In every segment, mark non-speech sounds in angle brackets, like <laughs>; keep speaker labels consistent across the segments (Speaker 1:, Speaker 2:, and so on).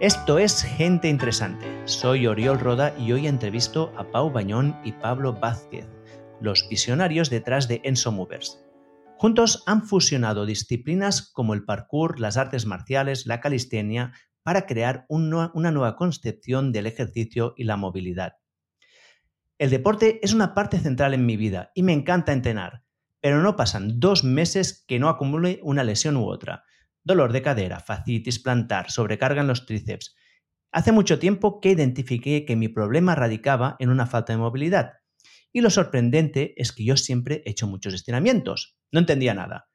Speaker 1: Esto es Gente Interesante. Soy Oriol Roda y hoy entrevisto a Pau Bañón y Pablo Vázquez, los visionarios detrás de Enso Movers. Juntos han fusionado disciplinas como el parkour, las artes marciales, la calistenia, para crear una nueva concepción del ejercicio y la movilidad. El deporte es una parte central en mi vida y me encanta entrenar, pero no pasan dos meses que no acumule una lesión u otra. Dolor de cadera, fascitis plantar, sobrecarga en los tríceps. Hace mucho tiempo que identifiqué que mi problema radicaba en una falta de movilidad. Y lo sorprendente es que yo siempre he hecho muchos estiramientos. No entendía nada.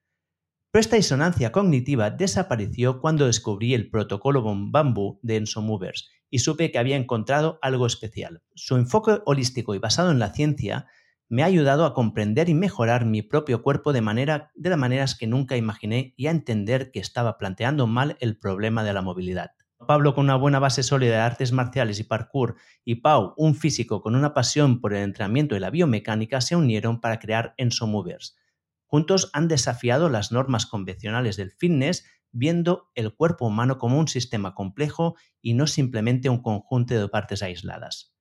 Speaker 1: Pero esta disonancia cognitiva desapareció cuando descubrí el protocolo bambú de Enso Movers y supe que había encontrado algo especial. Su enfoque holístico y basado en la ciencia me ha ayudado a comprender y mejorar mi propio cuerpo de, manera, de las maneras que nunca imaginé y a entender que estaba planteando mal el problema de la movilidad. Pablo con una buena base sólida de artes marciales y parkour y Pau, un físico con una pasión por el entrenamiento y la biomecánica, se unieron para crear Enso Movers. Juntos han desafiado las normas convencionales del fitness viendo el cuerpo humano como un sistema complejo y no simplemente un conjunto de partes aisladas.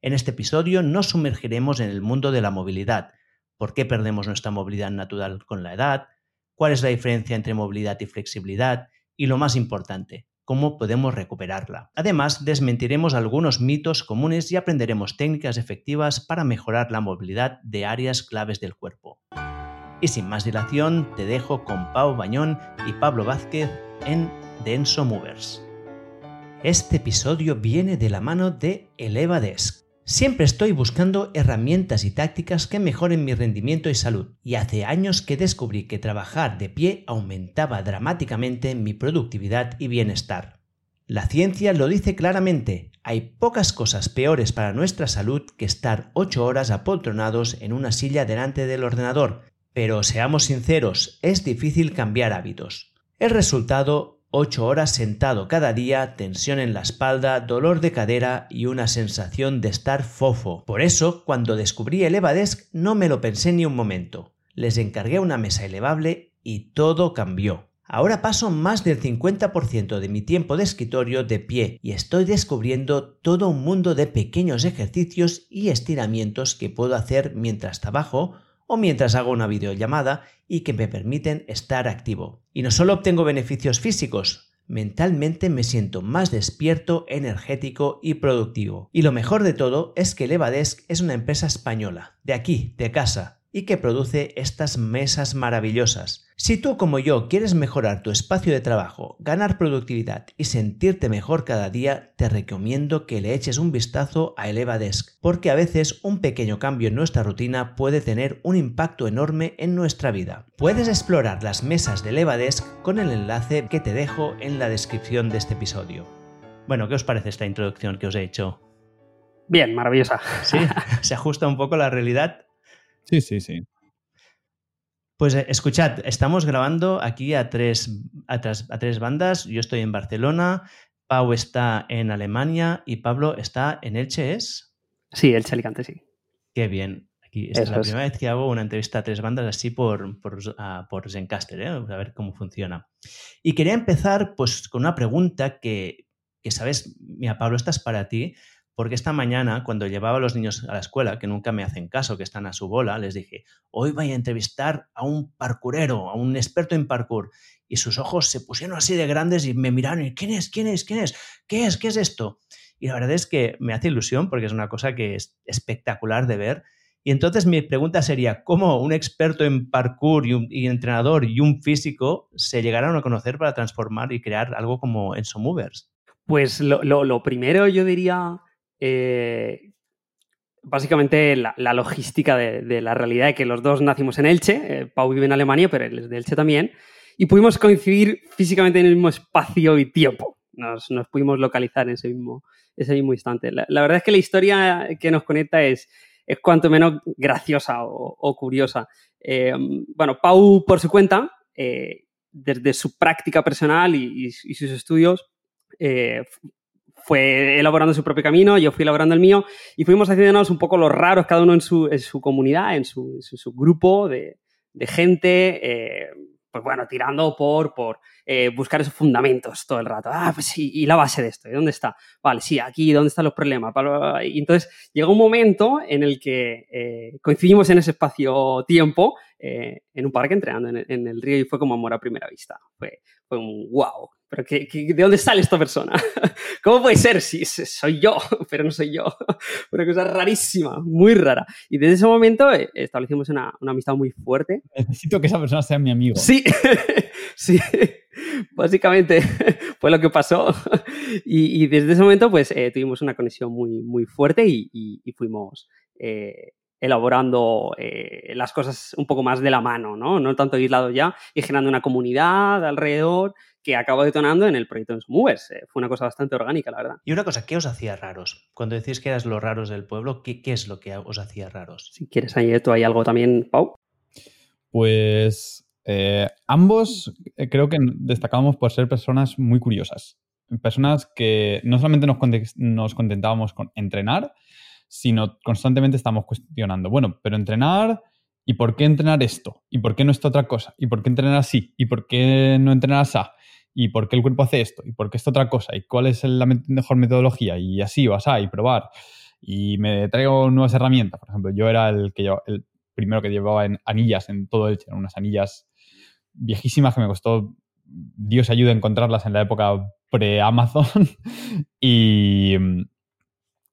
Speaker 1: En este episodio nos sumergiremos en el mundo de la movilidad, por qué perdemos nuestra movilidad natural con la edad, cuál es la diferencia entre movilidad y flexibilidad y lo más importante, cómo podemos recuperarla. Además, desmentiremos algunos mitos comunes y aprenderemos técnicas efectivas para mejorar la movilidad de áreas claves del cuerpo. Y sin más dilación, te dejo con Pau Bañón y Pablo Vázquez en Denso Movers. Este episodio viene de la mano de ElevaDesk. Siempre estoy buscando herramientas y tácticas que mejoren mi rendimiento y salud, y hace años que descubrí que trabajar de pie aumentaba dramáticamente mi productividad y bienestar. La ciencia lo dice claramente, hay pocas cosas peores para nuestra salud que estar 8 horas apoltronados en una silla delante del ordenador, pero seamos sinceros, es difícil cambiar hábitos. El resultado, 8 horas sentado cada día, tensión en la espalda, dolor de cadera y una sensación de estar fofo. Por eso, cuando descubrí el Evadesk no me lo pensé ni un momento. Les encargué una mesa elevable y todo cambió. Ahora paso más del 50% de mi tiempo de escritorio de pie y estoy descubriendo todo un mundo de pequeños ejercicios y estiramientos que puedo hacer mientras trabajo o mientras hago una videollamada y que me permiten estar activo. Y no solo obtengo beneficios físicos, mentalmente me siento más despierto, energético y productivo. Y lo mejor de todo es que Levadesk es una empresa española, de aquí, de casa, y que produce estas mesas maravillosas. Si tú como yo quieres mejorar tu espacio de trabajo, ganar productividad y sentirte mejor cada día, te recomiendo que le eches un vistazo a ElevaDesk, porque a veces un pequeño cambio en nuestra rutina puede tener un impacto enorme en nuestra vida. Puedes explorar las mesas de ElevaDesk con el enlace que te dejo en la descripción de este episodio. Bueno, ¿qué os parece esta introducción que os he hecho?
Speaker 2: Bien, maravillosa.
Speaker 1: Sí, <laughs> se ajusta un poco a la realidad
Speaker 3: Sí, sí, sí.
Speaker 1: Pues eh, escuchad, estamos grabando aquí a tres, a, tres bandas. Yo estoy en Barcelona, Pau está en Alemania y Pablo está en Elche, ¿es?
Speaker 2: Sí, Elche Alicante, sí.
Speaker 1: Qué bien. Aquí, es la primera vez que hago una entrevista a tres bandas así por, por, uh, por Zencaster, ¿eh? a ver cómo funciona. Y quería empezar pues con una pregunta que, que sabes, mira, Pablo, esta es para ti porque esta mañana, cuando llevaba a los niños a la escuela, que nunca me hacen caso, que están a su bola, les dije, hoy voy a entrevistar a un parkurero, a un experto en parkour. Y sus ojos se pusieron así de grandes y me miraron, ¿quién es? ¿quién es? ¿quién es? ¿Qué es? ¿Qué es esto? Y la verdad es que me hace ilusión porque es una cosa que es espectacular de ver. Y entonces mi pregunta sería, ¿cómo un experto en parkour y, un, entrenador y un físico se llegaron a conocer para transformar y crear algo como Enso Movers?
Speaker 2: Pues lo primero yo diría eh, básicamente la, logística de, la realidad de que los dos nacimos en Elche, eh, Pau vive en Alemania, pero él es de Elche también, y pudimos coincidir físicamente en el mismo espacio y tiempo. Nos, pudimos localizar en ese mismo, instante. La, verdad es que la historia que nos conecta es, es cuanto menos graciosa o, curiosa. Eh, bueno, Pau, por su cuenta, desde su práctica personal y, sus estudios, fue elaborando su propio camino, yo fui elaborando el mío y fuimos haciéndonos un poco los raros cada uno en su, comunidad, en su, grupo de, gente. Eh, pues bueno, tirando por, por eh, buscar esos fundamentos todo el rato. Ah, pues sí, ¿y la base de esto? ¿Y dónde está? Vale, sí, aquí, ¿dónde están los problemas? Entonces llega un momento en el que eh, coincidimos en ese espacio-tiempo eh, en un parque entrenando en el, río y fue como amor a primera vista. Fue, fue un wow, pero de dónde sale esta persona? <laughs> ¿Cómo puede ser? Si soy yo, <laughs> pero no soy yo. <laughs> Una cosa rarísima, muy rara. Y desde ese momento eh, establecimos una, amistad muy fuerte.
Speaker 3: Necesito que esa persona sea mi amigo.
Speaker 2: Sí, sí. Básicamente fue lo que pasó. Y, desde ese momento, pues eh, tuvimos una conexión muy, muy fuerte y, fuimos eh, elaborando las cosas un poco más de la mano, ¿no? No tanto aislado ya y generando una comunidad alrededor que acabó detonando en el proyecto de Movers. Eh, fue una cosa bastante orgánica, la verdad.
Speaker 1: Y una cosa, ¿qué os hacía raros? Cuando decís que eras los raros del pueblo, ¿qué, es lo que os hacía raros?
Speaker 2: Si quieres añadir tú ahí algo también, Pau.
Speaker 3: Pues eh, ambos eh, creo que destacábamos por ser personas muy curiosas. Personas que no solamente nos, nos contentábamos con entrenar, sino constantemente estamos cuestionando, bueno, pero entrenar ¿Y por qué entrenar esto? ¿Y por qué no esta otra cosa? ¿Y por qué entrenar así? ¿Y por qué no entrenar así? ¿Y por qué el cuerpo hace esto? ¿Y por qué esta otra cosa? ¿Y cuál es la mejor metodología? Y así o así, y probar. Y me traigo nuevas herramientas. Por ejemplo, yo era el, que el primero que llevaba en anillas en todo el unas anillas viejísimas que me costó, Dios ayude a encontrarlas en la época pre-Amazon. <laughs> y,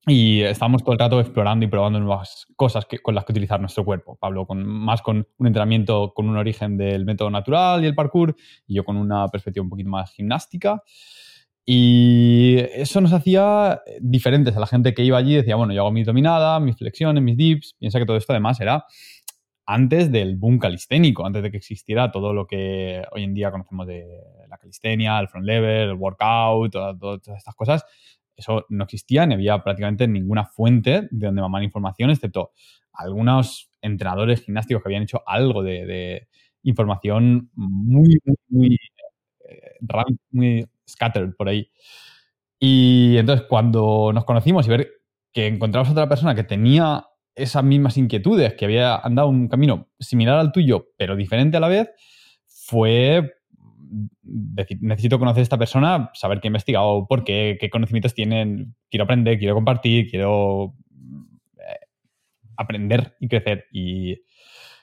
Speaker 3: y estamos todo el rato explorando y probando nuevas cosas con las que utilizar nuestro cuerpo. Pablo con, más con un entrenamiento con un origen del método natural y el parkour, y yo con una perspectiva un poquito más gimnástica. Y eso nos hacía diferentes a la gente que iba allí. Decía, bueno, yo hago mis dominadas, mis flexiones, mis dips. Piensa que todo esto además era antes del boom calisténico, antes de que existiera todo lo que hoy en día conocemos de la calistenia, el front lever, el workout, todas estas cosas eso no existía ni había prácticamente ninguna fuente de donde mamar información, excepto algunos entrenadores gimnásticos que habían hecho algo de, información muy, muy, muy, eh, muy scattered por ahí. Y entonces cuando nos conocimos y ver que encontramos a otra persona que tenía esas mismas inquietudes, que había andado un camino similar al tuyo, pero diferente a la vez, fue decir, necesito conocer a esta persona, saber qué ha investigado, por qué, qué conocimientos tienen, quiero aprender, quiero compartir, quiero eh, aprender y crecer. Y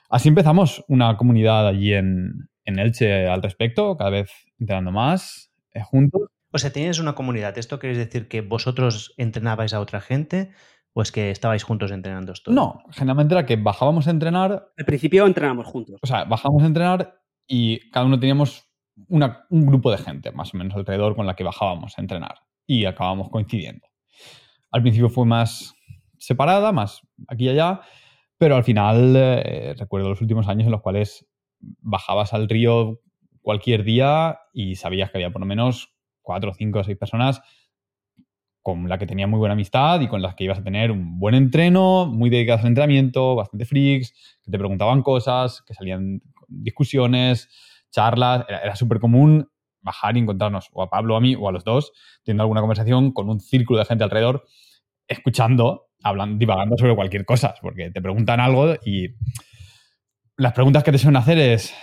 Speaker 3: así empezamos una comunidad allí en, en Elche al respecto, cada vez entrenando más eh, juntos.
Speaker 1: O sea, tienes una comunidad. ¿Esto quiere decir que vosotros entrenabais a otra gente? ¿O es que estabais juntos entrenando esto?
Speaker 3: No, generalmente era que bajábamos a entrenar.
Speaker 2: Al principio entrenamos juntos.
Speaker 3: O sea, bajábamos a entrenar y cada uno teníamos un grupo de gente más o menos alrededor con la que bajábamos a entrenar y acabamos coincidiendo. Al principio fue más separada, más aquí y allá, pero al final eh, recuerdo los últimos años en los cuales bajabas al río cualquier día y sabías que había por lo menos cuatro, cinco o seis personas con la que tenía muy buena amistad y con las que ibas a tener un buen entreno, muy dedicadas al entrenamiento, bastante freaks, que te preguntaban cosas, que salían discusiones, charlas, era, súper común bajar y encontrarnos o a Pablo o a mí o a los dos teniendo alguna conversación con un círculo de gente alrededor escuchando, hablando, divagando sobre cualquier cosa, porque te preguntan algo y las preguntas que te suelen hacer es,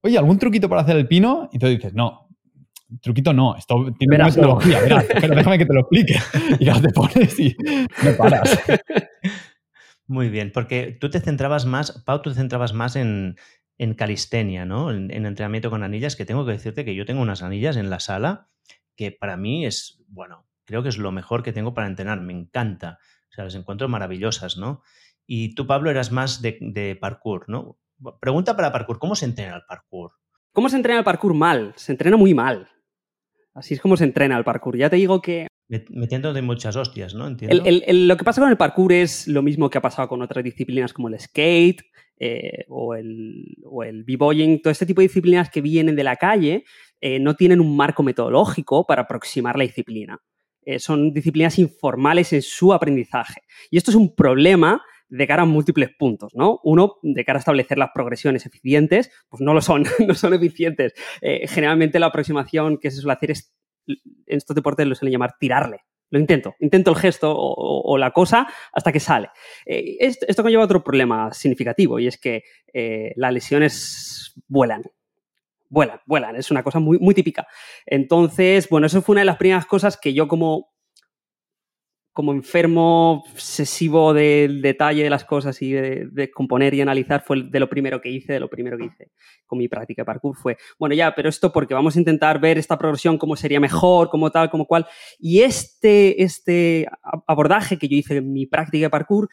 Speaker 3: oye, ¿algún truquito para hacer el pino? Y tú dices, no, truquito no, esto tiene una metodología, <laughs> pero déjame que te lo explique. Y ya te pones y no paras. <laughs>
Speaker 1: Muy bien, porque tú te centrabas más, Pau, tú te centrabas más en, en calistenia, ¿no? En, entrenamiento con anillas, que tengo que decirte que yo tengo unas anillas en la sala que para mí es, bueno, creo que es lo mejor que tengo para entrenar, me encanta. O sea, las encuentro maravillosas, ¿no? Y tú, Pablo, eras más de, parkour, ¿no? Pregunta para parkour, ¿cómo se entrena el parkour?
Speaker 2: ¿Cómo se entrena el parkour mal? Se entrena muy mal. Así es como se entrena el parkour. Ya te digo que
Speaker 1: Metiendo de muchas hostias, ¿no? Entiendo.
Speaker 2: lo que pasa con el parkour es lo mismo que ha pasado con otras disciplinas como el skate eh, o el, o el b-boying. Todo este tipo de disciplinas que vienen de la calle eh, no tienen un marco metodológico para aproximar la disciplina. Eh, son disciplinas informales en su aprendizaje. Y esto es un problema de cara a múltiples puntos, ¿no? Uno, de cara a establecer las progresiones eficientes, pues no lo son, <laughs> no son eficientes. generalmente la aproximación que se suele hacer es en estos deportes lo suelen llamar tirarle. Lo intento, intento el gesto o, la cosa hasta que sale. Eh, esto, conlleva otro problema significativo y es que eh, las lesiones vuelan. vuelan, vuelan, es una cosa muy, muy típica. Entonces, bueno, eso fue una de las primeras cosas que yo como como enfermo obsesivo del detalle de las cosas y de, componer y analizar fue de lo primero que hice, de lo primero que hice con mi práctica de parkour fue, bueno, ya, pero esto porque vamos a intentar ver esta progresión cómo sería mejor, como tal, como cual. Y este, este abordaje que yo hice en mi práctica de parkour,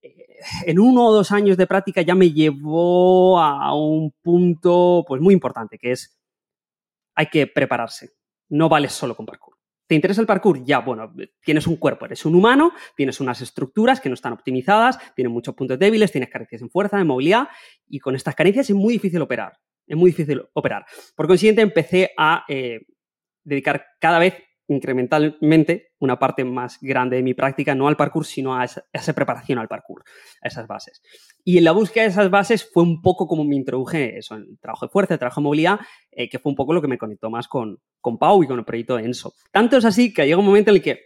Speaker 2: eh, en uno o dos años de práctica ya me llevó a un punto pues muy importante, que es hay que prepararse. No vale solo con parkour. ¿Te interesa el parkour? Ya, bueno, tienes un cuerpo, eres un humano, tienes unas estructuras que no están optimizadas, tienes muchos puntos débiles, tienes carencias en fuerza, en movilidad, y con estas carencias es muy difícil operar. Es muy difícil operar. Por consiguiente, empecé a eh, dedicar cada vez incrementalmente una parte más grande de mi práctica, no al parkour, sino a esa, preparación al parkour, a esas bases. Y en la búsqueda de esas bases fue un poco como me introduje eso, en el trabajo de fuerza, el trabajo de movilidad, eh, que fue un poco lo que me conectó más con, con Pau y con el proyecto Enso. Tanto es así que llega un momento en el que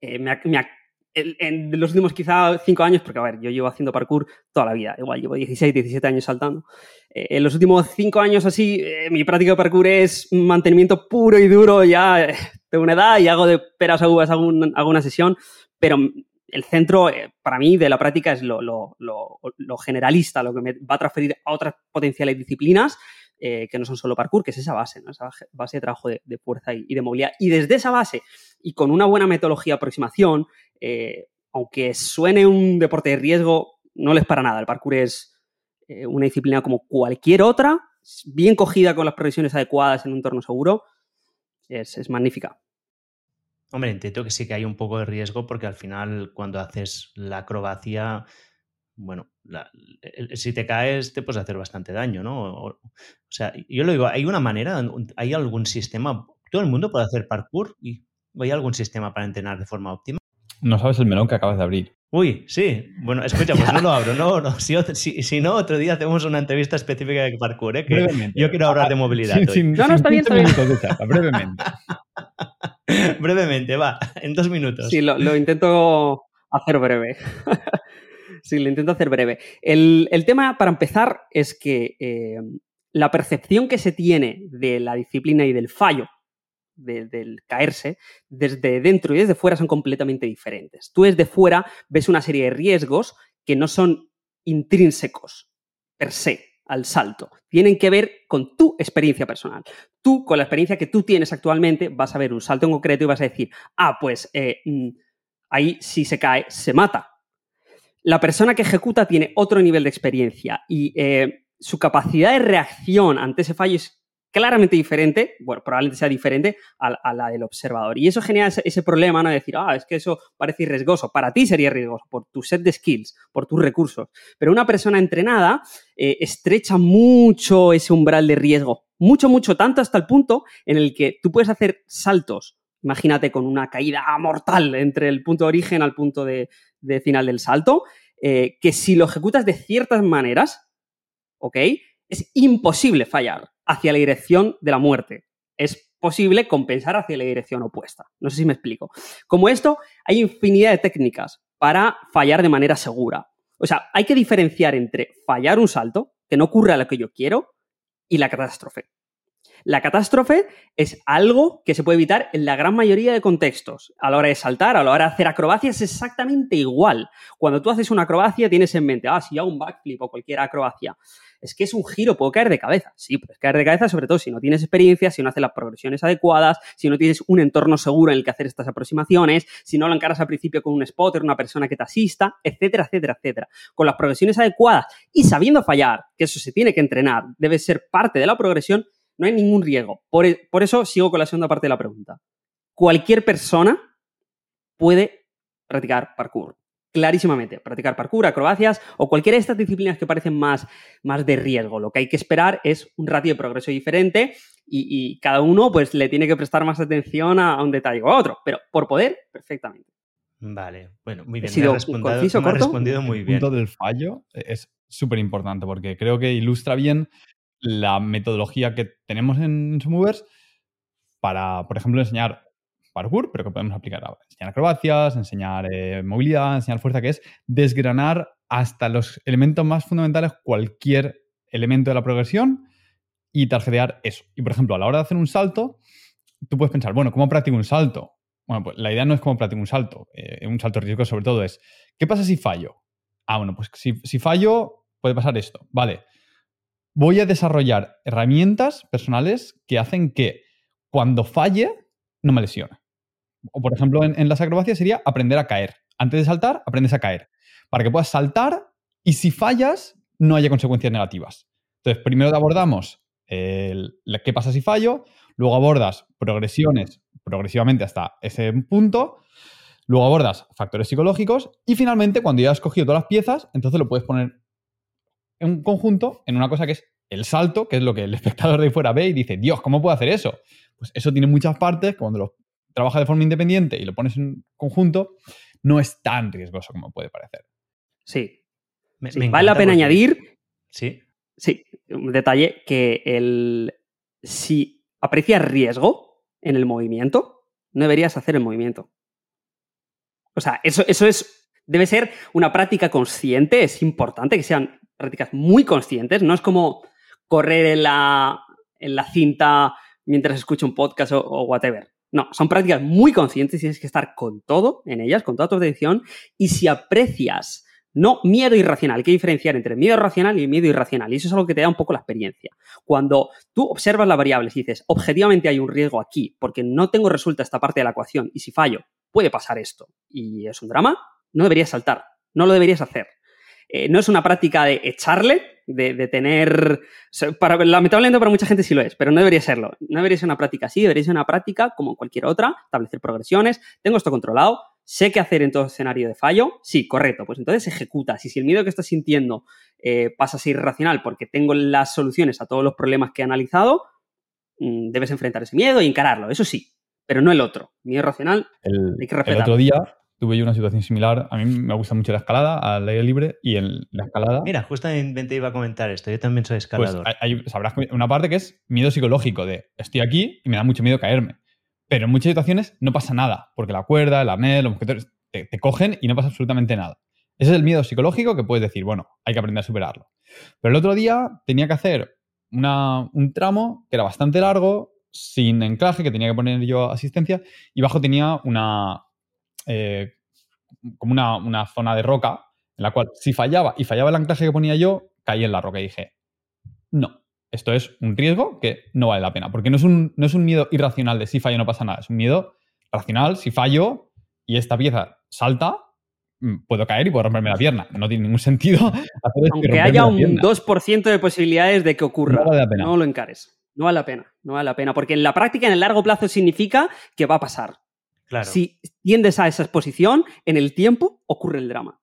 Speaker 2: eh, me, me, en los últimos quizá cinco años, porque a ver, yo llevo haciendo parkour toda la vida, igual llevo 16, 17 años saltando. Eh, en los últimos cinco años así, eh, mi práctica de parkour es mantenimiento puro y duro, ya eh, de una edad y hago de peras a uvas, hago, una sesión, pero el centro para mí de la práctica es lo, lo, lo, generalista, lo que me va a transferir a otras potenciales disciplinas. Que no son solo parkour, que es esa base, esa base de trabajo de, fuerza y, de movilidad. Y desde esa base y con una buena metodología de aproximación, eh, aunque suene un deporte de riesgo, no les para nada. El parkour es eh, una disciplina como cualquier otra, bien cogida con las previsiones adecuadas en un entorno seguro, es, magnífica.
Speaker 1: Hombre, entiendo que sí que hay un poco de riesgo porque al final cuando haces la acrobacia, bueno, si te caes te puedes hacer bastante daño, ¿no? O, sea, yo lo digo, ¿hay una manera, hay algún sistema, todo el mundo puede hacer parkour y hay algún sistema para entrenar de forma óptima?
Speaker 3: No sabes el melón que acabas de abrir.
Speaker 1: Uy, sí. Bueno, escucha, pues no lo abro. No, no. Si, no, otro día hacemos una entrevista específica de parkour, ¿eh? Que yo quiero hablar de movilidad.
Speaker 2: no, no, está bien, está bien.
Speaker 3: brevemente. <laughs>
Speaker 1: brevemente, va, en dos minutos.
Speaker 2: Sí, lo, intento hacer breve. Sí, lo intento hacer breve. El, tema, para empezar, es que eh, la percepción que se tiene de la disciplina y del fallo del caerse, desde dentro y desde fuera son completamente diferentes. Tú desde fuera ves una serie de riesgos que no son intrínsecos per se al salto. Tienen que ver con tu experiencia personal. Tú, con la experiencia que tú tienes actualmente, vas a ver un salto en concreto y vas a decir, ah, pues eh, mm, ahí si se cae, se mata. La persona que ejecuta tiene otro nivel de experiencia y eh, su capacidad de reacción ante ese fallo es claramente diferente, bueno, probablemente sea diferente a, la del observador. Y eso genera ese, problema, ¿no? De decir, ah, es que eso parece riesgoso. Para ti sería riesgoso por tu set de skills, por tus recursos. Pero una persona entrenada eh, estrecha mucho ese umbral de riesgo. Mucho, mucho, tanto hasta el punto en el que tú puedes hacer saltos, imagínate con una caída mortal entre el punto de origen al punto de, final del salto, eh, que si lo ejecutas de ciertas maneras, ¿ok? Es imposible fallar hacia la dirección de la muerte. Es posible compensar hacia la dirección opuesta. No sé si me explico. Como esto, hay infinidad de técnicas para fallar de manera segura. O sea, hay que diferenciar entre fallar un salto, que no ocurra lo que yo quiero, y la catástrofe. La catástrofe es algo que se puede evitar en la gran mayoría de contextos. A la hora de saltar, a la hora de hacer acrobacias es exactamente igual. Cuando tú haces una acrobacia tienes en mente, ah, si hago un backflip o cualquier acrobacia, es que es un giro, puedo caer de cabeza. Sí, puedes caer de cabeza sobre todo si no tienes experiencia, si no haces las progresiones adecuadas, si no tienes un entorno seguro en el que hacer estas aproximaciones, si no lo encaras al principio con un spotter, una persona que te asista, etcétera, etcétera, etcétera. Con las progresiones adecuadas y sabiendo fallar, que eso se tiene que entrenar, debe ser parte de la progresión, no hay ningún riesgo. Por, e, por eso sigo con la segunda parte de la pregunta. Cualquier persona puede practicar parkour. Clarísimamente, practicar parkour, acrobacias o cualquiera de estas disciplinas que parecen más, más de riesgo. Lo que hay que esperar es un ratio de progreso diferente y, cada uno pues le tiene que prestar más atención a, un detalle o a otro, pero por poder, perfectamente.
Speaker 1: Vale, bueno, muy bien. me, respondido, me respondido muy bien.
Speaker 3: El punto del fallo es súper importante porque creo que ilustra bien la metodología que tenemos en Movers para, por ejemplo, enseñar parkour, pero que podemos aplicar a enseñar acrobacias, enseñar eh, movilidad, enseñar fuerza, que es desgranar hasta los elementos más fundamentales cualquier elemento de la progresión y tarjetear eso. Y por ejemplo, a la hora de hacer un salto, tú puedes pensar, bueno, ¿cómo practico un salto? Bueno, pues la idea no es cómo practico un salto. Eh, un salto riesgo sobre todo es, ¿qué pasa si fallo? Ah, bueno, pues si, si fallo, puede pasar esto. Vale. Voy a desarrollar herramientas personales que hacen que cuando falle, no me lesione. O por ejemplo, en, las acrobacias sería aprender a caer. Antes de saltar, aprendes a caer. Para que puedas saltar y si fallas, no haya consecuencias negativas. Entonces, primero abordamos qué pasa si fallo, luego abordas progresiones progresivamente hasta ese punto, luego abordas factores psicológicos y finalmente, cuando ya has cogido todas las piezas, entonces lo puedes poner un conjunto en una cosa que es el salto, que es lo que el espectador de fuera ve y dice, Dios, ¿cómo puedo hacer eso? Pues eso tiene muchas partes, cuando lo trabajas de forma independiente y lo pones en conjunto, no es tan riesgoso como puede parecer.
Speaker 2: Sí. vale la pena añadir.
Speaker 1: Sí.
Speaker 2: Sí, un detalle que el. Si aprecias riesgo en el movimiento, no deberías hacer el movimiento. O sea, eso, eso es. Debe ser una práctica consciente. Es importante que sean prácticas muy conscientes. No es como correr en la, en la cinta mientras escucho un podcast o, whatever. No, son prácticas muy conscientes, tienes que estar con todo en ellas, con toda tu atención, y si aprecias, no miedo irracional, hay que diferenciar entre miedo racional y miedo irracional, y eso es algo que te da un poco la experiencia. Cuando tú observas las variables y dices, objetivamente hay un riesgo aquí, porque no tengo resuelta esta parte de la ecuación, y si fallo, puede pasar esto, y es un drama, no deberías saltar, no lo deberías hacer. Eh, no es una práctica de echarle, de, tener... Para, lamentablemente para mucha gente sí lo es, pero no debería serlo. No debería ser una práctica así, debería ser una práctica como cualquier otra, establecer progresiones, tengo esto controlado, sé qué hacer en todo escenario de fallo, sí, correcto, pues entonces ejecuta. Si el miedo que estás sintiendo eh, pasa a ser irracional porque tengo las soluciones a todos los problemas que he analizado, mm, debes enfrentar ese miedo y encararlo, eso sí, pero no el otro. Miedo irracional, hay que respetarlo.
Speaker 3: El otro día tuve yo una situación similar. A mí me gusta mucho la escalada al aire libre y en la escalada.
Speaker 1: Mira, justamente iba a comentar esto. Yo también soy pues escalador.
Speaker 3: hay, sabrás una parte que es miedo psicológico de estoy aquí y me da mucho miedo caerme. Pero en muchas situaciones no pasa nada, porque la cuerda, el arnés, los objetos te, cogen y no pasa absolutamente nada. Ese es el miedo psicológico que puedes decir, bueno, hay que aprender a superarlo. Pero el otro día tenía que hacer un tramo que era bastante largo, sin enclaje, que tenía que poner yo asistencia, y bajo tenía una, eh, como una, zona de roca en la cual si fallaba y fallaba el anclaje que ponía yo, caía en la roca y dije, no, esto es un riesgo que no vale la pena, porque no es un, no es un miedo irracional de si fallo no pasa nada, es un miedo racional, si fallo y esta pieza salta, mm, puedo caer y puedo romperme la pierna. No tiene ningún sentido <laughs>
Speaker 2: hacer Aunque haya un 2% de posibilidades de que ocurra, no lo encares. No vale la pena, no vale la pena, porque en la práctica en el largo plazo significa que va a pasar. Si tiendes a esa exposición, en el tiempo ocurre el drama.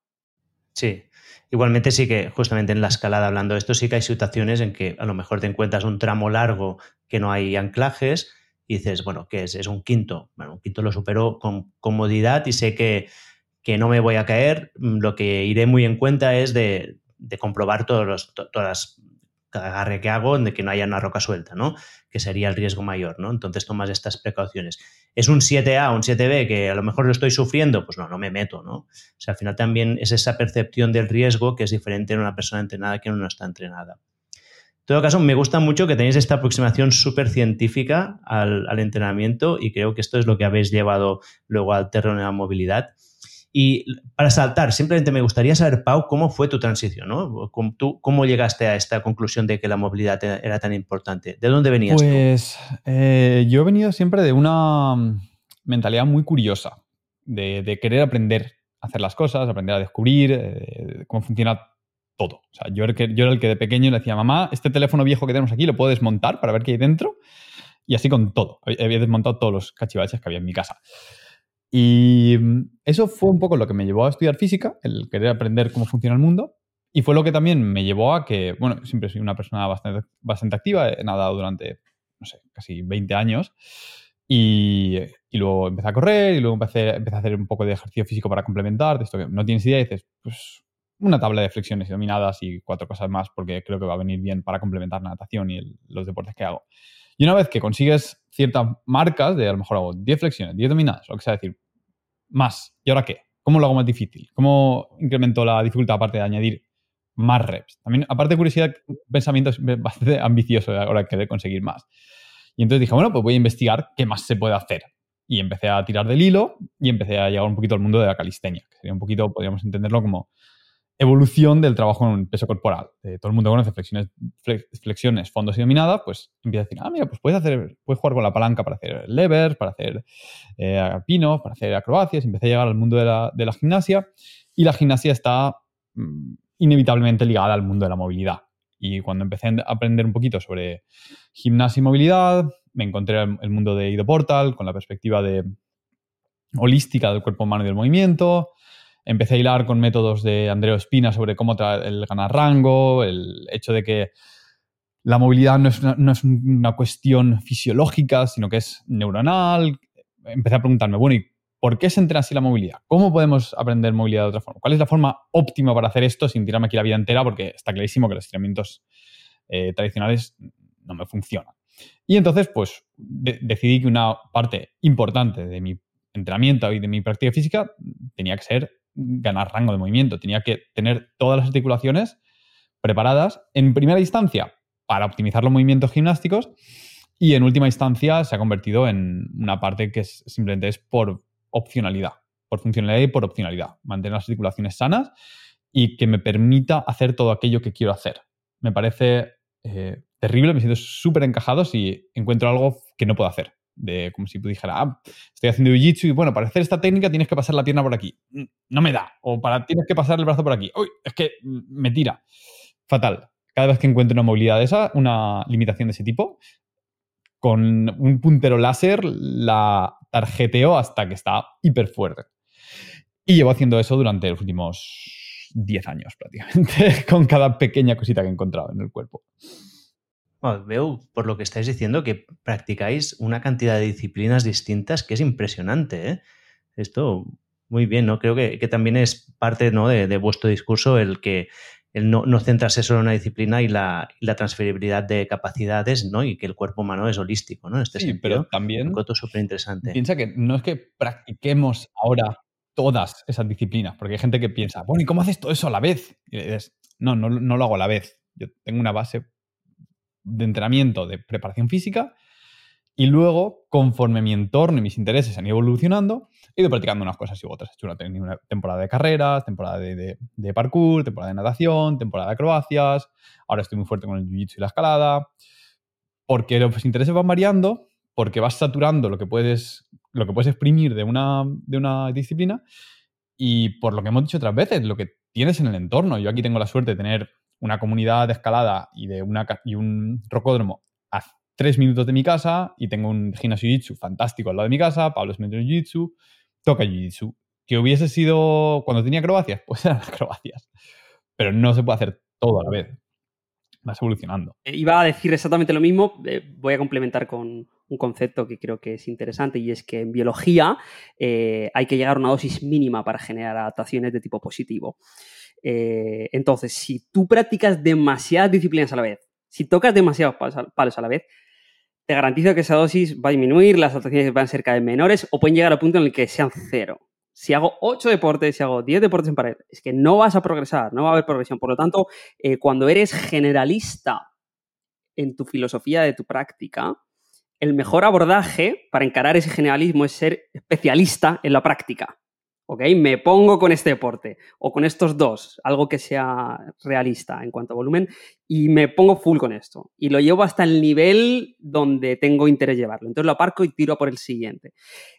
Speaker 1: Sí. Igualmente sí que justamente en la escalada hablando de esto sí que hay situaciones en que a lo mejor te encuentras un tramo largo que no hay anclajes y dices, bueno, ¿qué es? Es un quinto. Bueno, un quinto lo supero con comodidad y sé que, que no me voy a caer. Lo que iré muy en cuenta es de, de comprobar todos los, todas las agarre que hago de que no haya una roca suelta, ¿no? Que sería el riesgo mayor, ¿no? Entonces tomas estas precauciones. ¿Es un 7A o un 7B que a lo mejor lo estoy sufriendo? Pues no, no me meto, ¿no? O sea, al final también es esa percepción del riesgo que es diferente en una persona entrenada que en una no está entrenada. En todo caso, me gusta mucho que tenéis esta aproximación súper científica al, al, entrenamiento y creo que esto es lo que habéis llevado luego al terreno de la movilidad. Y para saltar, simplemente me gustaría saber, Pau, cómo fue tu transición, ¿no? ¿Tú, ¿Cómo llegaste a esta conclusión de que la movilidad era tan importante? ¿De dónde venías
Speaker 3: pues, eh, yo he venido siempre de una mentalidad muy curiosa, de, querer aprender a hacer las cosas, aprender a descubrir eh, cómo funciona todo. O sea, yo era, que, yo era el que de pequeño le decía, mamá, este teléfono viejo que tenemos aquí lo puedo desmontar para ver qué hay dentro. Y así con todo. Había desmontado todos los cachivaches que había en mi casa. Y mm, eso fue un poco lo que me llevó a estudiar física, el querer aprender cómo funciona el mundo. Y fue lo que también me llevó a que, bueno, siempre soy una persona bastante, bastante activa, he nadado durante, no sé, casi 20 años. Y, y luego empecé a correr y luego empecé, empecé, a hacer un poco de ejercicio físico para complementar, de esto que no tienes idea y dices, pues una tabla de flexiones dominadas y cuatro cosas más porque creo que va a venir bien para complementar la natación y los deportes que hago. Y una vez que consigues ciertas marcas de a lo mejor hago 10 flexiones, 10 dominadas, lo que sea, decir, más. ¿Y ahora qué? ¿Cómo lo hago más difícil? ¿Cómo incremento la dificultad aparte de añadir más reps. También, aparte de curiosidad, pensamiento bastante <laughs> ambicioso ahora querer conseguir más. Y entonces dije, bueno, pues voy a investigar qué más se puede hacer. Y empecé a tirar del hilo y empecé a llegar un poquito al mundo de la calistenia, que sería un poquito, podríamos entenderlo como evolución del trabajo en peso corporal. Eh, todo el mundo conoce flexiones, flexiones, fondos y dominadas, pues empieza a decir, ah, mira, pues puedes, hacer, puedes jugar con la palanca para hacer levers, para hacer eh, pinos, para hacer acrobacias. Empecé a llegar al mundo de la, de la gimnasia y la gimnasia está mm, inevitablemente ligada al mundo de la movilidad. Y cuando empecé a aprender un poquito sobre gimnasia y movilidad, me encontré el mundo de Ido Portal con la perspectiva de holística del cuerpo humano y del movimiento empecé a hilar con métodos de Andreo Espina sobre cómo el ganar rango, el hecho de que la movilidad no es, una, cuestión fisiológica, sino que es neuronal. Empecé a preguntarme, bueno, ¿y por qué se entrena así la movilidad? ¿Cómo podemos aprender movilidad de otra forma? ¿Cuál es la forma óptima para hacer esto sin tirarme aquí la vida entera? Porque está clarísimo que los entrenamientos eh, tradicionales no me funcionan. Y entonces, pues, decidí que una parte importante de mi entrenamiento y de mi práctica física tenía que ser ganar rango de movimiento, tenía que tener todas las articulaciones preparadas en primera instancia para optimizar los movimientos gimnásticos y en última instancia se ha convertido en una parte que simplemente es por opcionalidad, por funcionalidad y por opcionalidad, mantener las articulaciones sanas y que me permita hacer todo aquello que quiero hacer. Me parece eh, terrible, me siento súper encajado si encuentro algo que no puedo hacer de como si dijera, ah, estoy haciendo jiu-jitsu y bueno, para hacer esta técnica tienes que pasar la pierna por aquí. Mm, no me da. O para tienes que pasar el brazo por aquí. Uy, es que me tira. Fatal. Cada vez que encuentro una movilidad de esa, una limitación de ese tipo, con un puntero láser la tarjeteo hasta que está hiper fuerte. Y llevo haciendo eso durante los últimos 10 años prácticamente, <laughs> con cada pequeña cosita que he encontrado en el cuerpo
Speaker 1: veo por lo que estáis diciendo que practicáis una cantidad de disciplinas distintas que es impresionante. ¿eh? Esto, muy bien, ¿no? Creo que, también es parte ¿no? de, vuestro discurso el que el no, no, centrarse solo en una disciplina y la, transferibilidad de capacidades, ¿no? Y que el cuerpo humano es holístico, ¿no?
Speaker 3: este sí, pero también...
Speaker 1: Un súper interesante.
Speaker 3: Piensa que no es que practiquemos ahora todas esas disciplinas, porque hay gente que piensa, bueno, ¿y cómo haces todo eso a la vez? no, no, no lo hago a la vez. Yo tengo una base de entrenamiento, de preparación física, y luego, conforme mi entorno y mis intereses han ido evolucionando, he ido practicando unas cosas y otras. He hecho una, temporada de carreras, temporada de, parkour, temporada de natación, temporada de acrobacias. Ahora estoy muy fuerte con el jiu-jitsu y la escalada. Porque los intereses van variando, porque vas saturando lo que puedes, lo que puedes exprimir de una, de una disciplina. Y por lo que hemos dicho otras veces, lo que tienes en el entorno. Yo aquí tengo la suerte de tener una comunidad de escalada y, de un rocódromo a tres minutos de mi casa y tengo un gimnasio jiu-jitsu fantástico al lado de mi casa, Pablo es jiu-jitsu, toca jiu-jitsu. Que hubiese sido cuando tenía acrobacias, <laughs> pues eran acrobacias. Pero no se puede hacer todo a la vez. Vas evolucionando.
Speaker 2: Eh, iba a decir exactamente lo mismo, eh, voy a complementar con un concepto que creo que es interesante y es que en biología eh, hay que llegar a una dosis mínima para generar adaptaciones de tipo positivo. Eh, entonces, si tú practicas demasiadas disciplinas a la vez, si tocas demasiados palos a la vez, te garantizo que esa dosis va a disminuir, las adaptaciones van a ser cada vez menores o pueden llegar al punto en el que sean cero. Si hago 8 deportes, si hago 10 deportes en pared, es que no vas a progresar, no va a haber progresión. Por lo tanto, eh, cuando eres generalista en tu filosofía de tu práctica, el mejor abordaje para encarar ese generalismo es ser especialista en la práctica. ¿Ok? Me pongo con este deporte o con estos dos, algo que sea realista en cuanto a volumen, y me pongo full con esto. Y lo llevo hasta el nivel donde tengo interés llevarlo. Entonces lo aparco y tiro por el siguiente.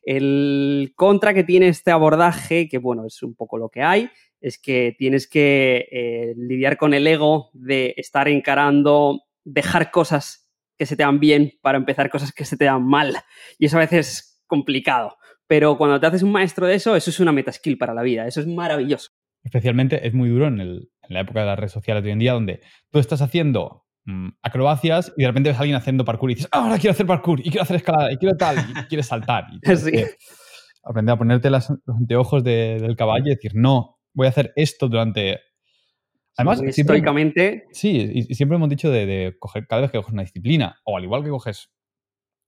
Speaker 2: El contra que tiene este abordaje, que bueno, es un poco lo que hay, es que tienes que eh, lidiar con el ego de estar encarando, dejar cosas que se te dan bien para empezar cosas que se te dan mal. Y eso a veces es complicado. Pero cuando te haces un maestro de eso, eso es una meta-skill para la vida. Eso es maravilloso.
Speaker 3: Especialmente es muy duro en, la época de las redes sociales de hoy en día, donde tú estás haciendo mm, acrobacias y de repente ves a alguien haciendo parkour y dices, ah, ahora quiero hacer parkour y quiero hacer escalada y quiero tal y quieres saltar. Y <laughs> sí. Aprender a ponerte los anteojos del caballo y decir, no, voy a hacer esto durante
Speaker 2: Además, históricamente.
Speaker 3: Sí, y, siempre hemos dicho de, de, coger cada vez que coges una disciplina, o al igual que coges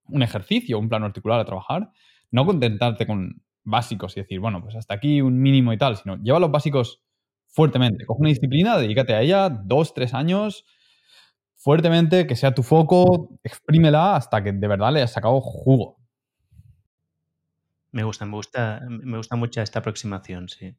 Speaker 3: un ejercicio, un plano articular a trabajar, no contentarte con básicos y decir, bueno, pues hasta aquí un mínimo y tal, sino lleva los básicos fuertemente. Coge una disciplina, dedícate a ella dos, tres años, fuertemente, que sea tu foco, exprímela hasta que de verdad le hayas sacado jugo.
Speaker 1: Me gusta, me gusta, me gusta mucho esta aproximación, sí.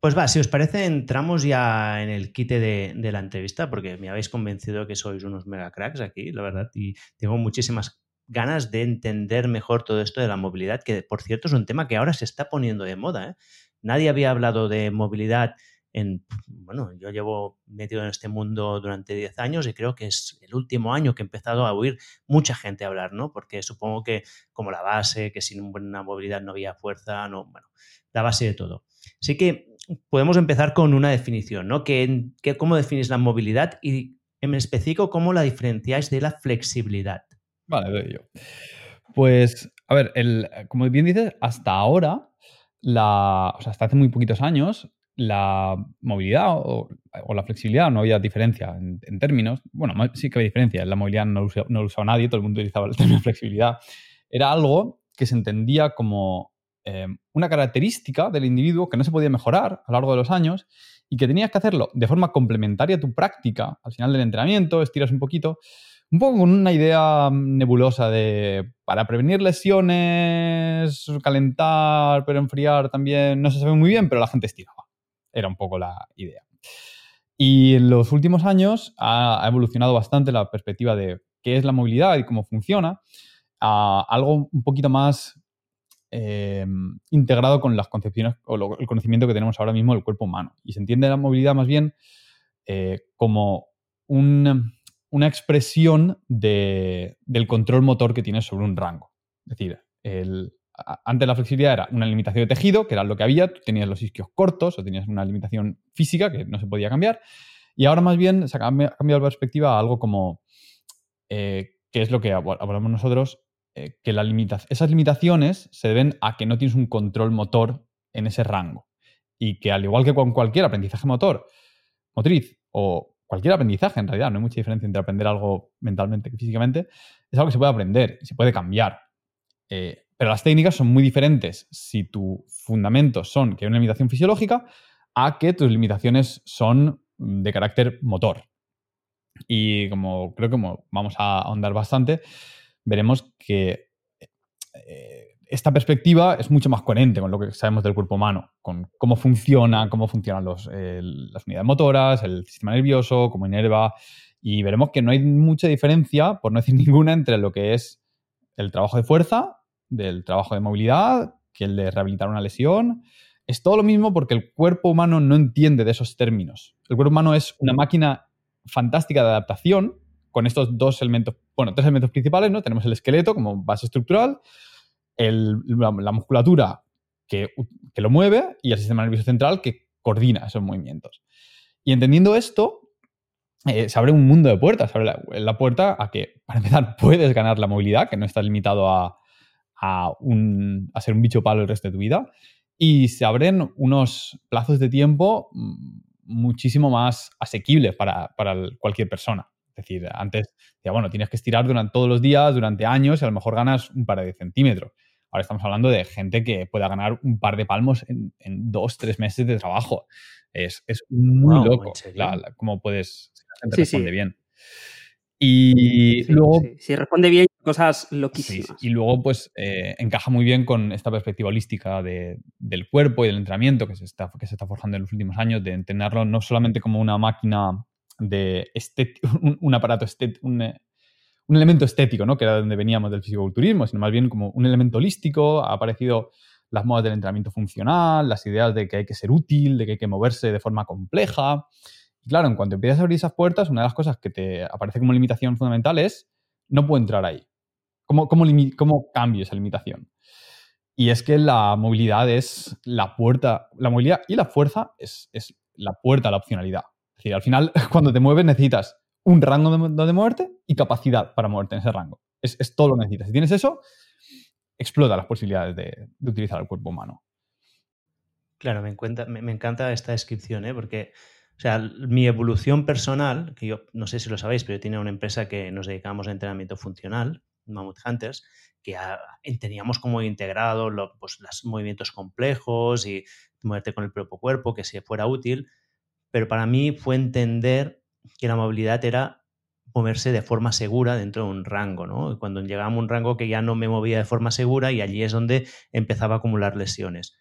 Speaker 1: Pues va, si os parece, entramos ya en el quite de, de, la entrevista, porque me habéis convencido que sois unos mega cracks aquí, la verdad, y tengo muchísimas ganas de entender mejor todo esto de la movilidad, que por cierto es un tema que ahora se está poniendo de moda. ¿eh? Nadie había hablado de movilidad en, bueno, yo llevo metido en este mundo durante 10 años y creo que es el último año que he empezado a oír mucha gente hablar, ¿no? Porque supongo que como la base, que sin una movilidad no había fuerza, no, bueno, la base de todo. Así que podemos empezar con una definición, ¿no? ¿Qué, cómo definís la movilidad y en específico cómo la diferenciáis de la flexibilidad?
Speaker 3: Vale, veo yo. Pues, a ver, el, como bien dices, hasta ahora, la, o sea, hasta hace muy poquitos años, la movilidad o, la flexibilidad no había diferencia en, términos. Bueno, sí que había diferencia. La movilidad no lo, usaba, no lo, usaba, nadie, todo el mundo utilizaba el término <laughs> flexibilidad. Era algo que se entendía como eh, una característica del individuo que no se podía mejorar a lo largo de los años y que tenías que hacerlo de forma complementaria a tu práctica. Al final del entrenamiento, estiras un poquito, un poco con una idea nebulosa de para prevenir lesiones, calentar, pero enfriar también, no se sabe muy bien, pero la gente estiraba. Era un poco la idea. Y en los últimos años ha, evolucionado bastante la perspectiva de qué es la movilidad y cómo funciona a algo un poquito más eh, integrado con las concepciones o el conocimiento que tenemos ahora mismo del cuerpo humano. Y se entiende la movilidad más bien eh, como un, una expresión del control motor que tienes sobre un rango. Es decir, antes la flexibilidad era una limitación de tejido, que era lo que había, tú tenías los isquios cortos o tenías una limitación física que no se podía cambiar, y ahora más bien se ha cambiado la perspectiva a algo como, eh, que es lo que hablamos nosotros, eh, que esas limitaciones se deben a que no tienes un control motor en ese rango. Y que al igual que con cualquier aprendizaje motor, motriz o cualquier aprendizaje en realidad, no hay mucha diferencia entre aprender algo mentalmente que físicamente, es algo que se puede aprender y se puede cambiar. Eh, pero las técnicas son muy diferentes si tus fundamentos son que hay una limitación fisiológica a que tus limitaciones son de carácter motor. Y como creo que vamos a ahondar bastante, veremos que eh, esta perspectiva es mucho más coherente con lo que sabemos del cuerpo humano, con cómo funciona, cómo funcionan los, las unidades motoras, el sistema nervioso, cómo inerva, y veremos que no hay mucha diferencia, por no decir <laughs> ninguna, entre lo que es el trabajo de fuerza, del trabajo de movilidad, que el de rehabilitar una lesión. Es todo lo mismo porque el cuerpo humano no entiende de esos términos. El cuerpo humano es una máquina fantástica de adaptación con estos dos elementos, bueno, tres elementos principales, ¿no? Tenemos el esqueleto como base estructural, la, musculatura que, lo mueve y el sistema nervioso central que coordina esos movimientos. Y entendiendo esto, eh, se abre un mundo de puertas. Se abre la, puerta a que, para empezar, <laughs> puedes ganar la movilidad, que no estás limitado a, a, ser un bicho palo el resto de tu vida. Y se abren unos plazos de tiempo mm, muchísimo más asequibles para, para cualquier persona. Es decir, antes decía, bueno, tienes que estirar durante todos los días, durante años, y a lo mejor ganas un par de centímetros. Ahora estamos hablando de gente que pueda ganar un par de palmos en, dos, tres meses de trabajo. Es, muy loco cómo puedes, si responde bien. Y luego...
Speaker 2: Si responde bien, cosas loquísimas.
Speaker 3: y luego, pues, eh, encaja muy bien con esta perspectiva holística del cuerpo y del entrenamiento que se, está, que se está forjando en los últimos años, de entenderlo no solamente como una máquina de <laughs> un, aparato estético, un elemento estético, ¿no? Que era de donde veníamos del fisiculturismo, sino más bien como un elemento holístico. Ha aparecido las modas del entrenamiento funcional, las ideas de que hay que ser útil, de que hay que moverse de forma compleja. Y claro, en cuanto empiezas a abrir esas puertas, una de las cosas que te aparece como limitación fundamental es no puedo entrar ahí. ¿Cómo, cómo, cómo esa limitación? Y es que la movilidad es la puerta, la movilidad y la fuerza es, es la puerta a la opcionalidad. Es decir, al final, <laughs> cuando te mueves necesitas un rango de, de moverte y capacidad para moverte en ese rango. Es, todo lo que necesitas. Si tienes eso, explota las posibilidades de, utilizar el cuerpo humano.
Speaker 1: Claro, me, encanta esta descripción, ¿eh? porque o sea, mi evolución personal, que yo no sé si lo sabéis, pero yo tenía una empresa que nos dedicamos a entrenamiento funcional Mammoth Hunters, que teníamos como integrado pues, los movimientos complejos y moverte con el propio cuerpo, que se fuera útil, pero para mí fue entender que la movilidad era moverse de forma segura dentro de un rango, ¿no? Cuando llegaba a un rango que ya no me movía de forma segura y allí es donde empezaba a acumular lesiones.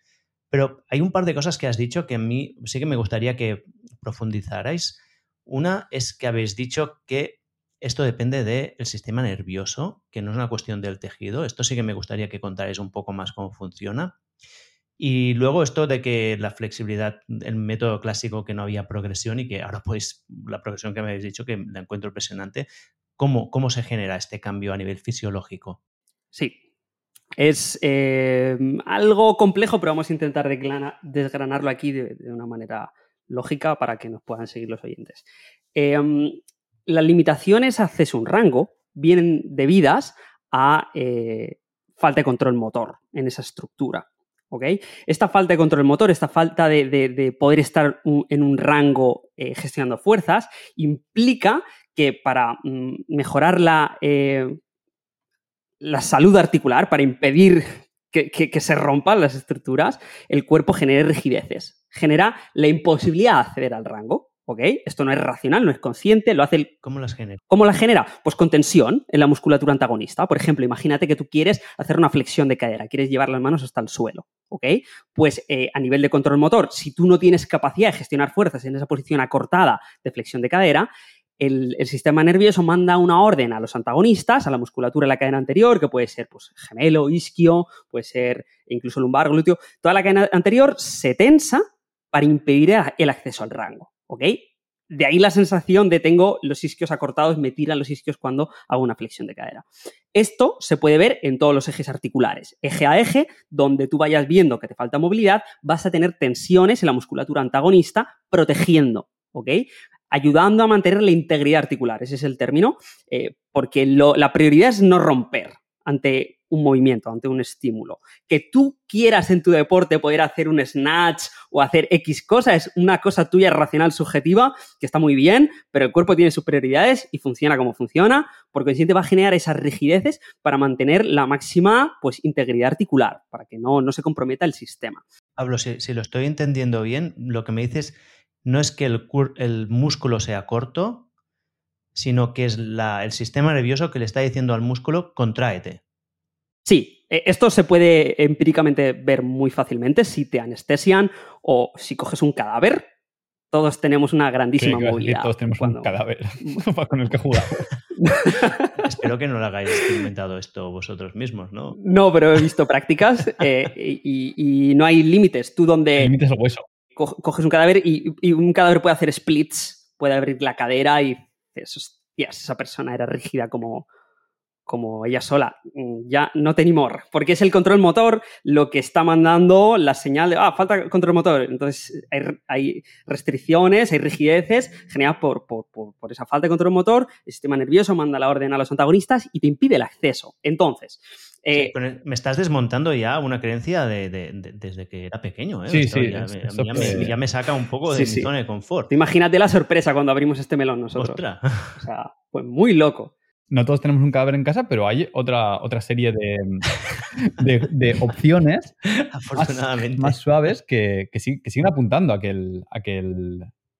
Speaker 1: Pero hay un par de cosas que has dicho que a mí sí que me gustaría que profundizarais. Una es que habéis dicho que esto depende del sistema nervioso, que no es una cuestión del tejido. Esto sí que me gustaría que contarais un poco más cómo funciona. Y luego esto de que la flexibilidad, el método clásico que no había progresión y que ahora pues la progresión que me habéis dicho que la encuentro impresionante, ¿cómo, cómo se genera este cambio a nivel fisiológico?
Speaker 2: Sí, es eh, algo complejo, pero vamos a intentar desgranarlo aquí de, una manera lógica para que nos puedan seguir los oyentes. Em, las limitaciones a acceso a un rango vienen debidas a eh, falta de control motor en esa estructura. Esta falta de control motor, esta falta de, poder estar en un rango eh, gestionando fuerzas, implica que para mm, mejorar la, eh, la salud articular, para impedir que, que, se rompan las estructuras, el cuerpo genere rigideces, genera la imposibilidad de acceder al rango. ¿Ok? Esto no es racional, no es consciente, lo hace el...
Speaker 1: ¿Cómo las genera?
Speaker 2: ¿Cómo las genera? Pues con tensión en la musculatura antagonista. Por ejemplo, imagínate que tú quieres hacer una flexión de cadera, quieres llevar las manos hasta el suelo, ¿ok? Pues eh, a nivel de control motor, si tú no tienes capacidad de gestionar fuerzas en esa posición acortada de flexión de cadera, el, sistema nervioso manda una orden a los antagonistas, a la musculatura de la cadena anterior, que puede ser pues, gemelo, isquio, puede ser incluso lumbar, glúteo. Toda la cadena anterior se tensa para impedir el acceso al rango. ¿Ok? De ahí la sensación de tengo los isquios acortados, me tiran los isquios cuando hago una flexión de cadera. Esto se puede ver en todos los ejes articulares. Eje a eje, donde tú vayas viendo que te falta movilidad, vas a tener tensiones en la musculatura antagonista protegiendo, ¿ok? Ayudando a mantener la integridad articular, ese es el término, eh, porque la prioridad es no romper ante un movimiento, ante un estímulo. Que tú quieras en tu deporte poder hacer un snatch o hacer X cosa es una cosa tuya racional subjetiva que está muy bien, pero el cuerpo tiene sus prioridades y funciona como funciona, porque consiguiente va a generar esas rigideces para mantener la máxima pues, integridad articular, para que no, no se comprometa el sistema.
Speaker 1: Pablo, si, lo estoy entendiendo bien, lo que me dices no es que el, el músculo sea corto, sino que es la, el sistema nervioso que le está diciendo al músculo, contráete.
Speaker 2: Sí, e, esto se puede empíricamente ver muy fácilmente si te anestesian o si coges un cadáver. Todos tenemos una grandísima movilidad.
Speaker 3: Todos tenemos un cadáver <laughs> <laughs> con el que jugamos. <laughs>
Speaker 1: Espero que no lo hagáis experimentado esto vosotros mismos, ¿no?
Speaker 2: No, pero he visto prácticas eh, y, no hay límites. Tú donde...
Speaker 3: Límites al hueso.
Speaker 2: coges un cadáver y, un cadáver puede hacer splits, puede abrir la cadera y esa persona era rígida como, como ella sola. Mm, ya no tenemos, porque es el control motor lo que está mandando la señal de, ah, falta control motor. Entonces hay, restricciones, hay rigideces generadas por, por, por, esa falta de control motor. El sistema nervioso manda la orden a los antagonistas y te impide el acceso. Entonces...
Speaker 1: Eh, me estás desmontando ya una creencia de, desde que era pequeño. ¿eh?
Speaker 3: Sí, sí.
Speaker 1: Ya, me, saca un poco de mi zona de confort.
Speaker 2: Imagínate la sorpresa cuando abrimos este melón nosotros. O sea, fue muy loco
Speaker 3: no todos tenemos un cadáver en casa, pero hay otra, otra serie de, de, <laughs> opciones Más, suaves que, que, siguen apuntando a que, el, a que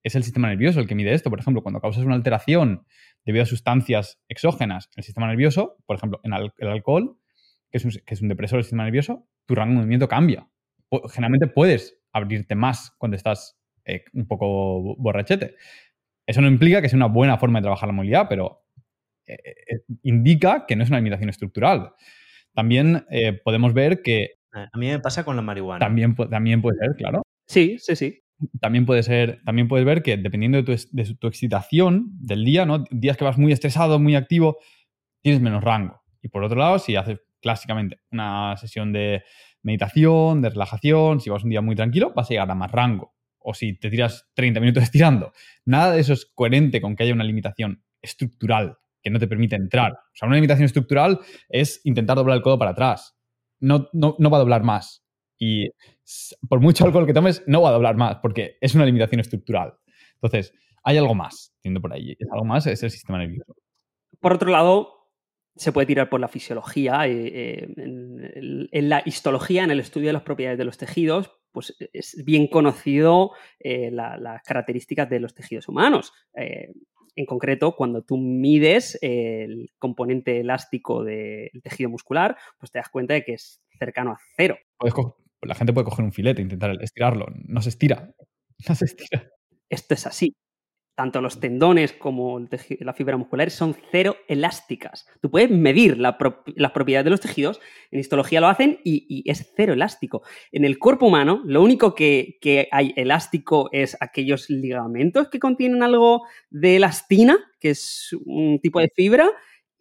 Speaker 3: es el sistema nervioso el que mide esto. Por ejemplo, cuando causas una alteración debido a sustancias exógenas en el sistema nervioso, por ejemplo, en el alcohol, que es, un, que es un depresor del sistema nervioso, tu rango de movimiento cambia. Generalmente puedes abrirte más cuando estás eh, un poco borrachete. Eso no implica que sea una buena forma de trabajar la movilidad, pero eh, eh, indica que no es una limitación estructural. También eh, podemos ver que...
Speaker 1: A mí me pasa con la marihuana.
Speaker 3: También, también puede ser, claro.
Speaker 2: Sí, sí, sí.
Speaker 3: También puede ser, también puedes ver que dependiendo de tu, excitación del día, ¿no? Días que vas muy estresado, muy activo, tienes menos rango. Y por otro lado, si haces clásicamente una sesión de meditación, de relajación, si vas un día muy tranquilo, vas a llegar a más rango. O si te tiras 30 minutos estirando. Nada de eso es coherente con que haya una limitación estructural que no te permite entrar. O sea, una limitación estructural es intentar doblar el codo para atrás. No, no, va a doblar más. Y por mucho alcohol que tomes, no va a doblar más, porque es una limitación estructural. Entonces, hay algo más, por ahí. Algo más es el sistema nervioso.
Speaker 2: Por otro lado, se puede tirar por la fisiología, eh, en, la histología, en el estudio de las propiedades de los tejidos, pues es bien conocido las características de los tejidos humanos. En concreto, cuando tú mides el componente elástico del tejido muscular, pues te das cuenta de que es cercano a cero.
Speaker 3: La gente puede coger un filete e intentar estirarlo. No se estira. <laughs> No se estira.
Speaker 2: Esto es así tanto los tendones como la fibra muscular son cero elásticas. Tú puedes medir las propiedades de los tejidos, en histología lo hacen y, es cero elástico. En el cuerpo humano, lo único que, que, hay elástico es aquellos ligamentos que contienen algo de elastina, que es un tipo de fibra,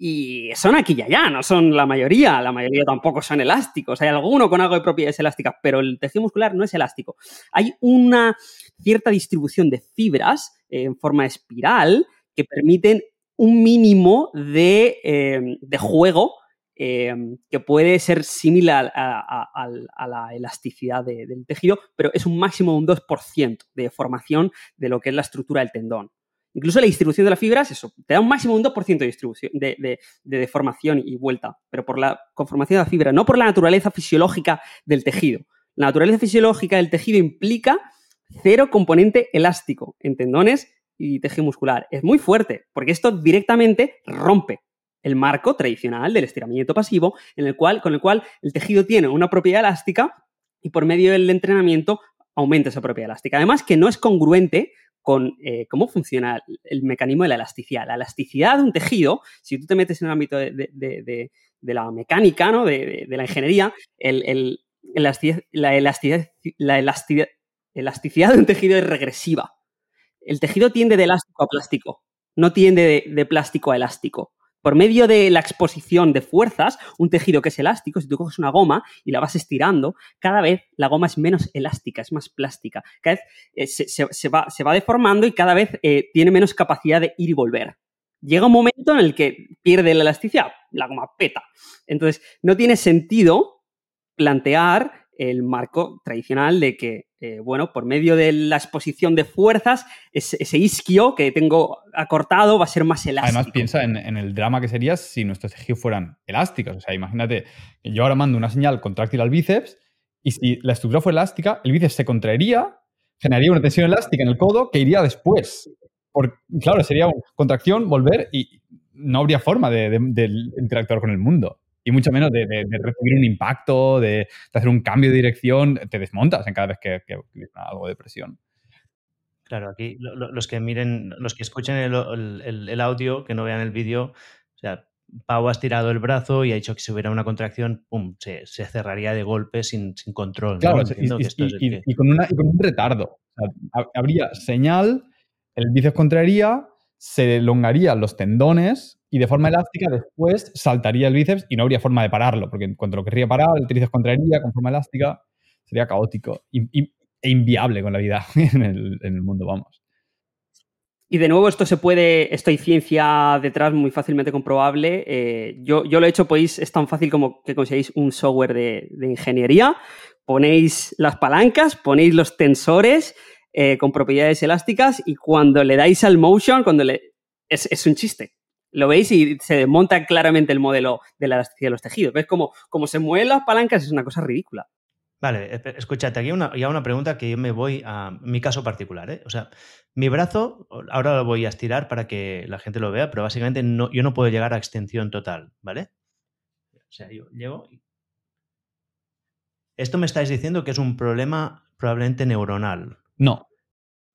Speaker 2: y son aquí y allá, no son la mayoría, la mayoría tampoco son elásticos. Hay alguno con algo de propiedades elásticas, pero el tejido muscular no es elástico. Hay una cierta distribución de fibras en forma espiral que permiten un mínimo de, eh, juego eh, que puede ser similar a, la elasticidad del tejido, pero es un máximo de un 2% de formación de lo que es la estructura del tendón. Incluso la distribución de las fibras, eso, te da un máximo de un 2% de distribución, de, deformación y vuelta, pero por la conformación de la fibra, no por la naturaleza fisiológica del tejido. La naturaleza fisiológica del tejido implica cero componente elástico en tendones y tejido muscular. Es muy fuerte, porque esto directamente rompe el marco tradicional del estiramiento pasivo, en el cual, con el cual el tejido tiene una propiedad elástica y por medio del entrenamiento aumenta esa propiedad elástica. Además, que no es congruente con eh, cómo funciona el mecanismo de la elasticidad. La elasticidad de un tejido, si tú te metes en el ámbito de, la mecánica, ¿no? de, la ingeniería, la, elasticidad, la elasticidad de un tejido es regresiva. El tejido tiende de elástico a plástico, no tiende de plástico a elástico. Por medio de la exposición de fuerzas, un tejido que es elástico, si tú coges una goma y la vas estirando, cada vez la goma es menos elástica, es más plástica. Cada vez eh, se, va, deformando y cada vez eh, tiene menos capacidad de ir y volver. Llega un momento en el que pierde la elasticidad, la goma peta. Entonces, no tiene sentido plantear el marco tradicional de que, eh, bueno, por medio de la exposición de fuerzas, ese, isquio que tengo acortado va a ser más elástico.
Speaker 3: Además, piensa en, el drama que sería si nuestros tejidos fueran elásticos. O sea, imagínate yo ahora mando una señal contráctil al bíceps y si la estructura fuera elástica, el bíceps se contraería, generaría una tensión elástica en el codo que iría después. Por, claro, sería contracción, volver y no habría forma de interactuar con el mundo y mucho menos de, recibir un impacto, de, hacer un cambio de dirección, te desmontas en cada vez que, que algo de presión.
Speaker 1: Claro, aquí los que miren, los que escuchen el, audio, que no vean el vídeo, o sea, Pau ha estirado el brazo y ha dicho que si hubiera una contracción, pum, se, cerraría de golpe sin, control.
Speaker 3: Claro, y, con un retardo. habría señal, el bíceps contraería, se elongarían los tendones y de forma elástica después saltaría el bíceps y no habría forma de pararlo, porque en cuanto lo querría parar, el tríceps contraería con forma elástica, sería caótico e inviable con la vida <laughs> en el, mundo, vamos.
Speaker 2: Y de nuevo, esto se puede, esto hay ciencia detrás muy fácilmente comprobable. Eh, yo, yo, lo he hecho, pues es tan fácil como que conseguís un software de, ingeniería, ponéis las palancas, ponéis los tensores eh, con propiedades elásticas y cuando le dais al motion, cuando le, es, es un chiste lo veis y se desmonta claramente el modelo de la elasticidad de los tejidos. ¿Ves cómo, se mueven las palancas? Es una cosa ridícula.
Speaker 1: Vale, escúchate, aquí hay una, una pregunta que yo me voy a mi caso particular. ¿eh? O sea, mi brazo, ahora lo voy a estirar para que la gente lo vea, pero básicamente no, yo no puedo llegar a extensión total, ¿vale? O sea, yo llego Esto me estáis diciendo que es un problema probablemente neuronal.
Speaker 3: No.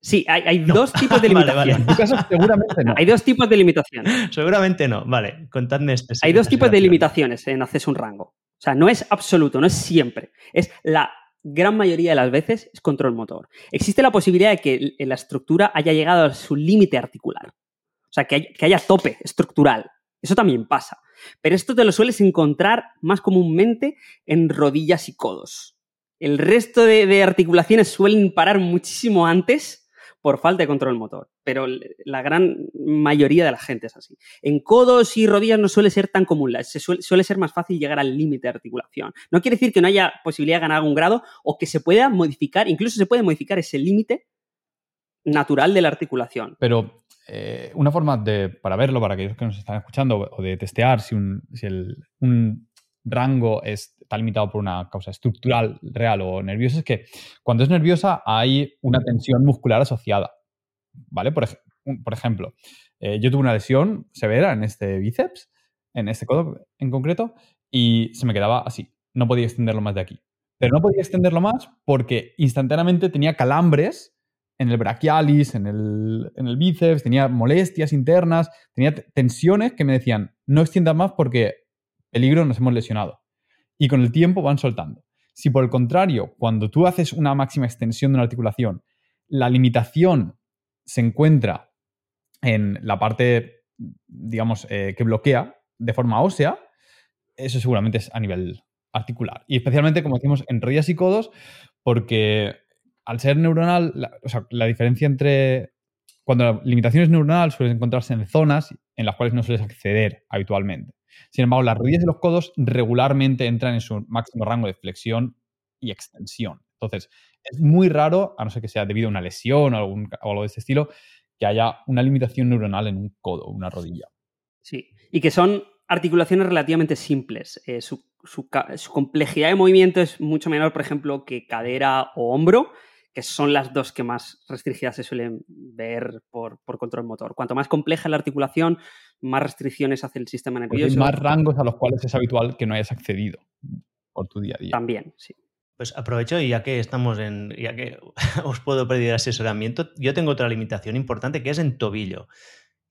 Speaker 2: Sí, hay, dos tipos de <laughs> limitación.
Speaker 3: seguramente no.
Speaker 2: Hay dos tipos de limitación.
Speaker 1: Seguramente no. Vale, contadme este.
Speaker 2: Hay dos tipos de limitaciones en a un rango. O sea, no es absoluto, no es siempre. Es la gran mayoría de las veces es control motor. Existe la posibilidad de que la estructura haya llegado a su límite articular. O sea, que, haya tope estructural. Eso también pasa. Pero esto te lo sueles encontrar más comúnmente en rodillas y codos. El resto de articulaciones suelen parar muchísimo antes por falta de control motor, pero la gran mayoría de la gente es así. En codos y rodillas no suele ser tan común, suele, ser más fácil llegar al límite de articulación. No quiere decir que no haya posibilidad de ganar algún grado o que se pueda modificar, incluso se puede modificar ese límite natural de la articulación.
Speaker 3: Pero eh, una forma de, para verlo, para aquellos que nos están escuchando, o de testear si un, si el, un rango está limitado por una causa estructural real o nerviosa, es que cuando es nerviosa hay una tensión muscular asociada. ¿Vale? Por, por ejemplo, eh, yo tuve una lesión severa en este bíceps, en este codo en concreto, y se me quedaba así. No podía extenderlo más de aquí. Pero no podía extenderlo más porque instantáneamente tenía calambres en el brachialis, en el, en el bíceps, tenía molestias internas, tenía tensiones que me decían, no extiendas más porque peligro nos hemos lesionado. Y con el tiempo van soltando. Si por el contrario, cuando tú haces una máxima extensión de una articulación, la limitación se encuentra en la parte, digamos, eh, que bloquea de forma ósea, eso seguramente es a nivel articular. Y especialmente, como decimos, en rodillas y codos, porque al ser neuronal, la, o sea, la diferencia entre cuando la limitación es neuronal suele encontrarse en zonas en las cuales no sueles acceder habitualmente. Sin embargo, las rodillas y los codos regularmente entran en su máximo rango de flexión y extensión. Entonces, es muy raro, a no ser que sea debido a una lesión o, algún, o algo de ese estilo, que haya una limitación neuronal en un codo o una rodilla.
Speaker 2: Sí, y que son articulaciones relativamente simples. Eh, su, su, su, complejidad de movimiento es mucho menor, por ejemplo, que cadera o hombro, que son las dos que más restringidas se suelen ver por, por control motor. Cuanto más compleja la articulación, más restricciones hace el sistema nervioso.
Speaker 3: Pues hay más rangos a los cuales es habitual que no hayas accedido por tu día a día.
Speaker 2: También, sí.
Speaker 1: Pues aprovecho y ya que estamos en, ya que <laughs> os puedo pedir asesoramiento, yo tengo otra limitación importante que es en tobillo.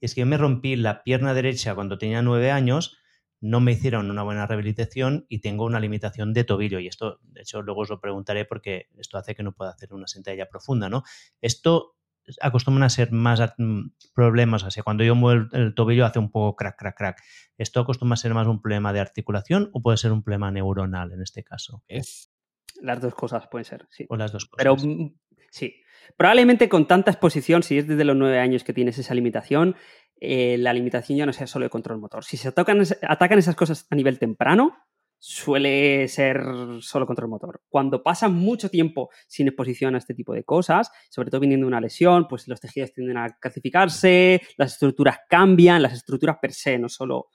Speaker 1: Y es que yo me rompí la pierna derecha cuando tenía nueve años no me hicieron una buena rehabilitación y tengo una limitación de tobillo. Y esto, de hecho, luego os lo preguntaré porque esto hace que no pueda hacer una sentadilla profunda, ¿no? Esto acostumbran a ser más mm, problemas, así cuando yo muevo el, tobillo hace un poco crack, crack, crack. ¿Esto acostumbra a ser más un problema de articulación o puede ser un problema neuronal en este caso?
Speaker 2: Es... Las dos cosas pueden ser, sí.
Speaker 1: O las dos cosas.
Speaker 2: Pero mm, sí, probablemente con tanta exposición, si es desde los nueve años que tienes esa limitación, eh, la limitación ya no sea solo de control motor. Si se atacan, atacan esas cosas a nivel temprano, suele ser solo control motor. Cuando pasan mucho tiempo sin exposición a este tipo de cosas, sobre todo viniendo de una lesión, pues los tejidos tienden a calcificarse, las estructuras cambian, las estructuras per se, no solo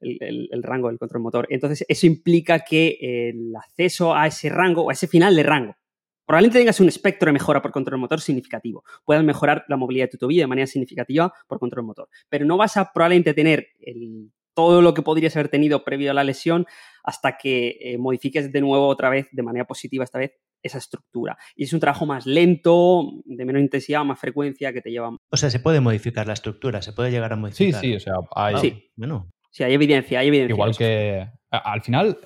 Speaker 2: el, el rango del control motor. Entonces, eso implica que el acceso a ese rango o a ese final de rango Probablemente tengas un espectro de mejora por control motor significativo. Puedas mejorar la movilidad de tu tobillo de manera significativa por control motor. Pero no vas a probablemente tener todo lo que podrías haber tenido previo a la lesión hasta que eh, modifiques de nuevo otra vez, de manera positiva esta vez, esa estructura. Y es un trabajo más lento, de menor intensidad, más frecuencia, que te lleva...
Speaker 1: O sea, se puede modificar la estructura, se puede llegar a modificar.
Speaker 3: Sí, sí, o sea, hay...
Speaker 2: Sí, bueno. sí hay evidencia, hay evidencia.
Speaker 3: Igual que al final,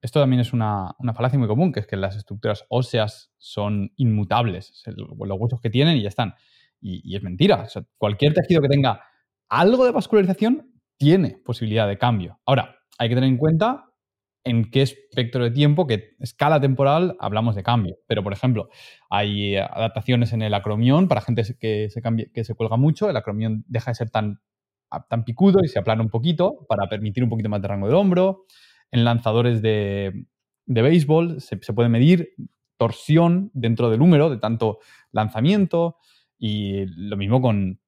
Speaker 3: esto también es una, falacia muy común, que es que las estructuras óseas son inmutables, los huesos que tienen y ya están. Y, es mentira. cualquier tejido que tenga algo de vascularización tiene posibilidad de cambio. Ahora, hay que tener en cuenta en qué espectro de tiempo, qué escala temporal hablamos de cambio. Pero, por ejemplo, hay adaptaciones en el acromión para gente que se, se cuelga mucho. El acromión deja de ser tan, tan picudo y se aplana un poquito para permitir un poquito más de rango del hombro en lanzadores de, béisbol, se, puede medir torsión dentro del húmero de tanto lanzamiento y lo mismo con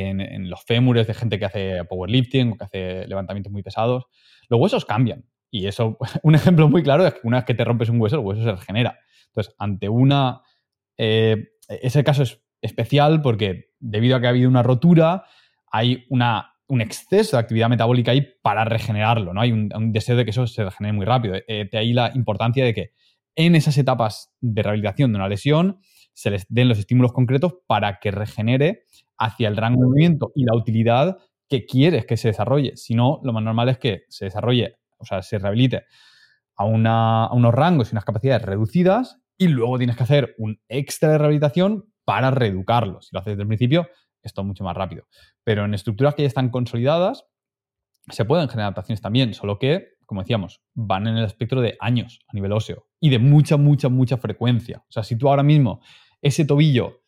Speaker 3: en, los fémures de gente que hace powerlifting o que hace levantamientos muy pesados. Los huesos cambian y eso, <laughs> un ejemplo muy claro es que una vez que te rompes un hueso, el hueso se regenera. Entonces, ante una... Eh, ese caso es especial porque debido a que ha habido una rotura, hay una un exceso de actividad metabólica ahí para regenerarlo, ¿no? Hay un, deseo de que eso se regenere muy rápido. Eh, de ahí la importancia de que en esas etapas de rehabilitación de una lesión se les den los estímulos concretos para que regenere hacia el rango de movimiento y la utilidad que quieres que se desarrolle. Si no, lo más normal es que se desarrolle, o sea, se rehabilite a, a unos rangos y unas capacidades reducidas y luego tienes que hacer un extra de rehabilitación para reeducarlo. Si lo haces desde el principio, esto es mucho más rápido. Pero en estructuras que ya están consolidadas, se pueden generar adaptaciones también, solo que, como decíamos, van en el espectro de años a nivel óseo y de mucha, mucha, mucha frecuencia. O sea, si tú ahora mismo ese tobillo,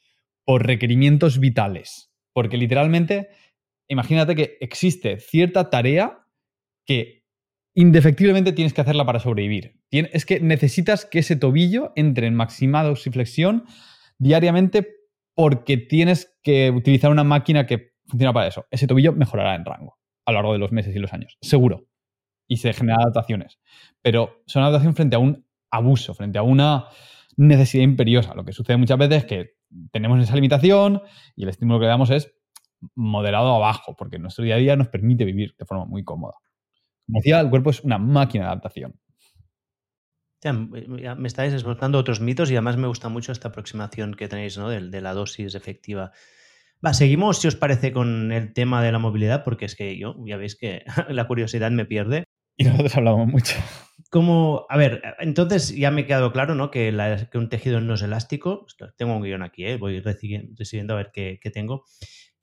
Speaker 3: por requerimientos vitales, porque literalmente, imagínate que existe cierta tarea que indefectiblemente tienes que hacerla para sobrevivir. Es que necesitas que ese tobillo entre en maximada flexión diariamente porque tienes que utilizar una máquina que funciona para eso. Ese tobillo mejorará en rango a lo largo de los meses y los años, seguro. Y se generan adaptaciones. Pero son adaptaciones frente a un abuso, frente a una necesidad imperiosa. Lo que sucede muchas veces es que tenemos esa limitación y el estímulo que le damos es moderado abajo, porque nuestro día a día nos permite vivir de forma muy cómoda. Como decía, el cuerpo es una máquina de adaptación.
Speaker 1: me estáis desmontando otros mitos y además me gusta mucho esta aproximación que tenéis ¿no? de, de, la dosis efectiva. Va, seguimos, si os parece, con el tema de la movilidad, porque es que yo, ya veis que <laughs> la curiosidad me pierde. <laughs>
Speaker 3: Y nosotros hablamos mucho.
Speaker 1: Como, a ver, entonces ya me ha quedado claro, ¿no? Que, que un tejido no es elástico. Tengo un guion aquí, ¿eh? voy recibiendo a ver qué, qué tengo.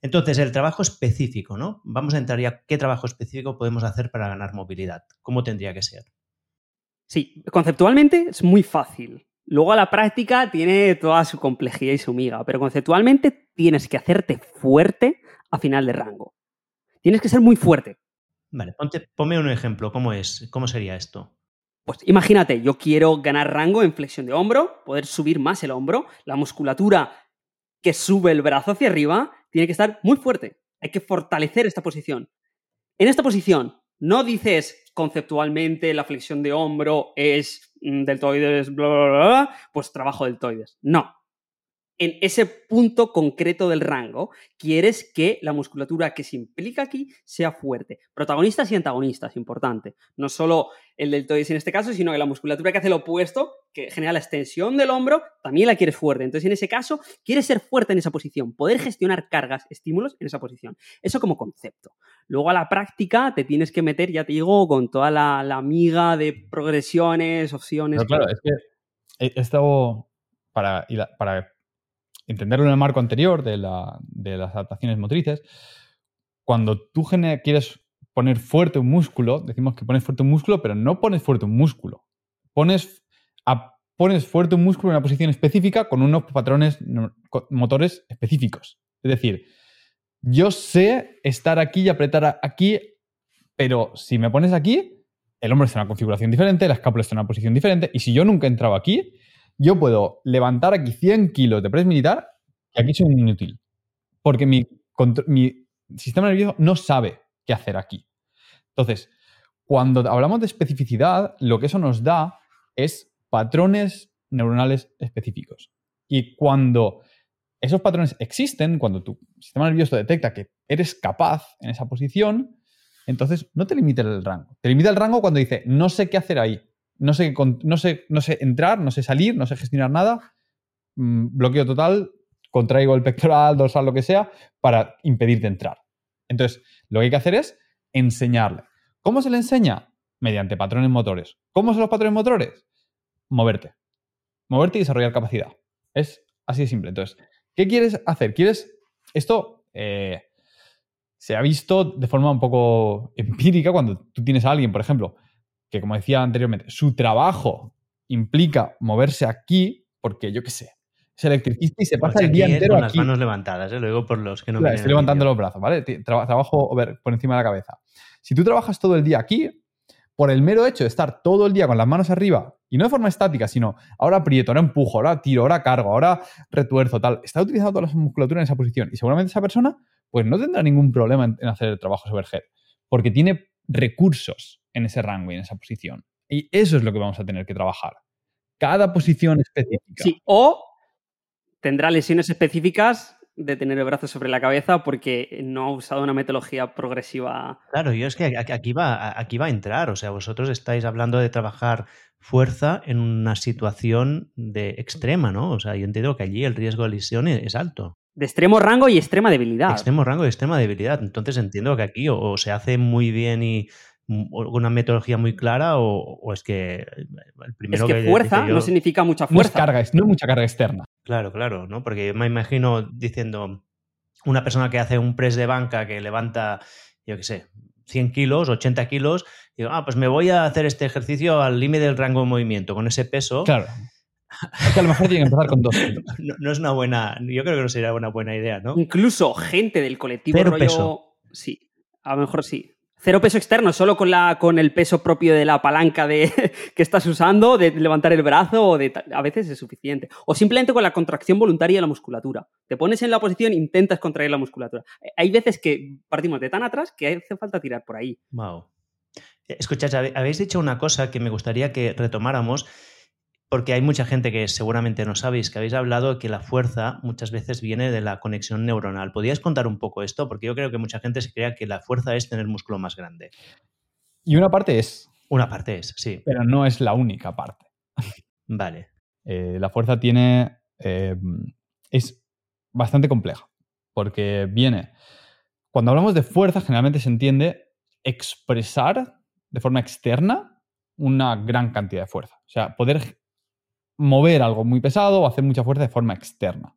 Speaker 1: Entonces, el trabajo específico, ¿no? Vamos a entrar ya qué trabajo específico podemos hacer para ganar movilidad. ¿Cómo tendría que ser?
Speaker 2: Sí, conceptualmente es muy fácil. Luego a la práctica tiene toda su complejidad y su miga, pero conceptualmente tienes que hacerte fuerte a final de rango. Tienes que ser muy fuerte.
Speaker 1: Vale, ponte, ponme un ejemplo. ¿Cómo es? ¿Cómo sería esto?
Speaker 2: Pues imagínate, yo quiero ganar rango en flexión de hombro, poder subir más el hombro, la musculatura que sube el brazo hacia arriba tiene que estar muy fuerte. Hay que fortalecer esta posición. En esta posición, no dices conceptualmente la flexión de hombro es mm, deltoides, bla, bla, bla, pues trabajo deltoides. No en ese punto concreto del rango, quieres que la musculatura que se implica aquí sea fuerte. Protagonistas y antagonistas, importante. No solo el deltoides en este caso, sino que la musculatura que hace lo opuesto, que genera la extensión del hombro, también la quieres fuerte. Entonces, en ese caso, quieres ser fuerte en esa posición, poder gestionar cargas, estímulos en esa posición. Eso como concepto. Luego a la práctica te tienes que meter, ya te digo, con toda la, la miga de progresiones, opciones.
Speaker 3: claro, es que he estado para, para entenderlo en el marco anterior de, las adaptaciones motrices, cuando tú quieres poner fuerte un músculo, decimos que pones fuerte un músculo, pero no pones fuerte un músculo. Pones, pones fuerte un músculo en una posición específica con unos patrones motores específicos. Es decir, yo sé estar aquí y apretar aquí, pero si me pones aquí, el hombro está en una configuración diferente, la escápula está en una posición diferente, y si yo nunca he entrado aquí, yo puedo levantar aquí 100 kilos de press militar y aquí soy un inútil. Porque mi, mi sistema nervioso no sabe qué hacer aquí. Entonces, cuando hablamos de especificidad, lo que eso nos da es patrones neuronales específicos. Y cuando esos patrones existen, cuando tu sistema nervioso detecta que eres capaz en esa posición, entonces no te limita el rango. Te limita el rango cuando dice, no sé qué hacer ahí no sé, no, sé, no sé entrar, no sé salir, no sé gestionar nada, mm, bloqueo total, contraigo el pectoral, dorsal, lo que sea, para impedirte entrar. Entonces, lo que hay que hacer es enseñarle. ¿Cómo se le enseña? Mediante patrones motores. ¿Cómo son los patrones motores? Moverte. Moverte y desarrollar capacidad. Es así de simple. Entonces, ¿qué quieres hacer? ¿Quieres... Esto eh, se ha visto de forma un poco empírica cuando tú tienes a alguien, por ejemplo, que como decía anteriormente, su trabajo implica moverse aquí, porque yo qué sé, es electricista y se pasa el día entero
Speaker 1: con
Speaker 3: aquí.
Speaker 1: las manos levantadas, ¿eh? luego por los que no
Speaker 3: Estoy levantando los brazos, ¿vale? trabajo por encima de la cabeza. Si tú trabajas todo el día aquí, por el mero hecho de estar todo el día con las manos arriba, y no de forma estática, sino ahora aprieto, ahora empujo, ahora tiro, ahora cargo, ahora retuerzo, tal, está utilizando toda la musculatura en esa posición. Y seguramente esa persona, pues no tendrá ningún problema en, en hacer el trabajo overhead, porque tiene recursos en ese rango y en esa posición. Y eso es lo que vamos a tener que trabajar. Cada posición específica.
Speaker 2: Sí, o tendrá lesiones específicas de tener el brazo sobre la cabeza porque no ha usado una metodología progresiva.
Speaker 1: Claro, yo es que aquí va, aquí va a entrar. O sea, vosotros estáis hablando de trabajar fuerza en una situación de extrema, ¿no? O sea, yo entiendo que allí el riesgo de lesión es alto.
Speaker 2: De extremo rango y extrema debilidad.
Speaker 1: Extremo rango y extrema debilidad. Entonces entiendo que aquí o se hace muy bien y una metodología muy clara o, es que el primero
Speaker 2: es que, fuerza no significa mucha fuerza.
Speaker 3: No es, carga, no mucha carga externa.
Speaker 1: Claro, claro, ¿no? Porque me imagino diciendo una persona que hace un press de banca que levanta, yo qué sé, 100 kilos, 80 kilos, y digo, ah, pues me voy a hacer este ejercicio al límite del rango de movimiento con ese peso.
Speaker 3: Claro. Es que a lo mejor tiene que empezar con dos <laughs>
Speaker 1: no, no, es una buena, yo creo que no sería una buena idea, ¿no?
Speaker 2: Incluso gente del colectivo
Speaker 1: rollo, peso.
Speaker 2: sí, a lo mejor sí, Cero peso externo, solo con, la, con el peso propio de la palanca de, <laughs> que estás usando, de levantar el brazo, o de, a veces es suficiente. O simplemente con la contracción voluntaria de la musculatura. Te pones en la posición e intentas contraer la musculatura. Hay veces que partimos de tan atrás que hace falta tirar por ahí.
Speaker 1: Wow. Escuchad, habéis dicho una cosa que me gustaría que retomáramos porque hay mucha gente que seguramente no sabéis que habéis hablado que la fuerza muchas veces viene de la conexión neuronal. ¿Podrías contar un poco esto? Porque yo creo que mucha gente se crea que la fuerza es tener músculo más grande.
Speaker 3: Y una parte es.
Speaker 1: Una parte es, sí.
Speaker 3: Pero no es la única parte.
Speaker 1: Vale.
Speaker 3: Eh, la fuerza tiene. Eh, es bastante compleja. Porque viene. Cuando hablamos de fuerza, generalmente se entiende expresar de forma externa una gran cantidad de fuerza. O sea, poder mover algo muy pesado o hacer mucha fuerza de forma externa.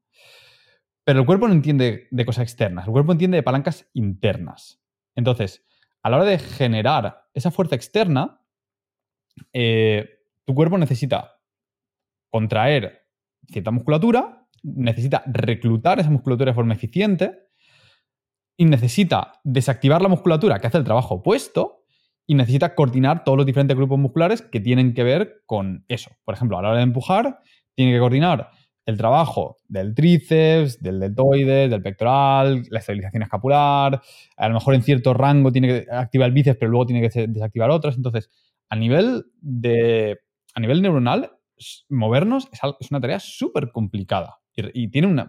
Speaker 3: Pero el cuerpo no entiende de cosas externas, el cuerpo entiende de palancas internas. Entonces, a la hora de generar esa fuerza externa, eh, tu cuerpo necesita contraer cierta musculatura, necesita reclutar esa musculatura de forma eficiente y necesita desactivar la musculatura que hace el trabajo opuesto y necesita coordinar todos los diferentes grupos musculares que tienen que ver con eso. Por ejemplo, a la hora de empujar, tiene que coordinar el trabajo del tríceps, del deltoides, del pectoral, la estabilización escapular, a lo mejor en cierto rango tiene que activar el bíceps, pero luego tiene que desactivar otros. Entonces, a nivel de a nivel neuronal, movernos es, una tarea súper complicada y, tiene una,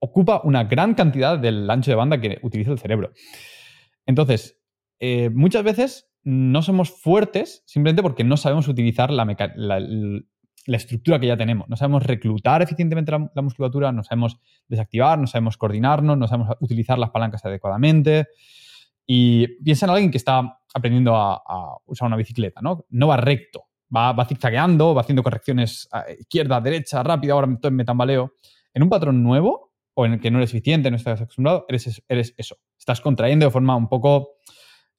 Speaker 3: ocupa una gran cantidad del ancho de banda que utiliza el cerebro. Entonces, eh, muchas veces no somos fuertes simplemente porque no sabemos utilizar la, estructura que ya tenemos. No sabemos reclutar eficientemente la, musculatura, no sabemos desactivar, no sabemos coordinarnos, no sabemos utilizar las palancas adecuadamente. Y piensa en alguien que está aprendiendo a, usar una bicicleta, ¿no? No va recto, va, zigzagueando, va haciendo correcciones a izquierda, derecha, rápida, ahora me tambaleo. En un patrón nuevo, o en el que no eres eficiente, no estás acostumbrado, eres, eres eso. Estás contrayendo de forma un poco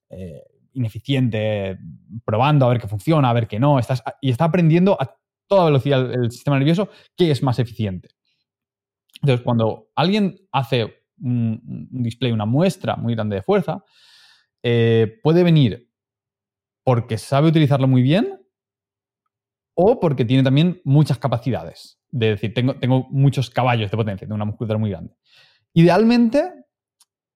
Speaker 3: eh, ineficiente, probando a ver qué funciona, a ver qué no, y está aprendiendo a toda velocidad el, sistema nervioso qué es más eficiente. Entonces, cuando alguien hace un, display, una muestra muy grande de fuerza, eh, puede venir porque sabe utilizarlo muy bien o porque tiene también muchas capacidades. De decir, tengo, tengo muchos caballos de potencia, tengo una musculatura muy grande. Idealmente,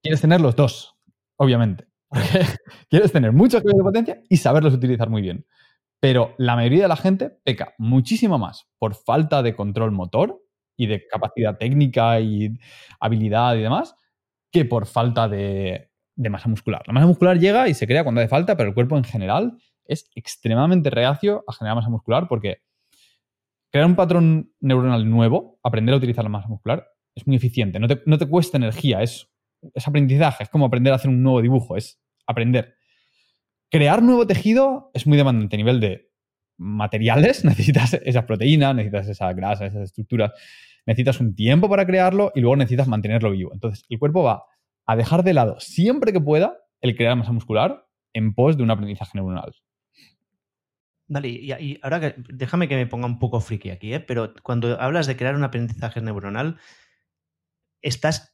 Speaker 3: quieres tener los dos, obviamente. <laughs> quieres tener muchos caballos de potencia y saberlos utilizar muy bien. Pero la mayoría de la gente peca muchísimo más por falta de control motor y de capacidad técnica y habilidad y demás que por falta de, masa muscular. La masa muscular llega y se crea cuando hace falta, pero el cuerpo en general es extremadamente reacio a generar masa muscular porque crear un patrón neuronal nuevo, aprender a utilizar la masa muscular, es muy eficiente. No te, no te cuesta energía, es, es aprendizaje, es como aprender a hacer un nuevo dibujo, es aprender. Crear nuevo tejido es muy demandante a nivel de materiales, <laughs> necesitas esas proteínas, necesitas esas grasas, esas estructuras, necesitas un tiempo para crearlo y luego necesitas mantenerlo vivo. Entonces, el cuerpo va a dejar de lado siempre que pueda el crear masa muscular en pos de un aprendizaje neuronal.
Speaker 1: Vale, y, ahora déjame que me ponga un poco friki aquí, ¿eh? pero cuando hablas de crear un aprendizaje neuronal, ¿estás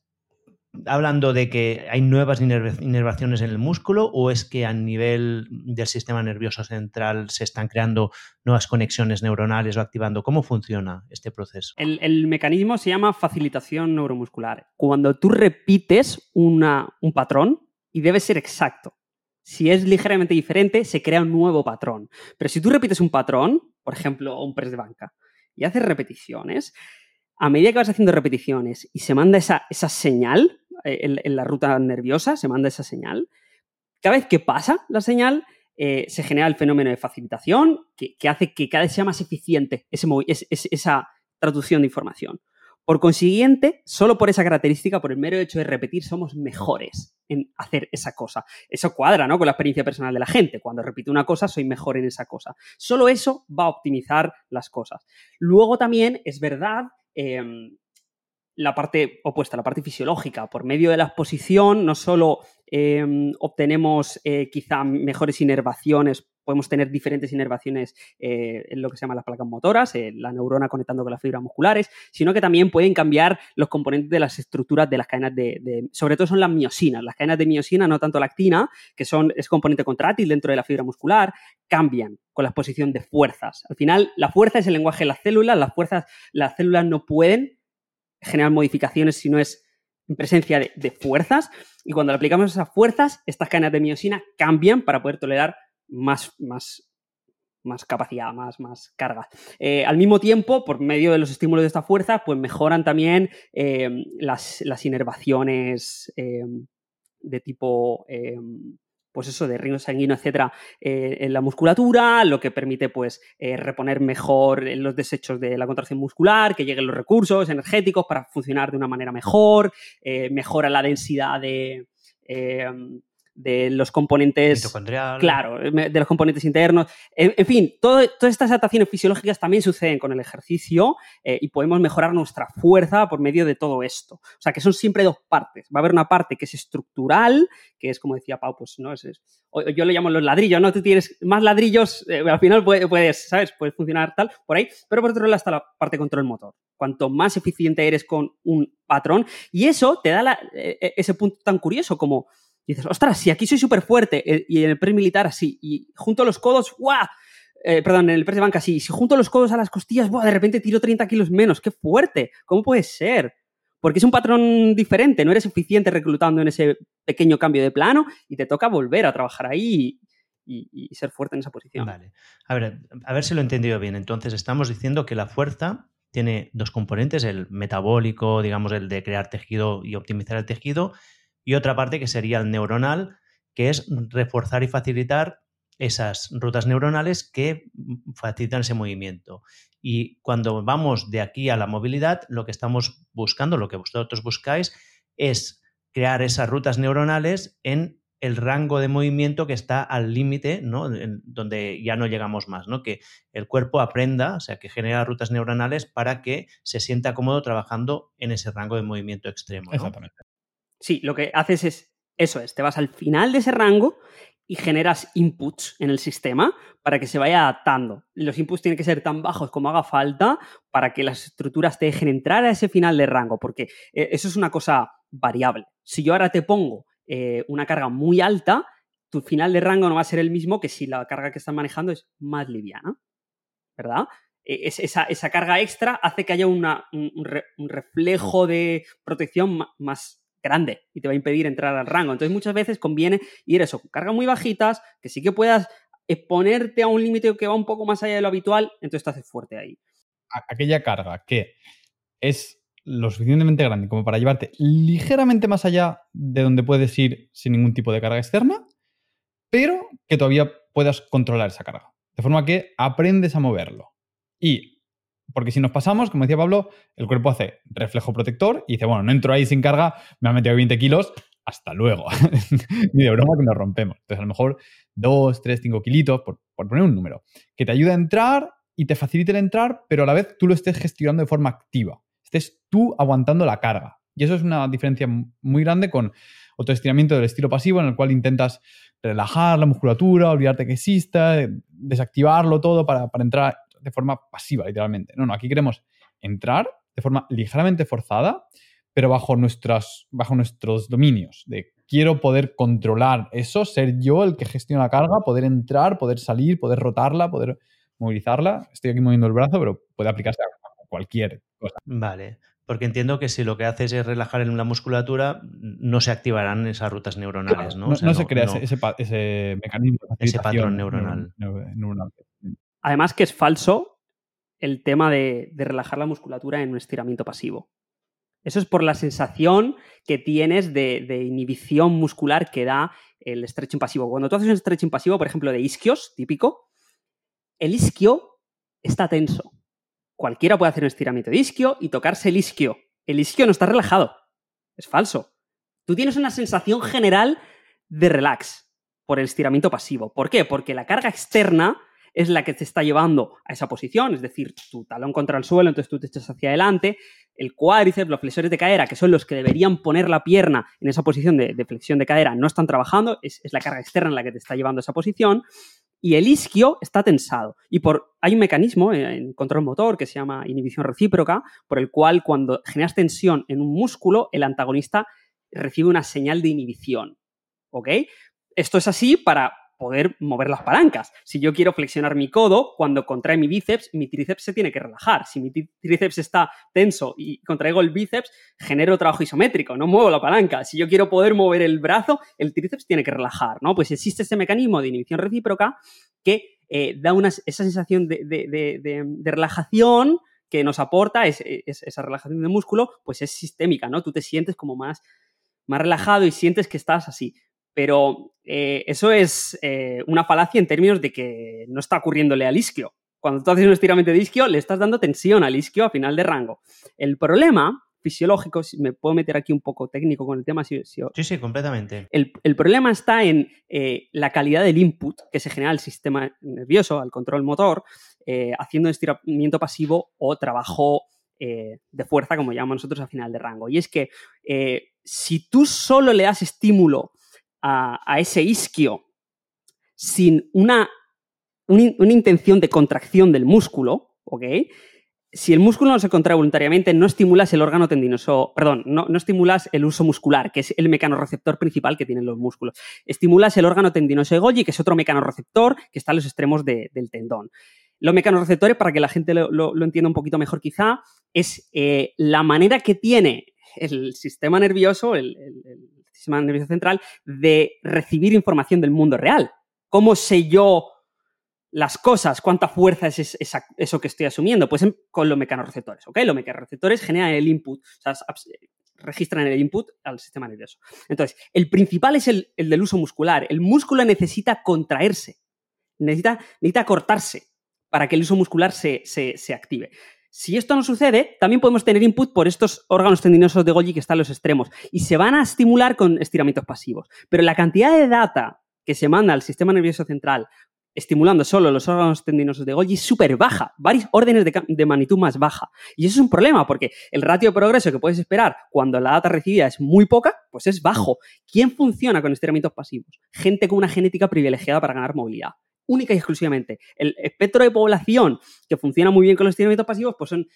Speaker 1: hablando de que hay nuevas inervaciones en el músculo o es que a nivel del sistema nervioso central se están creando nuevas conexiones neuronales o activando? ¿Cómo funciona este proceso?
Speaker 2: El, mecanismo se llama facilitación neuromuscular. Cuando tú repites un patrón y debe ser exacto. Si es ligeramente diferente, se crea un nuevo patrón. Pero si tú repites un patrón, por ejemplo, un press de banca, y haces repeticiones, a medida que vas haciendo repeticiones y se manda esa, esa señal, eh, en, la ruta nerviosa, se manda esa señal. Cada vez que pasa la señal, eh, se genera el fenómeno de facilitación que, hace que cada vez sea más eficiente esa traducción de información. Por consiguiente, solo por esa característica, por el mero hecho de repetir, somos mejores en hacer esa cosa. Eso cuadra ¿no? con la experiencia personal de la gente. Cuando repito una cosa, soy mejor en esa cosa. Solo eso va a optimizar las cosas. Luego también es verdad em, la parte opuesta, la parte fisiológica. Por medio de la exposición no solo em, obtenemos eh, quizá mejores inervaciones podemos tener diferentes inervaciones eh, en lo que se llama las placas motoras, eh, la neurona conectando con las fibras musculares, sino que también pueden cambiar los componentes de las estructuras de las cadenas de, sobre todo son las miosinas, las cadenas de miosina, no tanto la actina, que son, es componente contrátil dentro de la fibra muscular, cambian con la exposición de fuerzas. Al final, la fuerza es el lenguaje de las células, las fuerzas, las células no pueden generar modificaciones si no es en presencia de, fuerzas y cuando le aplicamos esas fuerzas, estas cadenas de miosina cambian para poder tolerar más, más, más capacidad, más, más carga. Eh, al mismo tiempo, por medio de los estímulos de esta fuerza, pues mejoran también eh, las, inervaciones eh, de tipo pues eso, de río sanguíneo, etcétera, eh, en la musculatura, lo que permite, pues, eh, reponer mejor los desechos de la contracción muscular, que lleguen los recursos energéticos para funcionar de una manera mejor, eh, mejora la densidad de de los componentes. Claro, de los componentes internos. En, fin, todas estas adaptaciones fisiológicas también suceden con el ejercicio eh, y podemos mejorar nuestra fuerza por medio de todo esto. O sea, que son siempre dos partes. Va a haber una parte que es estructural, que es como decía Pau, pues no es. yo le llamo los ladrillos, ¿no? Tú tienes más ladrillos, eh, al final puedes, ¿sabes? Puedes funcionar tal, por ahí. Pero por otro lado está la parte control motor. Cuanto más eficiente eres con un patrón, y eso te da ese punto tan curioso como y dices, ostras, si aquí soy súper fuerte eh, y en el press militar así, y junto los codos, ¡guau! Eh, perdón, en el press de banca así, si junto los codos a las costillas, ¡buah! De repente tiro 30 kilos menos, ¡qué fuerte! ¿Cómo puede ser? Porque es un patrón diferente, no eres eficiente reclutando en ese pequeño cambio de plano y te toca volver a trabajar ahí y, y, ser fuerte en esa posición.
Speaker 1: Vale. A ver, a ver si lo he entendido bien. Entonces, estamos diciendo que la fuerza tiene dos componentes, el metabólico, digamos, el de crear tejido y optimizar el tejido, y otra parte que sería el neuronal, que es reforzar y facilitar esas rutas neuronales que facilitan ese movimiento. Y cuando vamos de aquí a la movilidad, lo que estamos buscando, lo que vosotros buscáis, es crear esas rutas neuronales en el rango de movimiento que está al límite, ¿no? donde ya no llegamos más, ¿no? Que el cuerpo aprenda, o sea, que genera rutas neuronales para que se sienta cómodo trabajando en ese rango de movimiento extremo.
Speaker 2: Sí, lo que haces es, eso es, te vas al final de ese rango y generas inputs en el sistema para que se vaya adaptando. Los inputs tienen que ser tan bajos como haga falta para que las estructuras te dejen entrar a ese final de rango, porque eh, eso es una cosa variable. Si yo ahora te pongo eh, una carga muy alta, tu final de rango no va a ser el mismo que si la carga que estás manejando es más liviana, ¿verdad? E, esa, carga extra hace que haya un, reflejo de protección más, grande y te va a impedir entrar al rango. Entonces muchas veces conviene ir eso, cargas muy bajitas, que sí que puedas exponerte a un límite que va un poco más allá de lo habitual, entonces te haces fuerte ahí.
Speaker 3: Aquella carga que es lo suficientemente grande como para llevarte ligeramente más allá de donde puedes ir sin ningún tipo de carga externa, pero que todavía puedas controlar esa carga. De forma que aprendes a moverlo. Y porque si nos pasamos, como decía Pablo, el cuerpo hace reflejo protector y dice, bueno, no entro ahí sin carga, me ha metido 20 kilos, hasta luego. <laughs> Ni de broma que nos rompemos. Entonces, a lo mejor 2, 3, 5 kilitos, por, poner un número, que te ayude a entrar y te facilite el entrar, pero a la vez tú lo estés gestionando de forma activa. Estés tú aguantando la carga. Y eso es una diferencia muy grande con otro estiramiento del estilo pasivo en el cual intentas relajar la musculatura, olvidarte que exista, desactivarlo todo para entrar de forma pasiva, literalmente. No, no, aquí queremos entrar de forma ligeramente forzada, pero bajo, nuestras, bajo nuestros dominios. De quiero poder controlar eso, ser yo el que gestiona la carga, poder entrar, poder salir, poder rotarla, poder movilizarla. Estoy aquí moviendo el brazo, pero puede aplicarse a cualquier cosa.
Speaker 1: Vale. Porque entiendo que si lo que haces es relajar en la musculatura, no se activarán esas rutas neuronales, ¿no?
Speaker 3: No, se crea Ese, mecanismo.
Speaker 1: ese patrón neuronal.
Speaker 2: Además que es falso el tema de, relajar la musculatura en un estiramiento pasivo. Eso es por la sensación que tienes de, inhibición muscular que da el stretching pasivo. Cuando tú haces un stretching pasivo, por ejemplo, de isquios, típico, el isquio está tenso. Cualquiera puede hacer un estiramiento de isquio y tocarse el isquio. El isquio no está relajado. Es falso. Tú tienes una sensación general de relax por el estiramiento pasivo. ¿Por qué? Porque la carga externa es la que te está llevando a esa posición, es decir, tu talón contra el suelo, entonces tú te echas hacia adelante, el cuádriceps, los flexores de cadera, que son los que deberían poner la pierna en esa posición de, flexión de cadera, no están trabajando, es, la carga externa en la que te está llevando a esa posición, y el isquio está tensado. Y por, hay un mecanismo en control motor que se llama inhibición recíproca, por el cual cuando generas tensión en un músculo, el antagonista recibe una señal de inhibición. ¿Ok? Esto es así para poder mover las palancas. Si yo quiero flexionar mi codo, cuando contrae mi bíceps, mi tríceps se tiene que relajar. Si mi tríceps está tenso y contraigo el bíceps, genero trabajo isométrico, no muevo la palanca. Si yo quiero poder mover el brazo, el tríceps tiene que relajar, ¿no? Pues existe ese mecanismo de inhibición recíproca que eh, da una, esa sensación de, relajación que nos aporta esa relajación de músculo, pues es sistémica, ¿no? Tú te sientes como más, más relajado y sientes que estás así. Pero eh, eso es eh, una falacia en términos de que no está ocurriéndole al isquio. Cuando tú haces un estiramiento de isquio, le estás dando tensión al isquio a final de rango. El problema fisiológico, si me puedo meter aquí un poco técnico con el tema. sí,
Speaker 1: sí, completamente.
Speaker 2: El, problema está en eh, la calidad del input que se genera al sistema nervioso, al control motor, haciendo estiramiento pasivo o trabajo de fuerza, como llamamos nosotros, a final de rango. Y es que si tú solo le das estímulo a, ese isquio sin una, una, intención de contracción del músculo, ¿ok? Si el músculo no se contrae voluntariamente, no estimulas el órgano tendinoso, perdón, no, no estimulas el uso muscular, que es el mecanorreceptor principal que tienen los músculos. Estimulas el órgano tendinoso de Golgi, que es otro mecanorreceptor que está a los extremos del tendón. Los mecanorreceptores, para que la gente lo, entienda un poquito mejor quizá, es eh, la manera que tiene el sistema nervioso, el, sistema nervioso central, de recibir información del mundo real. ¿Cómo sé yo las cosas? ¿Cuánta fuerza es eso que estoy asumiendo? Pues con los mecanorreceptores, ¿ok? Los mecanorreceptores generan el input, o sea, registran el input al sistema nervioso. Entonces, el principal es el, del uso muscular. El músculo necesita contraerse, necesita, cortarse para que el uso muscular se, se active. Si esto no sucede, también podemos tener input por estos órganos tendinosos de Golgi que están en los extremos y se van a estimular con estiramientos pasivos. Pero la cantidad de data que se manda al sistema nervioso central estimulando solo los órganos tendinosos de Golgi es súper baja, varios órdenes de, magnitud más baja. Y eso es un problema porque el ratio de progreso que puedes esperar cuando la data recibida es muy poca, pues es bajo. ¿Quién funciona con estiramientos pasivos? Gente con una genética privilegiada para ganar movilidad única y exclusivamente. El espectro de población que funciona muy bien con los estiramientos pasivos, pues son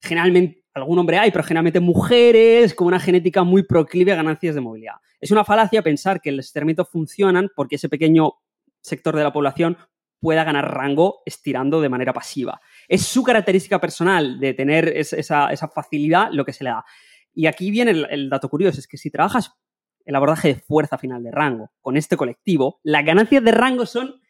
Speaker 2: generalmente, algún hombre hay, pero generalmente mujeres con una genética muy proclive a ganancias de movilidad. Es una falacia pensar que los estiramientos funcionan porque ese pequeño sector de la población pueda ganar rango estirando de manera pasiva. Es su característica personal de tener esa, facilidad lo que se le da. Y aquí viene el, dato curioso, es que si trabajas el abordaje de fuerza final de rango con este colectivo, las ganancias de rango son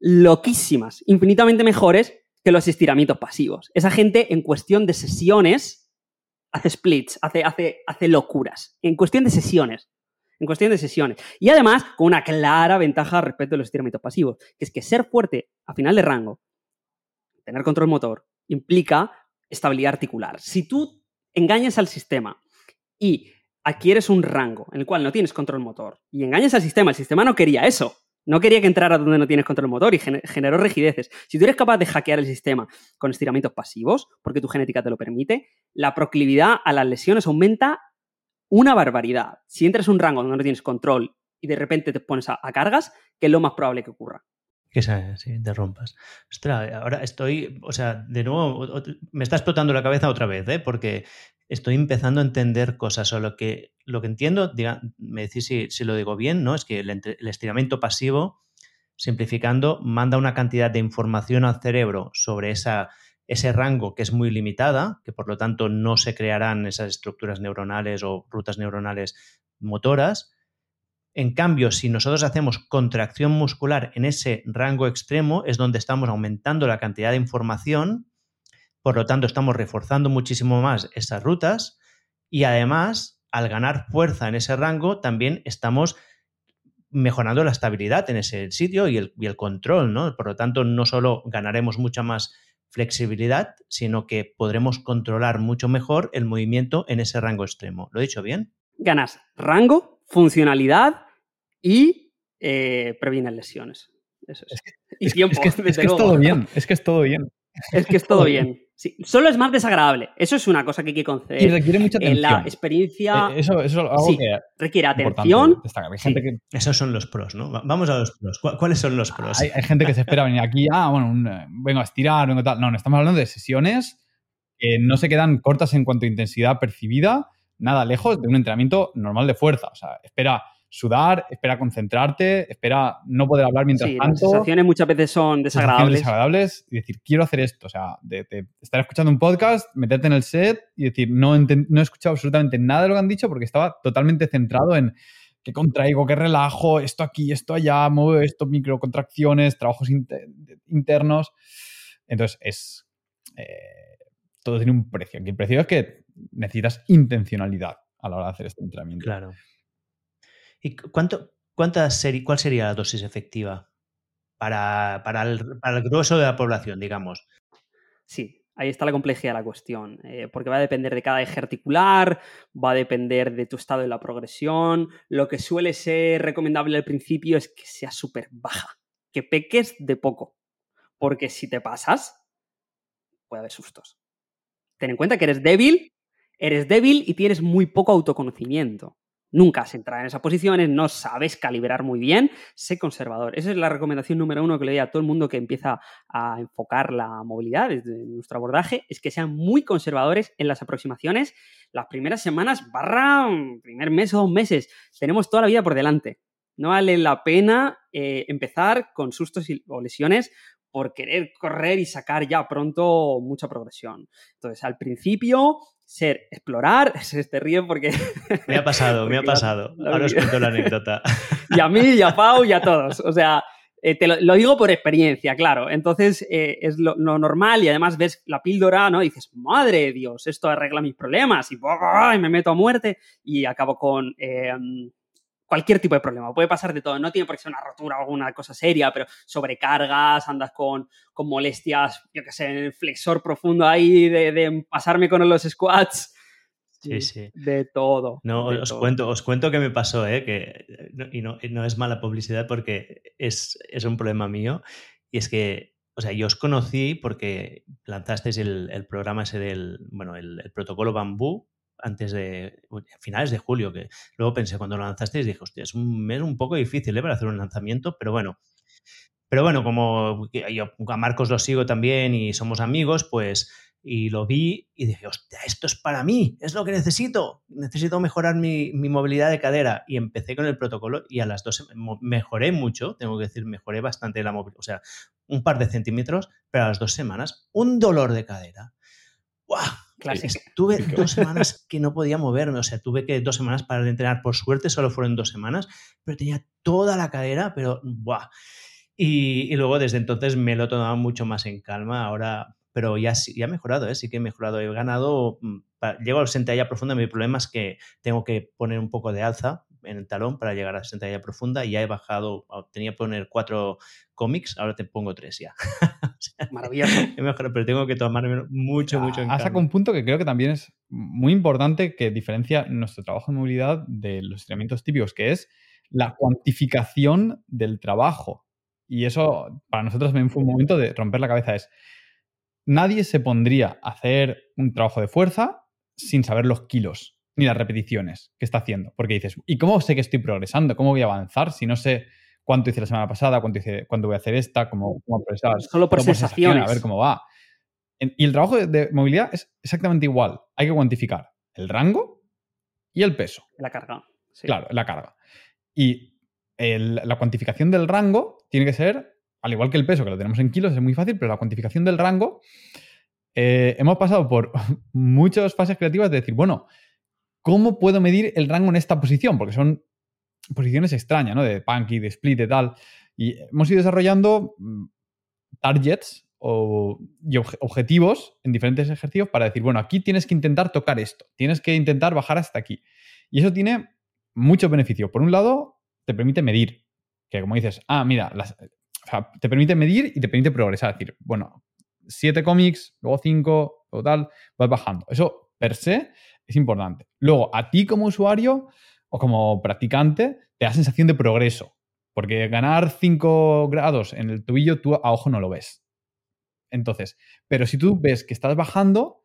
Speaker 2: loquísimas, infinitamente mejores que los estiramientos pasivos. Esa gente en cuestión de sesiones hace splits, hace, hace, hace locuras. En cuestión de sesiones. En cuestión de sesiones. Y además, con una clara ventaja respecto a los estiramientos pasivos, que es que ser fuerte a final de rango, tener control motor, implica estabilidad articular. Si tú engañas al sistema y adquieres un rango en el cual no tienes control motor y engañas al sistema, el sistema no quería eso. No quería que entrara donde no tienes control motor y generó rigideces. Si tú eres capaz de hackear el sistema con estiramientos pasivos, porque tu genética te lo permite, la proclividad a las lesiones aumenta una barbaridad. Si entras en un rango donde no tienes control y de repente te pones a, cargas, que es lo más probable que ocurra
Speaker 1: que se sí, interrumpas. Ostras, ahora estoy, o sea, de nuevo, me está explotando la cabeza otra vez, ¿eh? porque estoy empezando a entender cosas o lo que, lo que entiendo, diga, me decís si, lo digo bien, ¿no? Es que el, estiramiento pasivo, simplificando, manda una cantidad de información al cerebro sobre esa, ese rango que es muy limitada, que por lo tanto no se crearán esas estructuras neuronales o rutas neuronales motoras. En cambio, si nosotros hacemos contracción muscular en ese rango extremo, es donde estamos aumentando la cantidad de información por lo tanto, estamos reforzando muchísimo más esas rutas y además, al ganar fuerza en ese rango, también estamos mejorando la estabilidad en ese sitio y el, control, ¿no? Por lo tanto, no solo ganaremos mucha más flexibilidad, sino que podremos controlar mucho mejor el movimiento en ese rango extremo. ¿Lo he dicho bien?
Speaker 2: Ganas rango, funcionalidad y eh, previenes lesiones. Eso es.
Speaker 3: y tiempo, es que es todo bien, es que es todo bien.
Speaker 2: es que es todo bien. Sí, solo es más desagradable. Eso es una cosa que hay que conceder.
Speaker 3: Y requiere mucha atención.
Speaker 2: En la experiencia.
Speaker 3: Eh, Eso, eso es algo
Speaker 2: Sí,
Speaker 3: que
Speaker 2: requiere atención.
Speaker 3: destacar. Hay
Speaker 2: Sí.
Speaker 3: gente que
Speaker 1: Esos son los pros, ¿no? Va- Vamos a los pros. ¿Cu- ¿Cuáles son los pros?
Speaker 3: Hay, hay gente que se espera venir aquí, ah, bueno, un, eh, vengo a estirar, vengo tal. No, no, estamos hablando de sesiones que no se quedan cortas en cuanto a intensidad percibida, nada lejos de un entrenamiento normal de fuerza. O sea, espera sudar, espera concentrarte, espera no poder hablar mientras
Speaker 2: Sí, las
Speaker 3: tanto.
Speaker 2: sensaciones muchas veces son desagradables.
Speaker 3: desagradables y decir, quiero hacer esto. O sea, de, de estar escuchando un podcast, meterte en el set y decir, no, no he escuchado absolutamente nada de lo que han dicho porque estaba totalmente centrado en qué contraigo, qué relajo, esto aquí, esto allá, muevo esto, microcontracciones, trabajos inter- internos. Entonces, es. eh, todo tiene un precio. Aquí el precio es que necesitas intencionalidad a la hora de hacer este entrenamiento.
Speaker 1: Claro. ¿Y cu- cuánto, cuánta cuál sería la dosis efectiva para, para el grueso de la población, digamos?
Speaker 2: Sí, ahí está la complejidad de la cuestión, eh, porque va a depender de cada eje articular, va a depender de tu estado de la progresión. Lo que suele ser recomendable al principio es que sea súper baja, que peques de poco, porque si te pasas, puede haber sustos. Ten en cuenta que eres débil, eres débil y tienes muy poco autoconocimiento. Nunca has entrado en esas posiciones, no sabes calibrar muy bien, sé conservador. Esa es la recomendación número uno que le doy a todo el mundo que empieza a enfocar la movilidad desde nuestro abordaje, es que sean muy conservadores en las aproximaciones las primeras semanas, barra primer mes o dos meses. Tenemos toda la vida por delante. No vale la pena eh, empezar con sustos y- o lesiones por querer correr y sacar ya pronto mucha progresión. Entonces, al principio, ser explorar, <laughs> se te ríe porque
Speaker 1: Me ha pasado, me ha <laughs> pasado. Ahora os cuento la anécdota. <laughs>
Speaker 2: y a mí, y a Pau, y a todos. O sea, eh, te lo, lo digo por experiencia, claro. Entonces, eh, es lo, lo normal y además ves la píldora, ¿no? Y dices, madre de Dios, esto arregla mis problemas y, y me meto a muerte y acabo con eh, cualquier tipo de problema. Puede pasar de todo. No tiene por qué ser una rotura o alguna cosa seria, pero sobrecargas, andas con, con molestias, yo qué sé, en el flexor profundo ahí de, de pasarme con los squats.
Speaker 1: Sí, sí.
Speaker 2: De todo.
Speaker 1: No,
Speaker 2: de
Speaker 1: os
Speaker 2: todo.
Speaker 1: cuento, os cuento qué me pasó, ¿eh? Que, no- y no, no es mala publicidad porque es, es un problema mío. Y es que, o sea, yo os conocí porque lanzasteis el, el programa ese del, bueno, el, el protocolo bambú antes de, finales de julio, que luego pensé cuando lo lanzasteis, dije, hostia, es un mes un poco difícil ¿eh? para hacer un lanzamiento, pero bueno. Pero bueno, como yo a Marcos lo sigo también y somos amigos, pues y lo vi y dije, hostia, esto es para mí, es lo que necesito. Necesito mejorar mi, mi movilidad de cadera. Y empecé con el protocolo y a las dos mejoré mucho, tengo que decir, mejoré bastante la movilidad, o sea, un par de centímetros, pero a las dos semanas, un dolor de cadera. ¡Guau! Estuve
Speaker 3: Clásico.
Speaker 1: dos semanas que no podía moverme, o sea, tuve que dos semanas para entrenar. Por suerte solo fueron dos semanas, pero tenía toda la cadera, pero ¡buah! Y, y luego desde entonces me lo he tomado mucho más en calma. Ahora, pero ya, ya he mejorado, ¿eh? sí que he mejorado. He ganado, mm, pa- llego al sentadilla profunda. Mi problema es que tengo que poner un poco de alza en el talón para llegar a la sentadilla profunda. Y ya he bajado, tenía que poner cuatro cómics, ahora te pongo tres ya. <laughs> <laughs> Sea,
Speaker 2: Maravilloso.
Speaker 1: he mejorado, pero tengo que tomarme mucho, mucho en
Speaker 3: Has sacado un punto que creo que también es muy importante que diferencia nuestro trabajo de movilidad de los entrenamientos típicos, que es la cuantificación del trabajo. Y eso para nosotros también fue un momento de romper la cabeza. Es, nadie se pondría a hacer un trabajo de fuerza sin saber los kilos ni las repeticiones que está haciendo. Porque dices, ¿y cómo sé que estoy progresando? ¿Cómo voy a avanzar si no sé cuánto hice la semana pasada, cuánto hice, cuándo voy a hacer esta, cómo, cómo progresar?
Speaker 2: Solo por
Speaker 3: sensaciones,
Speaker 2: sensaciones.
Speaker 3: A ver cómo va. Y el trabajo de, de movilidad es exactamente igual. Hay que cuantificar el rango y el peso.
Speaker 2: La carga. sí.
Speaker 3: Claro, la carga. Y el- la cuantificación del rango tiene que ser, al igual que el peso, que lo tenemos en kilos, es muy fácil, pero la cuantificación del rango, eh, hemos pasado por <laughs> muchas fases creativas de decir, bueno, ¿cómo puedo medir el rango en esta posición? Porque son posiciones extrañas, ¿no? De punky, de split, de tal. Y hemos ido desarrollando mm, targets o, y obje- objetivos en diferentes ejercicios para decir, bueno, aquí tienes que intentar tocar esto, tienes que intentar bajar hasta aquí. Y eso tiene muchos beneficios. Por un lado, te permite medir, que como dices, ah, mira, las- te permite medir y te permite progresar. Es decir, bueno, siete cómics, luego cinco, o tal, vas bajando. Eso per se es importante. Luego, a ti como usuario o como practicante, te da sensación de progreso. Porque ganar 5 grados en el tobillo tú a ojo no lo ves. Entonces, pero si tú ves que estás bajando,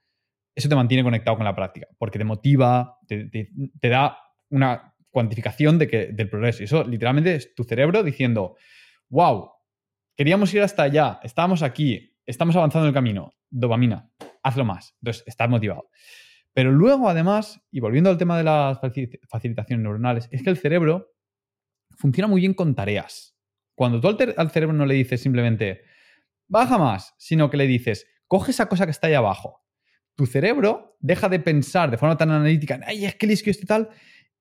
Speaker 3: eso te mantiene conectado con la práctica, porque te motiva, te, da una cuantificación de que, del progreso. Y eso literalmente es tu cerebro diciendo, wow, queríamos ir hasta allá, estábamos aquí, estamos avanzando en el camino, dopamina, hazlo más. Entonces, estás motivado. Pero luego, además, y volviendo al tema de las facilitaciones neuronales, es que el cerebro funciona muy bien con tareas. Cuando tú al, cerebro no le dices simplemente, baja más, sino que le dices, coge esa cosa que está ahí abajo. Tu cerebro deja de pensar de forma tan analítica, ay, es que el isquio este tal,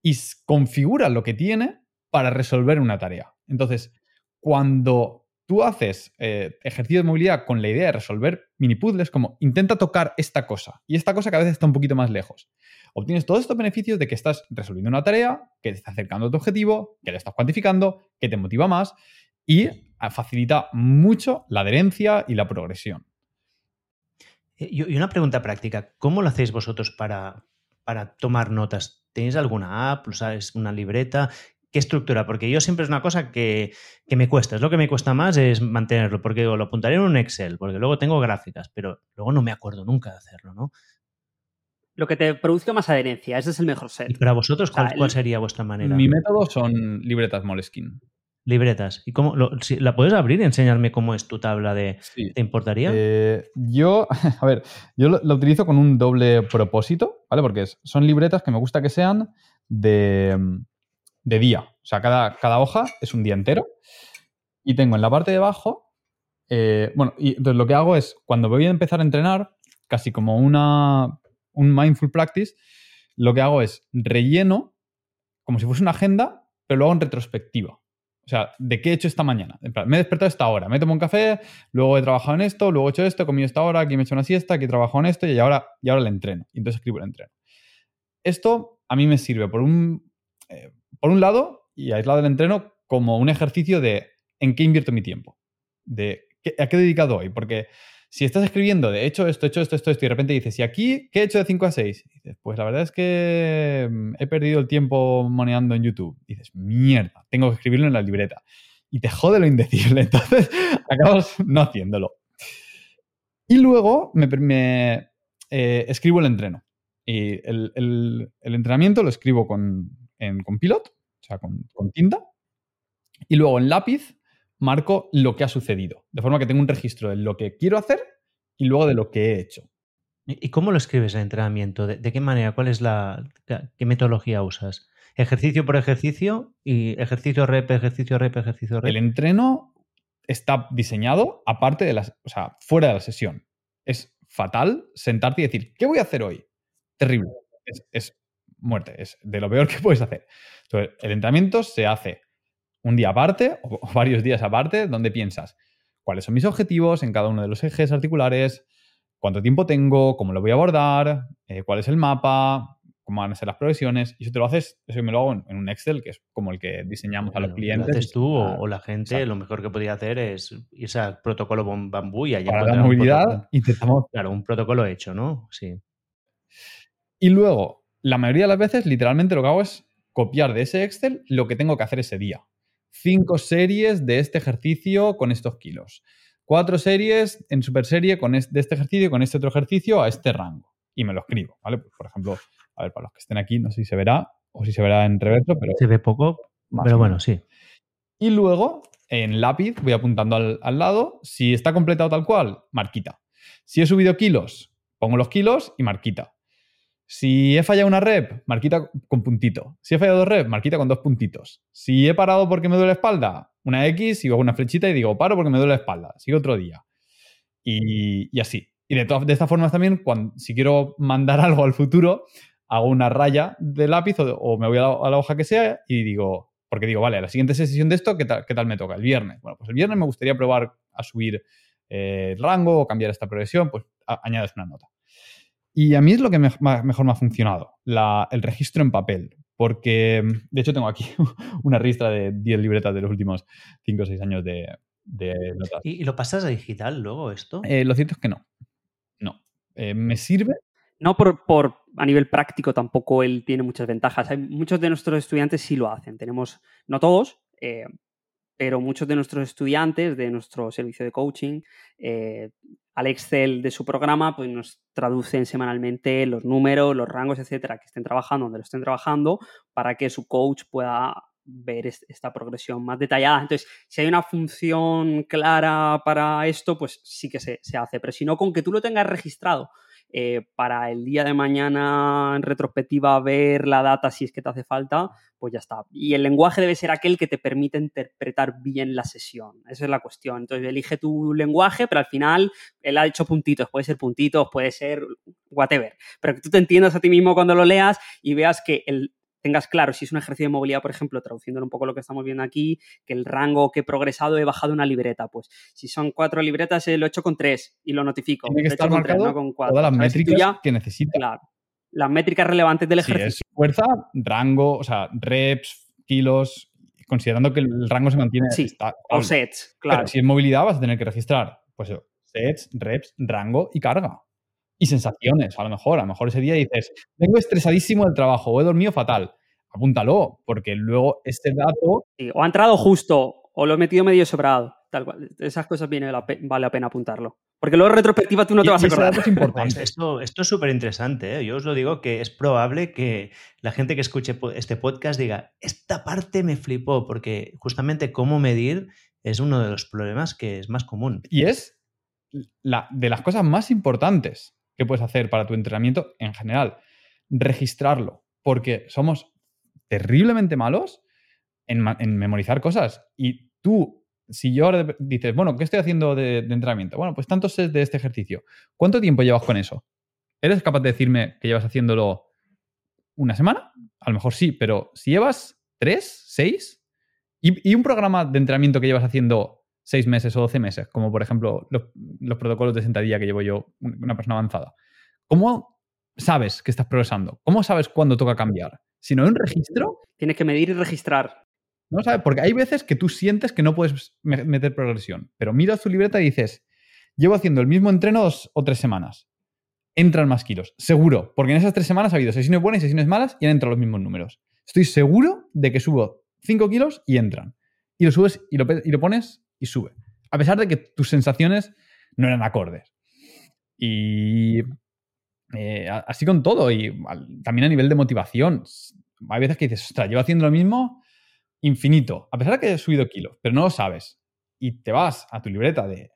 Speaker 3: y configura lo que tiene para resolver una tarea. Entonces, cuando tú haces eh, ejercicio de movilidad con la idea de resolver mini puzzles, como intenta tocar esta cosa y esta cosa que a veces está un poquito más lejos, obtienes todos estos beneficios de que estás resolviendo una tarea, que te está acercando a tu objetivo, que le estás cuantificando, que te motiva más y facilita mucho la adherencia y la progresión.
Speaker 1: Eh, y una pregunta práctica, ¿cómo lo hacéis vosotros para, para tomar notas? ¿Tenéis alguna app? ¿Sabes? ¿Una libreta? ¿Qué estructura? Porque yo siempre es una cosa que, me cuesta. Es lo que me cuesta más es mantenerlo, porque lo apuntaré en un Excel, porque luego tengo gráficas, pero luego no me acuerdo nunca de hacerlo, ¿no?
Speaker 2: Lo que te produzca más adherencia, ese es el mejor set.
Speaker 1: ¿Y para vosotros cuál, sería vuestra manera?
Speaker 3: Mi método son libretas Moleskine.
Speaker 1: Libretas. ¿Y cómo si, la puedes abrir y enseñarme cómo es tu tabla de te importaría?
Speaker 3: Eh, yo, <laughs> a ver, yo lo, utilizo con un doble propósito, ¿vale? Porque son libretas que me gusta que sean de, día. O sea, cada, cada, hoja es un día entero. Y tengo en la parte de abajo, eh, bueno, y entonces lo que hago es, cuando voy a empezar a entrenar, casi como una, un mindful practice, lo que hago es relleno como si fuese una agenda, pero lo hago en retrospectiva. O sea, ¿de qué he hecho esta mañana? me he despertado esta hora, me tomo un café, luego he trabajado en esto, luego he hecho esto, he comido esta hora, aquí me he hecho una siesta, aquí he trabajado en esto y ahora, y ahora le entreno. Y entonces escribo el entreno. Esto a mí me sirve por un, eh, por un lado, y aislado del entreno, como un ejercicio de en qué invierto mi tiempo, de a qué he dedicado hoy, porque si estás escribiendo de hecho esto, hecho esto, esto, esto, y de repente dices, ¿y aquí qué he hecho de 5 a 6? dices, pues la verdad es que mm, he perdido el tiempo moneando en YouTube. dices, mierda, tengo que escribirlo en la libreta. Y te jode lo indecible, <laughs> entonces acabas no haciéndolo. Y luego me, eh, escribo el entreno. Y el, entrenamiento lo escribo con, con Pilot, o sea, con, con tinta. Y luego en lápiz marco lo que ha sucedido. De forma que tengo un registro de lo que quiero hacer y luego de lo que he hecho.
Speaker 1: ¿Y cómo lo escribes el entrenamiento? ¿De, qué manera? ¿Cuál es la. qué metodología usas? ¿Ejercicio por ejercicio? ¿Y ejercicio rep, ejercicio rep, ejercicio rep?
Speaker 3: El entreno está diseñado aparte de las. O sea, fuera de la sesión. Es fatal sentarte y decir, ¿qué voy a hacer hoy? Terrible. Es, es muerte. Es de lo peor <laughs> que puedes hacer. Entonces, el entrenamiento se hace un día aparte <laughs> o varios días aparte donde piensas cuáles son mis objetivos en cada uno de los ejes articulares, cuánto tiempo tengo, cómo lo voy a abordar, eh, cuál es el mapa, cómo van a ser las progresiones. Y eso te lo haces, eso me lo hago en, un Excel, que es como el que diseñamos a los clientes. Lo
Speaker 1: haces tú o, la gente, lo mejor que podría hacer es irse al protocolo bambú y allá
Speaker 3: Para la movilidad intentamos...
Speaker 1: Claro, un protocolo hecho, ¿no? Sí.
Speaker 3: Y luego, la mayoría de las veces, literalmente lo que hago es copiar de ese Excel lo que tengo que hacer ese día cinco series de este ejercicio con estos kilos. Cuatro series en super serie con de este ejercicio con este otro ejercicio a este rango. Y me lo escribo, ¿vale? Pues, por ejemplo, a ver, para los que estén aquí, no sé si se verá o si se verá en reverso, pero...
Speaker 1: Se ve poco, pero bueno, sí.
Speaker 3: Y luego, en lápiz, voy apuntando al, al lado. Si está completado tal cual, marquita. Si he subido kilos, pongo los kilos y marquita. Si he fallado una rep, marquita con puntito. Si he fallado dos rep, marquita con dos puntitos. Si he parado porque me duele la espalda, una X y hago una flechita y digo, paro porque me duele la espalda. Sigo otro día. Y, así. Y de, de esta forma también, cuando, si quiero mandar <laughs> algo al futuro, hago una raya de lápiz o, me voy a la, hoja que sea y digo, porque digo, vale, la siguiente sesión de esto, ¿qué tal, ¿qué tal, me toca? El viernes. Bueno, pues el viernes me gustaría probar a subir eh, el rango o cambiar esta progresión, pues añades una nota. Y a mí es lo que mejor me ha funcionado, el registro en papel. Porque, de hecho, tengo aquí <laughs> una ristra de 10 libretas de los últimos 5 o 6 años de, notas.
Speaker 1: ¿Y, lo pasas a digital luego esto?
Speaker 3: Eh, lo cierto es que no. No. Eh, ¿Me sirve?
Speaker 2: No, por, por, a nivel práctico tampoco él tiene muchas ventajas. Hay, muchos de nuestros estudiantes sí lo hacen. Tenemos, no todos, eh, pero muchos de nuestros estudiantes de nuestro servicio de coaching al Excel de su programa, pues nos traducen semanalmente los números, los rangos, etcétera, que estén trabajando, donde lo estén trabajando, para que su coach pueda ver esta progresión más detallada. Entonces, si hay una función clara para esto, pues sí que se, se hace. Pero si no, con que tú lo tengas registrado eh, para el día de mañana en retrospectiva ver la data si es que te hace falta, pues ya está. Y el lenguaje debe ser aquel que te permite interpretar bien la sesión. Esa es la cuestión. Entonces, elige tu lenguaje, pero al final él ha hecho puntitos. Puede ser puntitos, puede ser whatever. Pero que tú te entiendas a ti mismo cuando lo leas y veas que el, tengas claro si es un ejercicio de movilidad, por ejemplo, traduciendo un poco lo que estamos viendo aquí, que el rango que he progresado he bajado una libreta. Pues si son cuatro libretas, eh, lo he hecho con tres y lo notifico.
Speaker 3: Tiene que estar marcado con cuatro. todas las métricas que necesita.
Speaker 2: Claro. Las métricas relevantes del ejercicio.
Speaker 3: es fuerza, rango, o sea, reps, kilos, considerando que el rango se mantiene.
Speaker 2: Sí, o sets, claro.
Speaker 3: si es movilidad, vas a tener que registrar pues, sets, reps, rango y carga y sensaciones, a lo mejor. A lo mejor ese día dices, vengo estresadísimo del trabajo o he dormido fatal. Apúntalo, porque luego este dato...
Speaker 2: o ha entrado justo o lo he metido medio sobrado. Tal cual. Esas cosas viene vale la pena apuntarlo. Porque luego en retrospectiva tú no te vas a acordar.
Speaker 3: Es importante.
Speaker 1: Esto, esto es súper interesante. ¿eh? Yo os lo digo que es probable que la gente que escuche este podcast diga, esta parte me flipó, porque justamente cómo medir es uno de los problemas que es más común.
Speaker 3: Y es la, de las cosas más importantes que puedes hacer para tu entrenamiento en general. Registrarlo, porque somos terriblemente malos en, memorizar cosas. Y tú, si yo ahora dices, bueno, ¿qué estoy haciendo de, entrenamiento? Bueno, pues tantos sets de este ejercicio. ¿Cuánto tiempo llevas con eso? ¿Eres capaz de decirme que llevas haciéndolo una semana? A lo mejor sí, pero si llevas tres, seis, y, y un programa de entrenamiento que llevas haciendo seis meses o doce meses, como por ejemplo los, protocolos de sentadilla que llevo yo, una persona avanzada. ¿Cómo sabes que estás progresando? ¿Cómo sabes cuándo toca cambiar? Si no hay un registro...
Speaker 2: Tienes que medir y registrar.
Speaker 3: No sabes, porque hay veces que tú sientes que no puedes meter progresión, pero miras tu libreta y dices, llevo haciendo el mismo entreno dos o tres semanas. Entran más kilos, seguro, porque en esas tres semanas ha habido sesiones buenas y sesiones malas y han entrado los mismos números. Estoy seguro de que subo cinco kilos y entran. Y lo subes y lo, y lo pones y sube. A pesar de que tus sensaciones no eran acordes. Y eh, así con todo. Y también a nivel de motivación. Hay veces que dices, ostras, llevo haciendo lo mismo infinito. A pesar de que he subido kilos, pero no lo sabes. Y te vas a tu libreta del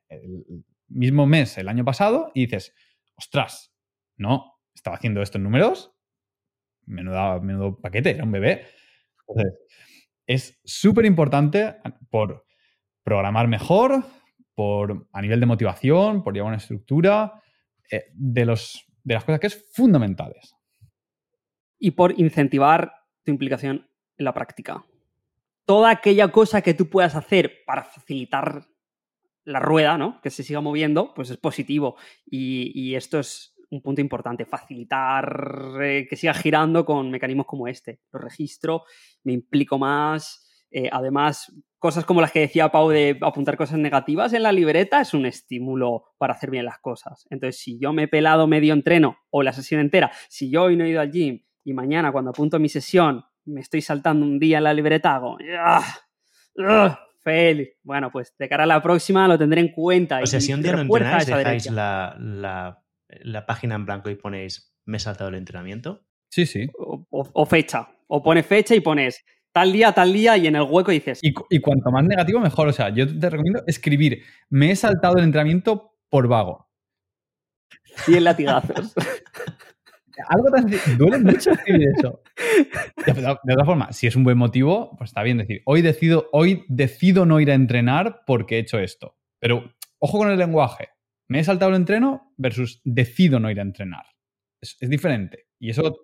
Speaker 3: mismo mes el año pasado y dices, ostras, no, estaba haciendo esto en números. Menudo, menudo paquete, era un bebé. Entonces, es súper importante por programar mejor, por, a nivel de motivación, por llevar una estructura, eh, de, los, de las cosas que es fundamentales.
Speaker 2: Y por incentivar tu implicación en la práctica. Toda aquella cosa que tú puedas hacer para facilitar la rueda, ¿no? Que se siga moviendo, pues es positivo. Y, esto es un punto importante, facilitar eh, que siga girando con mecanismos como este. Lo registro, me implico más, eh, además, cosas como las que decía Pau de apuntar cosas negativas en la libreta es un estímulo para hacer bien las cosas. Entonces, si yo me he pelado medio entreno o la sesión entera, si yo hoy no he ido al gym y mañana cuando apunto mi sesión me estoy saltando un día en la libreta, hago... ¡ah! fail. Bueno, pues de cara a la próxima lo tendré en cuenta.
Speaker 1: O sea, si un día no entrenáis, dejáis la, la, página en blanco y ponéis me he saltado el entrenamiento.
Speaker 3: Sí, sí.
Speaker 2: o fecha. O pones fecha y pones tal día, tal día, y en el hueco dices.
Speaker 3: Y, cuanto más negativo, mejor. O sea, yo te recomiendo escribir: Me he saltado el entrenamiento por vago.
Speaker 2: Y en latigazos. <laughs>
Speaker 3: Algo tan. Duele mucho escribir eso. De, de, otra forma, si es un buen motivo, pues está bien decir: hoy decido, hoy decido no ir a entrenar porque he hecho esto. Pero ojo con el lenguaje. Me he saltado el entreno versus decido no ir a entrenar. Es, es diferente. Y eso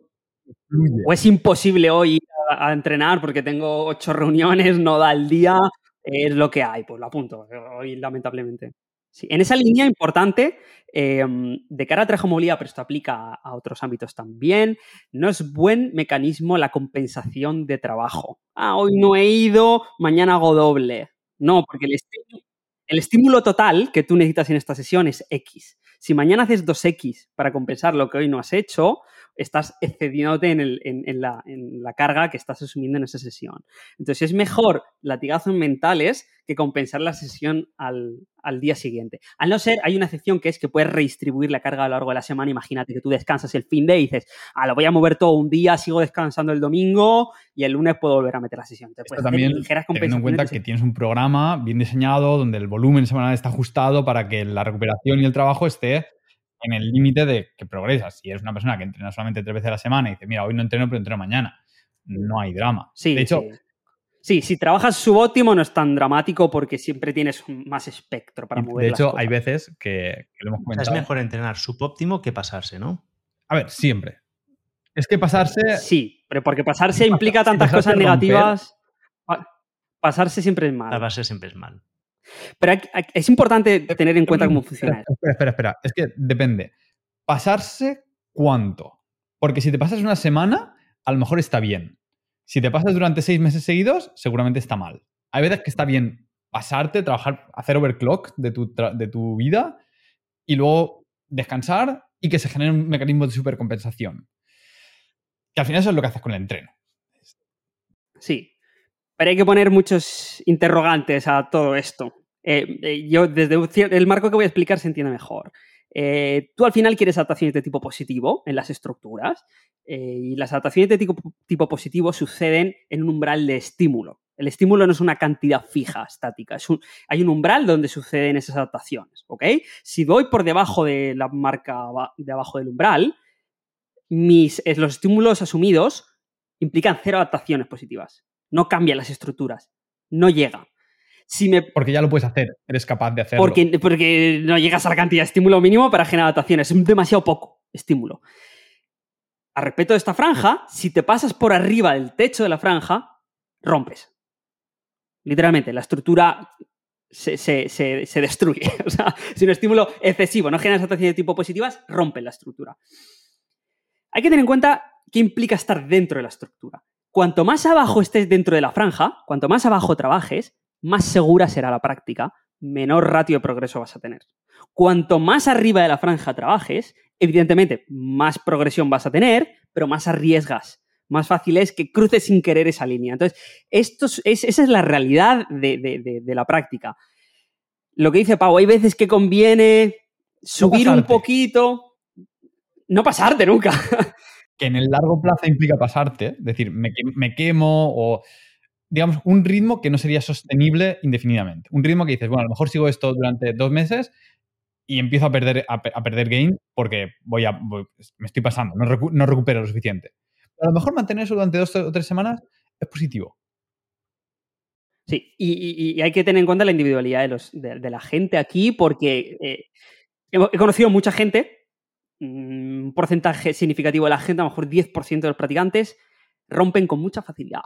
Speaker 2: o es imposible hoy a, entrenar porque tengo ocho reuniones, no da el día, es lo que hay, pues lo apunto, hoy lamentablemente. Sí, en esa línea importante, em, de cara a trajemovilidad, pero esto aplica a otros ámbitos también, no es buen mecanismo la compensación de trabajo. Ah, hoy no he ido, mañana hago doble. No, porque el estímulo, el estímulo total que tú necesitas en esta sesión es X. Si mañana haces 2X para compensar lo que hoy no has hecho, estás excediéndote en, el, en, la, en, la, carga que estás asumiendo en esa sesión. Entonces es mejor latigazos mentales que compensar la sesión al, al, día siguiente. Al no ser, hay una excepción que es que puedes redistribuir la carga a lo largo de la semana. Imagínate que tú descansas el fin de y dices, ah, lo voy a mover todo un día, sigo descansando el domingo y el lunes puedo volver a meter la sesión.
Speaker 3: Entonces, también teniendo en cuenta que tienes un programa bien diseñado donde el volumen semanal está ajustado para que la recuperación y el trabajo esté en el límite de que progresas. Si eres una persona que entrena solamente tres veces a la semana y dice, mira, hoy no entreno, pero entreno mañana, no hay drama.
Speaker 2: Sí,
Speaker 3: de hecho,
Speaker 2: Sí, si trabajas subóptimo no es tan dramático porque siempre tienes más espectro para mover.
Speaker 3: De hecho, hay veces que, lo hemos comentado.
Speaker 1: es mejor entrenar subóptimo que pasarse, ¿no?
Speaker 3: A ver, siempre. Es que pasarse.
Speaker 2: Sí, pero porque pasarse implica tantas cosas negativas. Pasarse siempre es mal.
Speaker 1: Pasarse siempre es mal.
Speaker 2: Pero es importante tener en cuenta cómo funciona.
Speaker 3: Espera, espera, espera. Es que depende. ¿Pasarse cuánto? Porque si te pasas una semana, a lo mejor está bien. Si te pasas durante seis meses seguidos, seguramente está mal. Hay veces que está bien pasarte, trabajar, hacer overclock de tu, de tu vida y luego descansar y que se genere un mecanismo de supercompensación. Que al final eso es lo que haces con el entreno.
Speaker 2: Sí, pero hay que poner muchos interrogantes a todo esto. Eh, eh, yo, desde el marco que voy a explicar, se entiende mejor. Eh, tú al final quieres adaptaciones de tipo positivo en las estructuras y las adaptaciones de tipo, positivo suceden en un umbral de estímulo. El estímulo no es una cantidad fija, estática. Es hay un umbral donde suceden esas adaptaciones. ¿ok? Si voy por debajo de la marca de abajo del umbral, los estímulos asumidos implican cero adaptaciones positivas. No cambian las estructuras. No llega.
Speaker 3: Porque ya lo puedes hacer, eres capaz de hacerlo.
Speaker 2: Porque, porque no llegas a la cantidad de estímulo mínimo para generar adaptaciones, es demasiado poco estímulo. A respecto de esta franja, si te pasas por arriba del techo de la franja, rompes. Literalmente, la estructura se, destruye. <laughs> o sea, si un estímulo excesivo no genera adaptaciones de tipo positivas, rompe la estructura. Hay que tener en cuenta qué implica estar dentro de la estructura. Cuanto más abajo estés dentro de la franja, cuanto más abajo trabajes, más segura será la práctica, menor ratio de progreso vas a tener. Cuanto más arriba de la franja trabajes, evidentemente más progresión vas a tener, pero más arriesgas. Más fácil es que cruces sin querer esa línea. Entonces, esto es, esa es la realidad de, la práctica. Lo que dice Pau, hay veces que conviene subir un poquito, no pasarte nunca. <laughs>
Speaker 3: Que en el largo plazo implica pasarte, es decir, me, me quemo o digamos, un ritmo que no sería sostenible indefinidamente. Un ritmo que dices, bueno, a lo mejor sigo esto durante dos meses y empiezo a perder, a, perder gain porque voy a, me estoy pasando, no, no, recupero lo suficiente. a lo mejor mantener eso durante dos o tres semanas es positivo.
Speaker 2: Sí, y, hay que tener en cuenta la individualidad de, los, de, la gente aquí porque eh, he, conocido mucha gente, un porcentaje significativo de la gente, a lo mejor 10% de los practicantes, rompen con mucha facilidad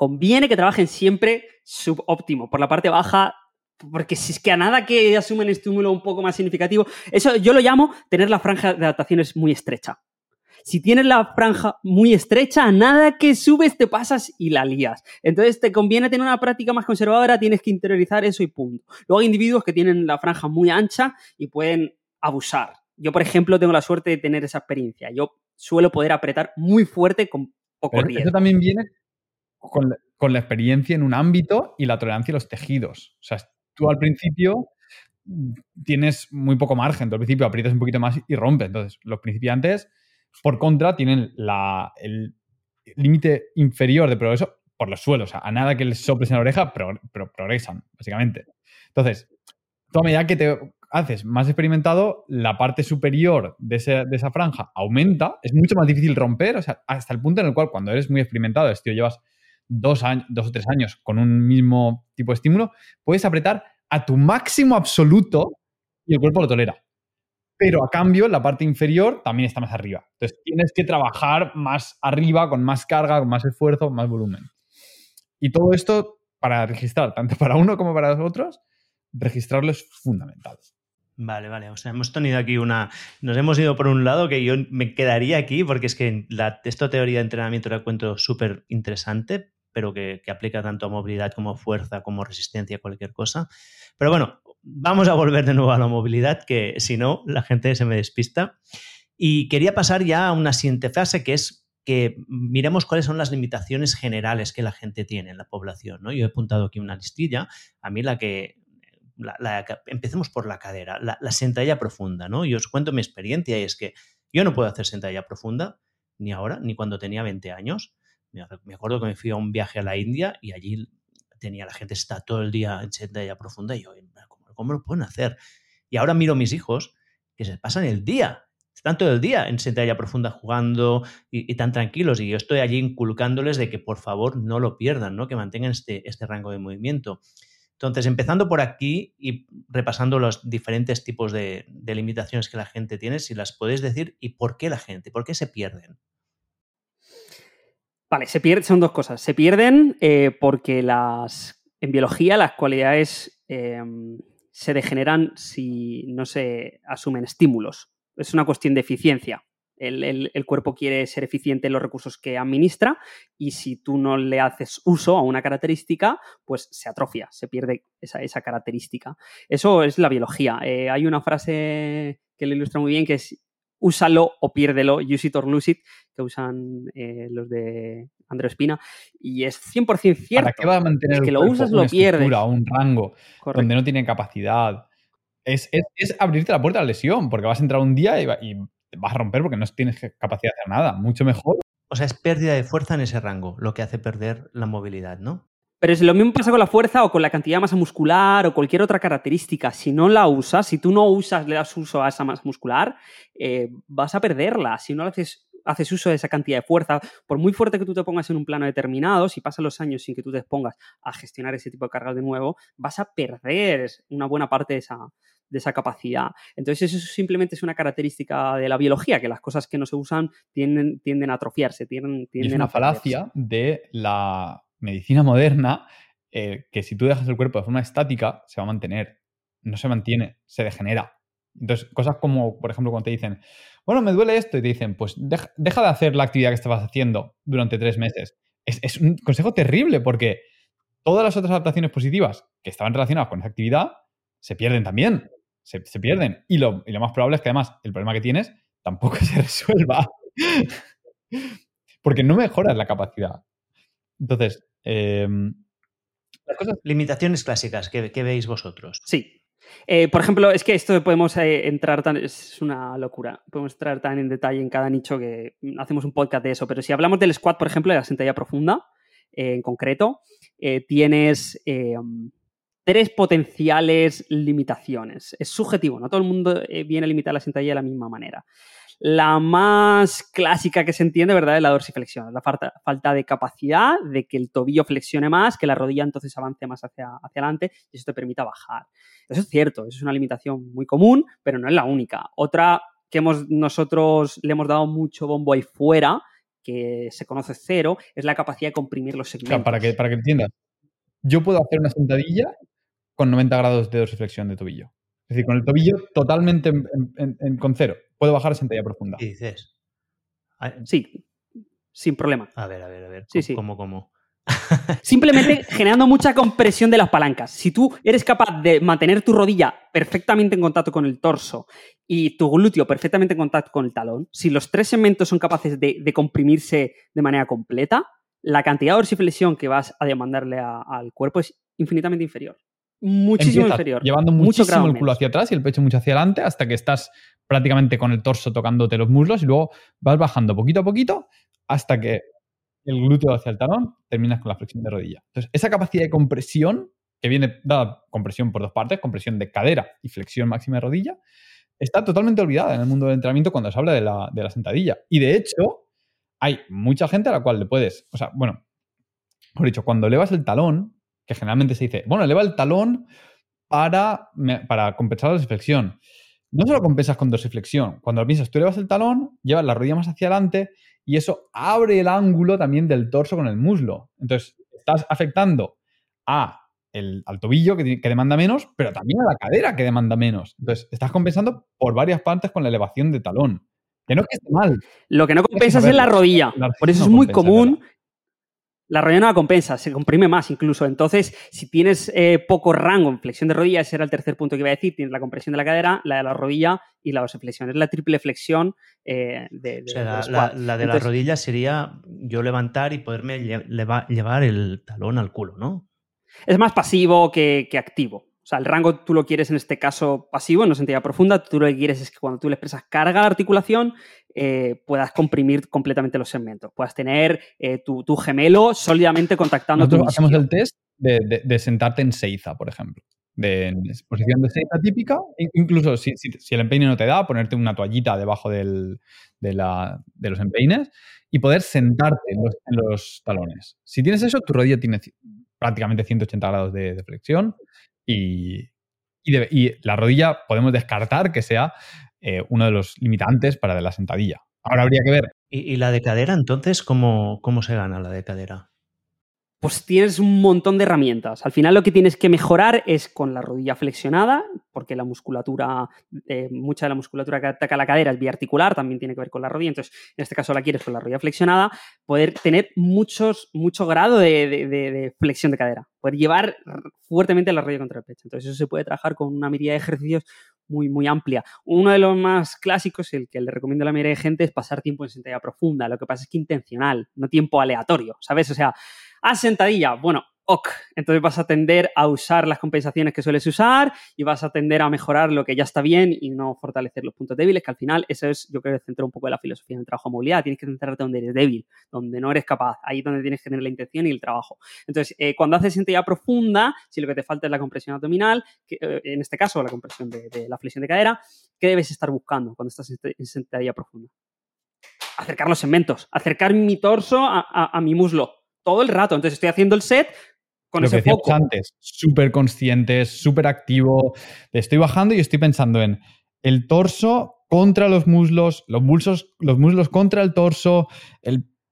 Speaker 2: conviene que trabajen siempre subóptimo, por la parte baja, porque si es que a nada que asumen estímulo un poco más significativo, eso yo lo llamo tener la franja de adaptaciones muy estrecha. Si tienes la franja muy estrecha, a nada que subes te pasas y la lías. Entonces te conviene tener una práctica más conservadora, tienes que interiorizar eso y punto. Luego hay individuos que tienen la franja muy ancha y pueden abusar. Yo, por ejemplo, tengo la suerte de tener esa experiencia. Yo suelo poder apretar muy fuerte con poco riesgo.
Speaker 3: Eso también viene con la, experiencia en un ámbito y la tolerancia a los tejidos. O sea, tú al principio tienes muy poco margen, tú al principio aprietas un poquito más y rompes. Entonces, los principiantes, por contra, tienen el límite inferior de progreso por los suelos. O sea, a nada que les soples en la oreja, pero, progresan, básicamente. Entonces, toda medida que te haces más experimentado, la parte superior de, de, esa franja aumenta, es mucho más difícil romper, o sea, hasta el punto en el cual cuando eres muy experimentado, es, tío, llevas dos, años, dos o tres años con un mismo tipo de estímulo, puedes apretar a tu máximo absoluto y el cuerpo lo tolera. Pero a cambio, la parte inferior también está más arriba. Entonces tienes que trabajar más arriba, con más carga, con más esfuerzo, más volumen. Y todo esto para registrar, tanto para uno como para los otros, registrarlo es fundamental.
Speaker 1: Vale, vale. O sea, hemos tenido aquí una. Nos hemos ido por un lado que yo me quedaría aquí porque es que la, esta teoría de entrenamiento la encuentro súper interesante, pero que, aplica tanto a movilidad como fuerza, como resistencia, cualquier cosa. Pero bueno, vamos a volver de nuevo a la movilidad, que si no, la gente se me despista. Y quería pasar ya a una siguiente fase que es que miremos cuáles son las limitaciones generales que la gente tiene en la población. ¿no? Yo he apuntado aquí una listilla. A mí la que... empecemos por la cadera, la, la, sentadilla profunda. ¿no? Y os cuento mi experiencia y es que yo no puedo hacer sentadilla profunda ni ahora, ni cuando tenía 20 años. Me acuerdo que me fui a un viaje a la India y allí tenía la gente está todo el día en sentadilla profunda y yo, ¿cómo, ¿cómo, lo pueden hacer? Y ahora miro a mis hijos que se pasan el día están todo el día en sentadilla profunda jugando y, tan tranquilos. Y yo estoy allí inculcándoles de que por favor no lo pierdan, ¿no? que mantengan este, este rango de movimiento. Entonces, empezando por aquí y repasando los diferentes tipos de, limitaciones que la gente tiene, si las podéis decir y por qué la gente, por qué se pierden.
Speaker 2: Vale, se pierden, son dos cosas. Se pierden eh, porque las, en biología las cualidades em, se degeneran si no se asumen estímulos es una cuestión de eficiencia. El, cuerpo quiere ser eficiente en los recursos que administra y si tú no le haces uso a una característica, pues se atrofia, se pierde esa, característica. Eso es la biología. Eh, hay una frase que lo ilustra muy bien que es úsalo o piérdelo, use it or lose it, que usan eh, los de Andrés Espina, y es 100% cierto.
Speaker 3: ¿Para qué va a mantener
Speaker 2: que lo usas, lo pierdes.
Speaker 3: un rango donde no tiene capacidad, es, abrirte la puerta a la lesión, porque vas a entrar un día y, vas a romper porque no tienes capacidad de hacer nada. Mucho mejor.
Speaker 1: O sea, es pérdida de fuerza en ese rango, lo que hace perder la movilidad, ¿no?
Speaker 2: Pero es lo mismo pasa con la fuerza o con la cantidad de masa muscular o cualquier otra característica. Si no la usas, si tú no usas, le das uso a esa masa muscular, eh, vas a perderla. Si no haces, haces uso de esa cantidad de fuerza, por muy fuerte que tú te pongas en un plano determinado, si pasan los años sin que tú te expongas a gestionar ese tipo de cargas de nuevo, vas a perder una buena parte de esa, de esa capacidad. Entonces, eso simplemente es una característica de la biología, que las cosas que no se usan tienden, tienden a atrofiarse, tienden, tienden
Speaker 3: es una falacia de la medicina moderna eh, que si tú dejas el cuerpo de forma estática, se va a mantener. No se mantiene, se degenera. Entonces, cosas como, por ejemplo, cuando te dicen, bueno, me duele esto, y te dicen, pues deja, de hacer la actividad que estabas haciendo durante tres meses. Es, es, un consejo terrible porque todas las otras adaptaciones positivas que estaban relacionadas con esa actividad se pierden también se, pierden. Y lo, más probable es que además el problema que tienes tampoco <laughs> se resuelva. Porque no mejoras la capacidad. Entonces, em,
Speaker 1: Limitaciones clásicas que, veis vosotros.
Speaker 2: Sí. Eh, por ejemplo, es que esto podemos eh, entrar tan. Es una locura. Podemos entrar tan en detalle en cada nicho que hacemos un podcast de eso. Pero si hablamos del squat, por ejemplo, de la sentadilla profunda, eh, en concreto, tienes em, tres potenciales limitaciones. Es subjetivo, no todo el mundo eh, viene a limitar la sentadilla de la misma manera. La más clásica que se entiende, ¿verdad?, es la dorsiflexión, la falta, falta, de capacidad de que el tobillo flexione más, que la rodilla entonces avance más hacia, hacia adelante y eso te permita bajar. Eso es cierto, eso es una limitación muy común, pero no es la única. Otra que hemos, nosotros le hemos dado mucho bombo ahí fuera, que se conoce cero, es la capacidad de comprimir los segmentos.
Speaker 3: para que, para que entiendas, yo puedo hacer una sentadilla con 90 grados de dorsiflexión de tobillo. Es decir, con el tobillo totalmente en, con cero. Puedo bajar a sentadilla profunda.
Speaker 1: ¿Qué dices?
Speaker 2: Sí, sin problema.
Speaker 1: A ver, a ver, a ver.
Speaker 2: Sí, sí.
Speaker 1: ¿Cómo, cómo? <laughs>
Speaker 2: Simplemente generando mucha compresión de las palancas. Si tú eres capaz de mantener tu rodilla perfectamente en contacto con el torso y tu glúteo perfectamente en contacto con el talón, si los tres segmentos son capaces de, comprimirse de manera completa, la cantidad de dorsiflexión que vas a demandarle al cuerpo es infinitamente inferior muchísimo inferior.
Speaker 3: Llevando muchísimo el culo hacia atrás y el pecho mucho hacia adelante hasta que estás prácticamente con el torso tocándote los muslos y luego vas bajando poquito a poquito hasta que el glúteo hacia el talón terminas con la flexión de rodilla. Entonces, esa capacidad de compresión, que viene dada compresión por dos partes, compresión de cadera y flexión máxima de rodilla, está totalmente olvidada en el mundo del entrenamiento cuando se habla de la, de la sentadilla. Y de hecho, hay mucha gente a la cual le puedes, o sea, bueno, por dicho, cuando elevas el talón, que generalmente se dice, bueno, eleva el talón para, para compensar la dorsiflexión. No solo compensas con dorsiflexión, cuando lo piensas, tú elevas el talón, llevas la rodilla más hacia adelante y eso abre el ángulo también del torso con el muslo. Entonces, estás afectando a el, al tobillo que, que, demanda menos, pero también a la cadera que demanda menos. Entonces, estás compensando por varias partes con la elevación de talón. Que no que esté mal.
Speaker 2: Lo que no compensas es la rodilla. por eso es muy común La rodilla no la compensa, se comprime más incluso. Entonces, si tienes eh, poco rango en flexión de rodilla, ese era el tercer punto que iba a decir, tienes la compresión de la cadera, la de la rodilla y la dorsiflexión. Es la triple flexión eh, de,
Speaker 1: o sea, la, de la rodilla sería yo levantar y poderme llevar el talón al culo, ¿no?
Speaker 2: Es más pasivo que, que activo. O sea, el rango tú lo quieres en este caso pasivo, en sentido profunda. Tú lo que quieres es que cuando tú le expresas carga a la articulación, eh, puedas comprimir completamente los segmentos. Puedas tener eh, tu, gemelo sólidamente contactando
Speaker 3: Nosotros hacemos el test de, sentarte en seiza, por ejemplo. De, posición de seiza típica. Incluso si, el empeine no te da, ponerte una toallita debajo de, los empeines y poder sentarte en los, talones. Si tienes eso, tu rodilla tiene prácticamente 180 grados de, flexión y, y, la rodilla podemos descartar que sea eh, uno de los limitantes para la sentadilla. Ahora habría que ver.
Speaker 1: ¿Y, la de cadera, entonces, cómo, cómo se gana la de cadera?
Speaker 2: Pues tienes un montón de herramientas. Al final lo que tienes que mejorar es con la rodilla flexionada, porque la musculatura, eh, mucha de la musculatura que ataca la cadera es biarticular, también tiene que ver con la rodilla, entonces en este caso la quieres con la rodilla flexionada, poder tener muchos, mucho grado de, flexión de cadera, poder llevar fuertemente la rodilla contra el pecho. Entonces eso se puede trabajar con una mirada de ejercicios muy, muy amplia. Uno de los más clásicos, el que le recomiendo a la mayoría de gente, es pasar tiempo en sentadilla profunda. Lo que pasa es que intencional, no tiempo aleatorio, ¿sabes? O sea, a sentadilla, bueno, ok. Entonces vas a tender a usar las compensaciones que sueles usar y vas a tender a mejorar lo que ya está bien y no fortalecer los puntos débiles, que al final eso es, yo creo, centrar un poco de la filosofía del trabajo de movilidad. Tienes que centrarte donde eres débil, donde no eres capaz. Ahí es donde tienes que tener la intención y el trabajo. Entonces, eh, cuando haces sentadilla profunda, si lo que te falta es la compresión abdominal, que, eh, en este caso la compresión de, la flexión de cadera, ¿qué debes estar buscando cuando estás en sentadilla profunda? Acercar los segmentos, acercar mi torso a mi muslo todo el rato. Entonces estoy haciendo el set con ese foco.
Speaker 3: antes, súper consciente, súper activo. Estoy bajando y estoy pensando en el torso contra los muslos, los muslos, los muslos contra el torso,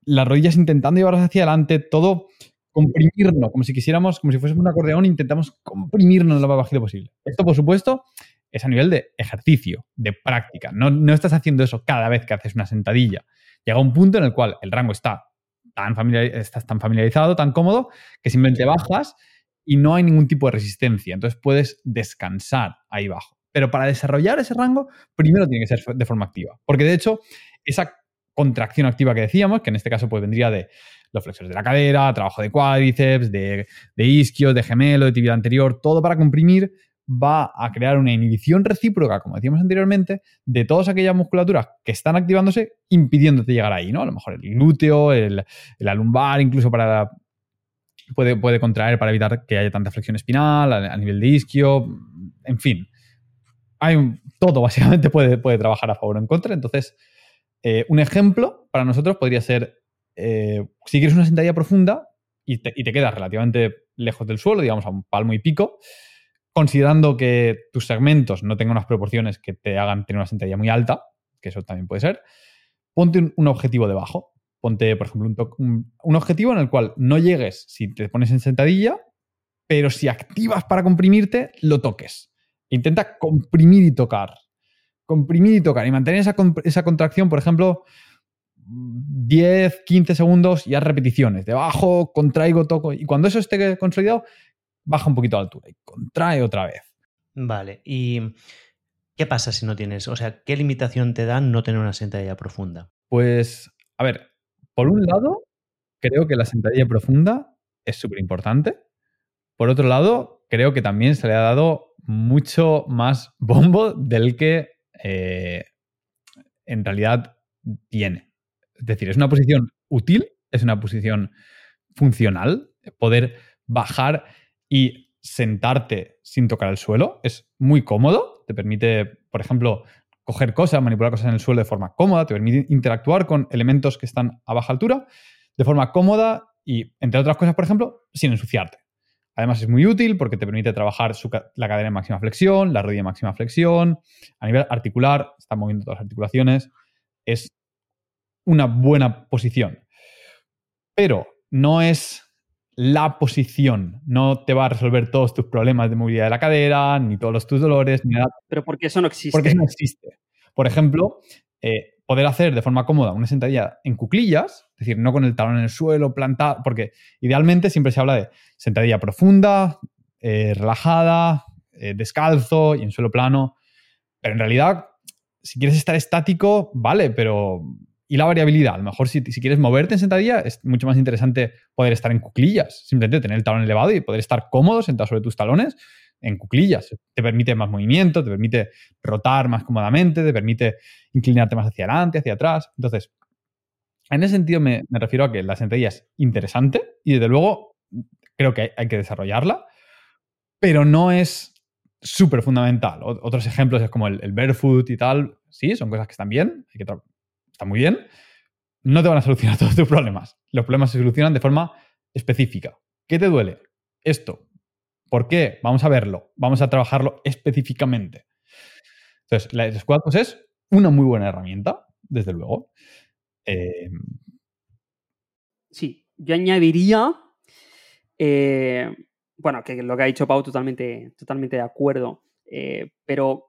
Speaker 3: las rodillas intentando llevarlas hacia adelante, todo comprimirnos, como si quisiéramos, como si fuésemos un acordeón, intentamos comprimirnos lo más bajito posible. Esto, por supuesto, es a nivel de ejercicio, de práctica. No, no estás haciendo eso cada vez que haces una sentadilla. Llega un punto en el cual el rango está tan estás tan familiarizado, tan cómodo, que simplemente bajas y no hay ningún tipo de resistencia. Entonces puedes descansar ahí abajo. Pero para desarrollar ese rango, primero tiene que ser de forma activa. Porque de hecho, esa contracción activa que decíamos, que en este caso pues vendría de los flexores de la cadera, trabajo de cuádriceps, de, de isquios, de gemelo, de tibia anterior, todo para comprimir va a crear una inhibición recíproca, como decíamos anteriormente, de todas aquellas musculaturas que están activándose impidiéndote llegar ahí, ¿no? A lo mejor el glúteo, el, lumbar, incluso para puede, puede, contraer para evitar que haya tanta flexión espinal, a, nivel de isquio, en fin. Hay todo básicamente puede, puede trabajar a favor o en contra. Entonces, eh, un ejemplo para nosotros podría ser, eh, si quieres una sentadilla profunda y te, y te quedas relativamente lejos del suelo, digamos a un palmo y pico, considerando que tus segmentos no tengan unas proporciones que te hagan tener una sentadilla muy alta, que eso también puede ser, ponte un, objetivo debajo. Ponte, por ejemplo, un, objetivo en el cual no llegues si te pones en sentadilla, pero si activas para comprimirte, lo toques. Intenta comprimir y tocar. Comprimir y tocar. Y mantener esa, esa contracción, por ejemplo, 10, 15 segundos y haz repeticiones. Debajo, contraigo, toco. Y cuando eso esté consolidado, baja un poquito la altura y contrae otra vez.
Speaker 1: Vale, ¿y qué pasa si no tienes? O sea, ¿qué limitación te da no tener una sentadilla profunda?
Speaker 3: Pues, a ver, por un lado, creo que la sentadilla profunda es súper importante. Por otro lado, creo que también se le ha dado mucho más bombo del que eh, en realidad tiene. Es decir, es una posición útil, es una posición funcional, poder bajar y sentarte sin tocar el suelo es muy cómodo, te permite, por ejemplo, coger cosas, manipular cosas en el suelo de forma cómoda, te permite interactuar con elementos que están a baja altura de forma cómoda y, entre otras cosas, por ejemplo, sin ensuciarte. Además es muy útil porque te permite trabajar la cadera en máxima flexión, la rodilla en máxima flexión, a nivel articular, está moviendo todas las articulaciones, es una buena posición. Pero no es la posición. No te va a resolver todos tus problemas de movilidad de la cadera, ni todos tus dolores, ni nada.
Speaker 2: Pero porque eso no existe.
Speaker 3: Porque eso no existe. Por ejemplo, eh, poder hacer de forma cómoda una sentadilla en cuclillas, es decir, no con el talón en el suelo, plantado, porque idealmente siempre se habla de sentadilla profunda, eh, relajada, eh, descalzo y en suelo plano, pero en realidad, si quieres estar estático, vale, pero y la variabilidad. A lo mejor si, quieres moverte en sentadilla, es mucho más interesante poder estar en cuclillas, simplemente tener el talón elevado y poder estar cómodo sentado sobre tus talones en cuclillas. Te permite más movimiento, te permite rotar más cómodamente, te permite inclinarte más hacia adelante, hacia atrás. Entonces, en ese sentido me, refiero a que la sentadilla es interesante y desde luego creo que hay, que desarrollarla, pero no es súper fundamental. otros ejemplos es como el, barefoot y tal. Sí, son cosas que están bien, hay que están muy bien. No te van a solucionar <laughs> todos tus problemas. Los problemas se solucionan de forma específica. ¿Qué te duele? Esto. ¿Por qué? Vamos a verlo. Vamos a trabajarlo específicamente. Entonces, la Squad pues, es una muy buena herramienta, desde luego. Eh,
Speaker 2: sí, yo añadiría, eh, bueno, que lo que ha dicho Pau, totalmente, totalmente de acuerdo, eh, pero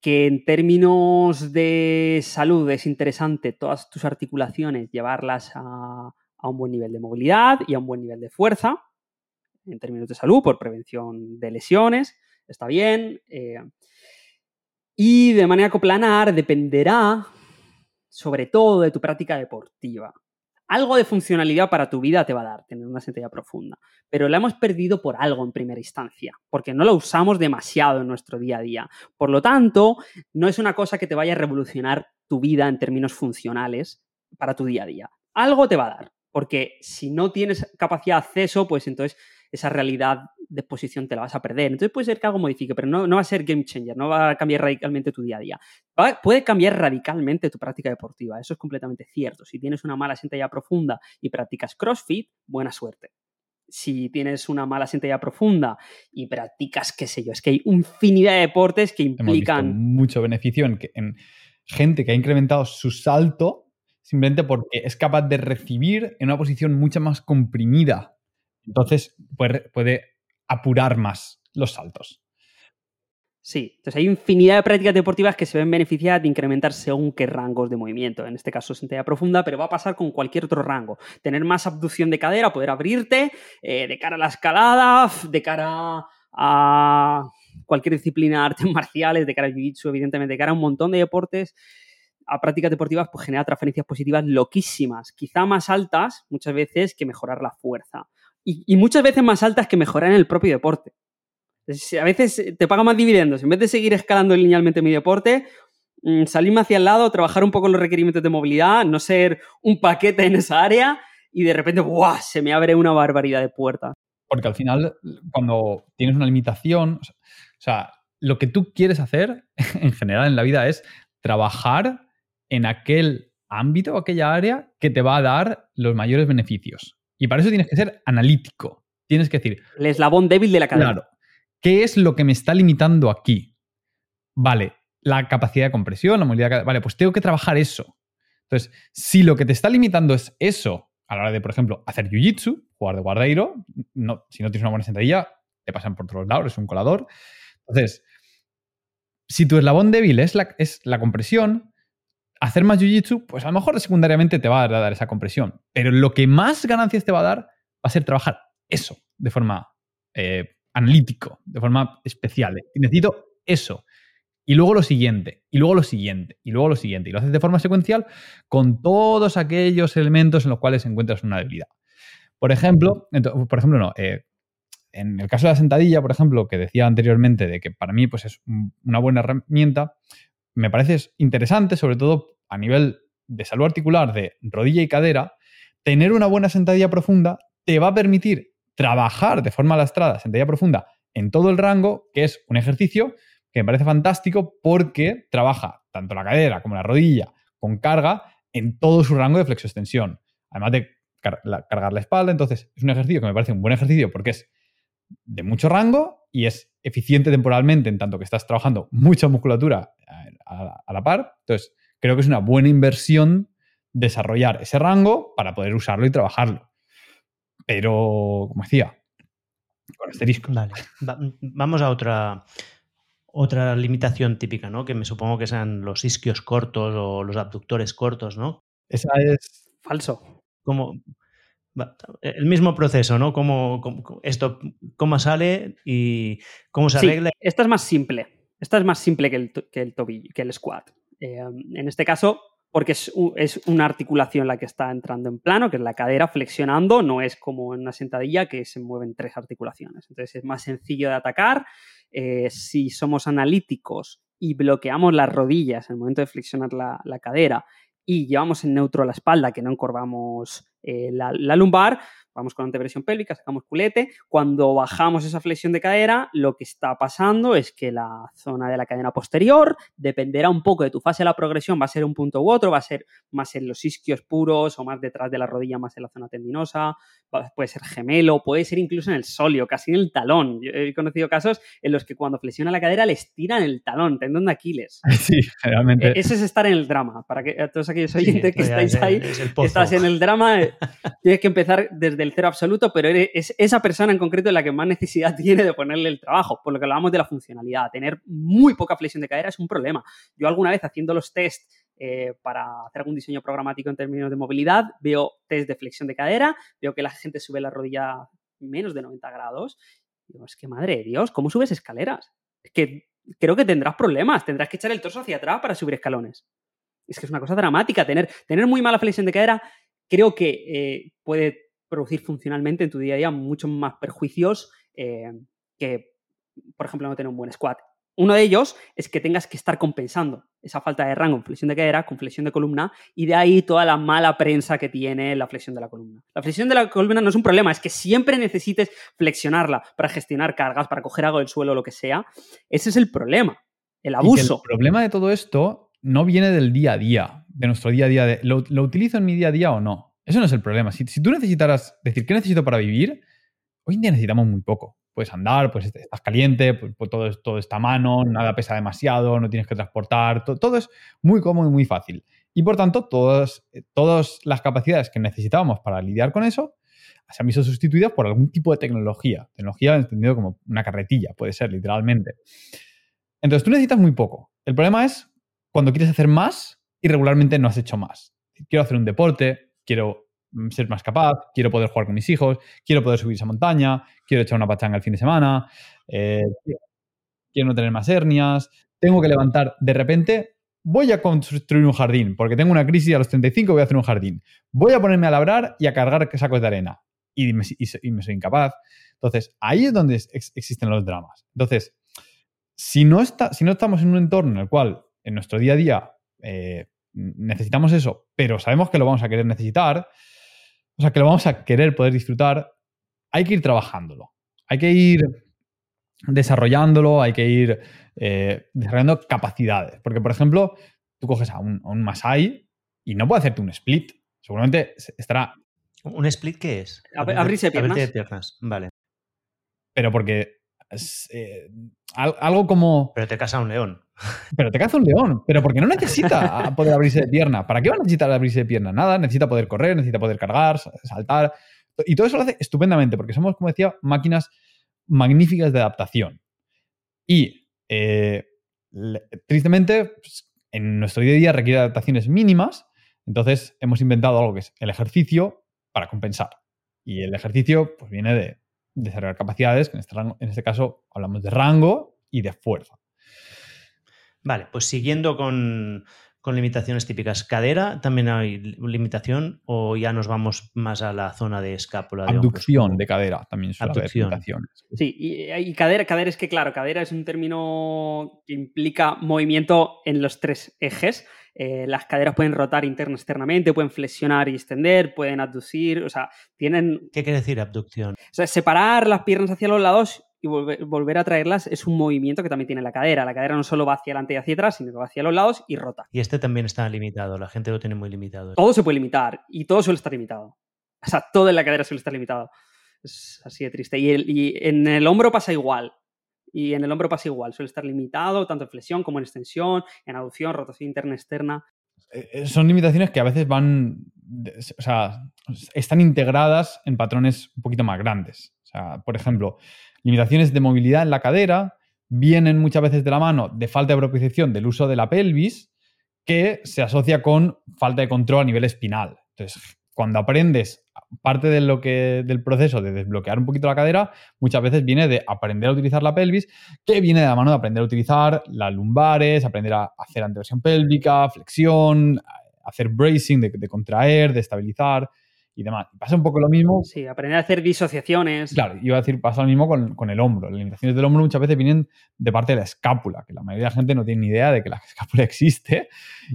Speaker 2: que en términos de salud es interesante todas tus articulaciones llevarlas a, un buen nivel de movilidad y a un buen nivel de fuerza, en términos de salud, por prevención de lesiones, está bien. Eh, y de manera coplanar dependerá sobre todo de tu práctica deportiva. Algo de funcionalidad para tu vida te va a dar tener una sentadilla profunda, pero la hemos perdido por algo en primera instancia, porque no la usamos demasiado en nuestro día a día. Por lo tanto, no es una cosa que te vaya a revolucionar tu vida en términos funcionales para tu día a día. Algo te va a dar, porque si no tienes capacidad de acceso, pues entonces esa realidad de exposición te la vas a perder. Entonces puede ser que algo modifique, pero no, no va a ser game changer, no va a cambiar radicalmente tu día a día. puede cambiar radicalmente tu práctica deportiva, eso es completamente cierto. Si tienes una mala sentadilla profunda y practicas CrossFit, buena suerte. Si tienes una mala sentadilla profunda y practicas, qué sé yo, es que hay infinidad de deportes que implican...
Speaker 3: mucho beneficio en, en gente que ha incrementado su salto simplemente porque es capaz de recibir en una posición mucho más comprimida entonces puede, apurar más los saltos.
Speaker 2: Sí, entonces hay infinidad de prácticas deportivas que se ven beneficiadas de incrementar según qué rangos de movimiento. En este caso, sentadilla profunda, pero va a pasar con cualquier otro rango. Tener más abducción de cadera, poder abrirte eh, de cara a la escalada, de cara a cualquier disciplina de artes <laughs> marciales, de cara a jiu-jitsu, evidentemente, de cara a un montón de deportes a prácticas deportivas pues genera transferencias positivas loquísimas, quizá más altas muchas veces que mejorar la fuerza y, muchas veces más altas que mejorar en el propio deporte. A veces te paga más dividendos. En vez de seguir escalando linealmente mi deporte, mm, salirme hacia el lado, trabajar un poco los requerimientos de movilidad, no ser un paquete en esa área y de repente ¡buah! se me abre una barbaridad de puertas.
Speaker 3: Porque al final, cuando tienes una limitación, o sea, lo que tú quieres hacer <laughs> en general en la vida es trabajar en aquel ámbito aquella área que te va a dar los mayores beneficios. Y para eso tienes que ser analítico. Tienes que decir.
Speaker 2: El eslabón débil de la cadena.
Speaker 3: Claro. ¿Qué es lo que me está limitando aquí? Vale, la capacidad de compresión, la movilidad. Vale, pues tengo que trabajar eso. Entonces, si lo que te está limitando es eso, a la hora de, por ejemplo, hacer jiu-jitsu, jugar de guardeiro, no, si no tienes una buena sentadilla, te pasan por todos lados, es un colador. Entonces, si tu eslabón débil es la, es la compresión, hacer más jiu-jitsu, pues a lo mejor secundariamente te va a dar esa compresión. Pero lo que más ganancias te va a dar va a ser trabajar eso de forma eh, analítico, de forma especial. Necesito eso. Y luego lo siguiente, y luego lo siguiente, y luego lo siguiente. Y lo haces de forma secuencial con todos aquellos elementos en los cuales encuentras una debilidad. Por ejemplo, por ejemplo, no. Eh, en el caso de la sentadilla, por ejemplo, que decía anteriormente de que para mí pues, es una buena herramienta, me parece interesante, sobre todo a nivel de salud articular de rodilla y cadera, tener una buena sentadilla profunda te va a permitir trabajar de forma lastrada, sentadilla profunda, en todo el rango, que es un ejercicio que me parece fantástico porque trabaja tanto la cadera como la rodilla con carga en todo su rango de flexo-extensión. Además de cargar la espalda, entonces es un ejercicio que me parece un buen ejercicio porque es de mucho rango y es eficiente temporalmente en tanto que estás trabajando mucha musculatura a, la par. Entonces, creo que es una buena inversión desarrollar ese rango para poder usarlo y trabajarlo. Pero, como decía, con asterisco.
Speaker 1: Vale. vamos a otra, Otra limitación típica, ¿no? Que me supongo que sean los isquios cortos o los abductores cortos, ¿no?
Speaker 3: Esa es.
Speaker 2: Falso.
Speaker 1: Como el mismo proceso, ¿no? Cómo, esto, cómo sale y cómo se arregla.
Speaker 2: esta es más simple. Esta es más simple que el, que el tobillo, que el squat. Eh, en este caso, porque es, una articulación la que está entrando en plano, que es la cadera flexionando, no es como en una sentadilla que se mueven tres articulaciones. Entonces es más sencillo de atacar. Eh, si somos analíticos y bloqueamos las rodillas en el momento de flexionar la, la cadera y llevamos en neutro la espalda, que no encorvamos eh, la, la, lumbar, vamos con antepresión pélvica, sacamos culete. Cuando bajamos esa flexión de cadera, lo que está pasando es que la zona de la cadena posterior dependerá un poco de tu fase de la progresión, va a ser un punto u otro, va a ser más en los isquios puros o más detrás de la rodilla, más en la zona tendinosa, puede ser gemelo, puede ser incluso en el solio, casi en el talón. Yo he conocido casos en los que cuando flexiona la cadera les tiran el talón, tendón de Aquiles. <laughs>
Speaker 3: Sí, realmente.
Speaker 2: E-, ese es estar en el drama. Para que a todos aquellos oyentes que estáis ahí, estás en el drama, eh, tienes que empezar desde el cero absoluto, pero es esa persona en concreto la que más necesidad <laughs> tiene de ponerle el trabajo, por lo que hablábamos de la funcionalidad. Tener muy poca flexión de cadera es un problema. Yo alguna vez haciendo los test eh, para hacer algún diseño programático en términos de movilidad, veo test de flexión de cadera, veo que la gente sube la rodilla menos de 90 grados. Digo, es que madre de Dios, ¿cómo subes escaleras? Es que creo que tendrás problemas, tendrás que echar el torso hacia atrás para subir escalones. Es que es una cosa dramática. Tener, tener muy mala flexión de cadera creo que eh, puede producir funcionalmente en tu día a día muchos más perjuicios eh, que, por ejemplo, no tener un buen squat. Uno de ellos es que tengas que estar compensando esa falta de rango en flexión de cadera con flexión de columna y de ahí toda la mala prensa que tiene la flexión de la columna. La flexión de la columna no es un problema, es que siempre necesites flexionarla para gestionar cargas, para coger algo del suelo o lo que sea. Ese es el problema, el abuso.
Speaker 3: el problema de todo esto no viene del día a día, de nuestro día a día, de, ¿lo, utilizo en mi día a día o no? Eso no es el problema. Si, tú necesitaras decir, ¿qué necesito para vivir? Hoy en día necesitamos muy poco. Puedes andar, pues estás caliente, pues, todo, todo está a mano, nada pesa demasiado, no tienes que transportar, todo, es muy cómodo y muy fácil. Y por tanto, todas, todas las capacidades que necesitábamos para lidiar con eso se han visto sustituidas por algún tipo de tecnología. Tecnología entendido como una carretilla, puede ser, literalmente. Entonces, tú necesitas muy poco. El problema es cuando quieres hacer más y regularmente no has hecho más. Quiero hacer un deporte, quiero mm, ser más capaz, quiero poder jugar con mis hijos, quiero poder subir esa montaña, quiero echar una pachanga el fin de semana, eh, quiero no tener más hernias, tengo que levantar de repente, voy a construir un jardín, porque tengo una crisis a los 35, voy a hacer un jardín, voy a ponerme a labrar y a cargar sacos de arena y me, soy incapaz. Entonces, ahí es donde existen los dramas. Entonces, si no, está, si no estamos en un entorno en el cual en nuestro día a día eh, necesitamos eso, pero sabemos que lo vamos a querer necesitar, o sea, que lo vamos a querer poder disfrutar, hay que ir trabajándolo. Hay que ir desarrollándolo, hay que ir eh, desarrollando capacidades. Porque, por ejemplo, tú coges a un, a Masai y no puede hacerte un split. Seguramente estará.
Speaker 1: ¿Un split qué es?
Speaker 2: Abrirse piernas.
Speaker 1: Abrirse piernas, vale.
Speaker 3: Pero porque eh, algo como.
Speaker 1: Pero te casa un león.
Speaker 3: Pero te caza un león, pero porque no necesita <laughs> poder abrirse de pierna. ¿Para qué va a necesitar abrirse de pierna? Nada, necesita poder correr, necesita poder cargar, saltar. Y todo eso lo hace estupendamente, porque somos, como decía, máquinas magníficas de adaptación. Y eh, tristemente, pues, en nuestro día a día requiere adaptaciones mínimas, entonces hemos inventado algo que es el ejercicio para compensar. Y el ejercicio pues, viene de desarrollar capacidades, que en este, en este caso hablamos de rango y de fuerza.
Speaker 1: Vale, pues siguiendo con, limitaciones típicas. ¿Cadera también hay limitación o ya nos vamos más a la zona de escápula?
Speaker 3: De Abducción de cadera también suele haber limitaciones.
Speaker 2: Sí, y, cadera, cadera es que, claro, cadera es un término que implica movimiento en los tres ejes. Eh, las caderas pueden rotar interna externamente, pueden flexionar y extender, pueden abducir, o sea, tienen...
Speaker 1: ¿Qué quiere decir abducción?
Speaker 2: O sea, separar las piernas hacia los lados y volver, a traerlas es un movimiento que también tiene la cadera. La cadera no solo va hacia adelante y hacia atrás, sino que va hacia los lados y rota.
Speaker 1: Y este también está limitado, la gente lo tiene muy limitado.
Speaker 2: Todo se puede limitar y todo suele estar limitado. O sea, todo en la cadera suele estar limitado. Es así de triste. Y, en el hombro pasa igual. Y en el hombro pasa igual. Suele estar limitado tanto en flexión como en extensión, en aducción, rotación interna, externa.
Speaker 3: Eh, eh, son limitaciones que a veces van, o sea, están integradas en patrones un poquito más grandes. O sea, por ejemplo, limitaciones de movilidad en la cadera vienen muchas veces de la mano de falta de propiciación del uso de la pelvis, que se asocia con falta de control a nivel espinal. Entonces, cuando aprendes parte de lo que, del proceso de desbloquear un poquito la cadera, muchas veces viene de aprender a utilizar la pelvis, que viene de la mano de aprender a utilizar las lumbares, aprender a hacer anteversión pélvica, flexión, hacer bracing, de, de contraer, de estabilizar y demás. Pasa un poco lo mismo.
Speaker 2: Sí, aprender a hacer disociaciones.
Speaker 3: Claro, iba a decir, pasa lo mismo con, el hombro. Las limitaciones del hombro muchas veces vienen de parte de la escápula, que la mayoría de la gente no tiene ni idea de que la <laughs> escápula existe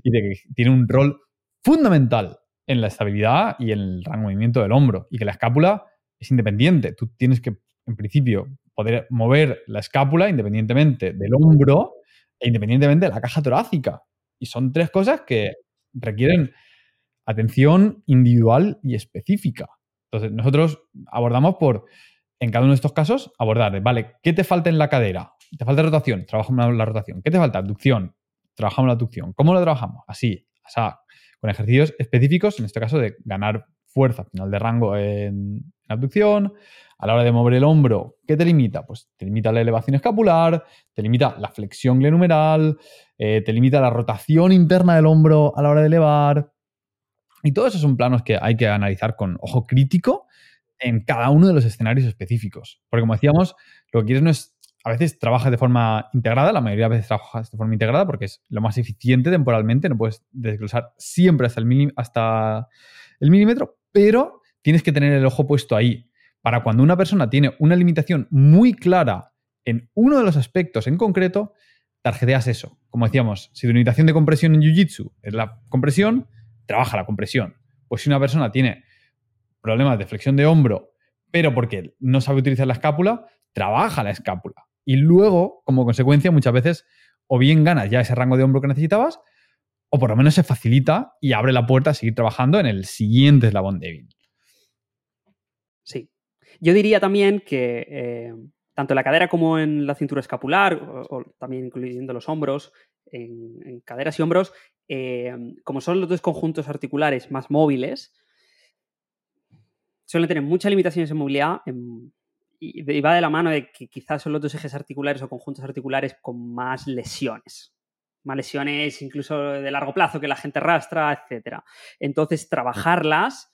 Speaker 3: y de que tiene un rol fundamental en la estabilidad y en el rango movimiento del hombro. Y que la escápula es independiente. Tú tienes que, en principio, poder mover la escápula independientemente del hombro e independientemente de la caja torácica. Y son tres cosas que requieren atención individual y específica. Entonces, nosotros abordamos por, en cada uno de estos casos, abordar, vale, ¿qué te falta en la cadera? ¿Te falta rotación? Trabajamos la rotación. ¿Qué te falta? Abducción. Trabajamos la abducción. ¿Cómo lo trabajamos? Así, o sea, con ejercicios específicos, en este caso de ganar fuerza final de rango en, abducción. A la hora de mover el hombro, ¿qué te limita? Pues te limita la elevación escapular, te limita la flexión glenumeral, eh, te limita la rotación interna del hombro a la hora de elevar, y todos esos son planos que hay que analizar con ojo crítico en cada uno de los escenarios específicos. Porque como decíamos, lo que quieres no es, a veces trabajas de forma integrada, la mayoría de veces trabajas de forma integrada porque es lo más eficiente temporalmente, no puedes desglosar siempre hasta el, hasta el milímetro, pero tienes que tener el ojo puesto ahí. Para cuando una persona tiene una limitación muy clara en uno de los aspectos en concreto, tarjeteas eso. Como decíamos, si tu limitación de compresión en Jiu-Jitsu es la compresión, trabaja la compresión. Pues si una persona tiene problemas de flexión de hombro, pero porque no sabe utilizar la escápula, trabaja la escápula. Y luego, como consecuencia, muchas veces o bien ganas ya ese rango de hombro que necesitabas, o por lo menos se facilita y abre la puerta a seguir trabajando en el siguiente eslabón débil.
Speaker 2: Sí. Yo diría también que eh, tanto en la cadera como en la cintura escapular, o, también incluyendo los hombros, en, caderas y hombros, eh, como son los dos conjuntos articulares más móviles, suelen tener muchas limitaciones en movilidad y, va de la mano de que quizás son los dos ejes articulares o conjuntos articulares con más lesiones. Más lesiones incluso de largo plazo que la gente arrastra, etc. Entonces, trabajarlas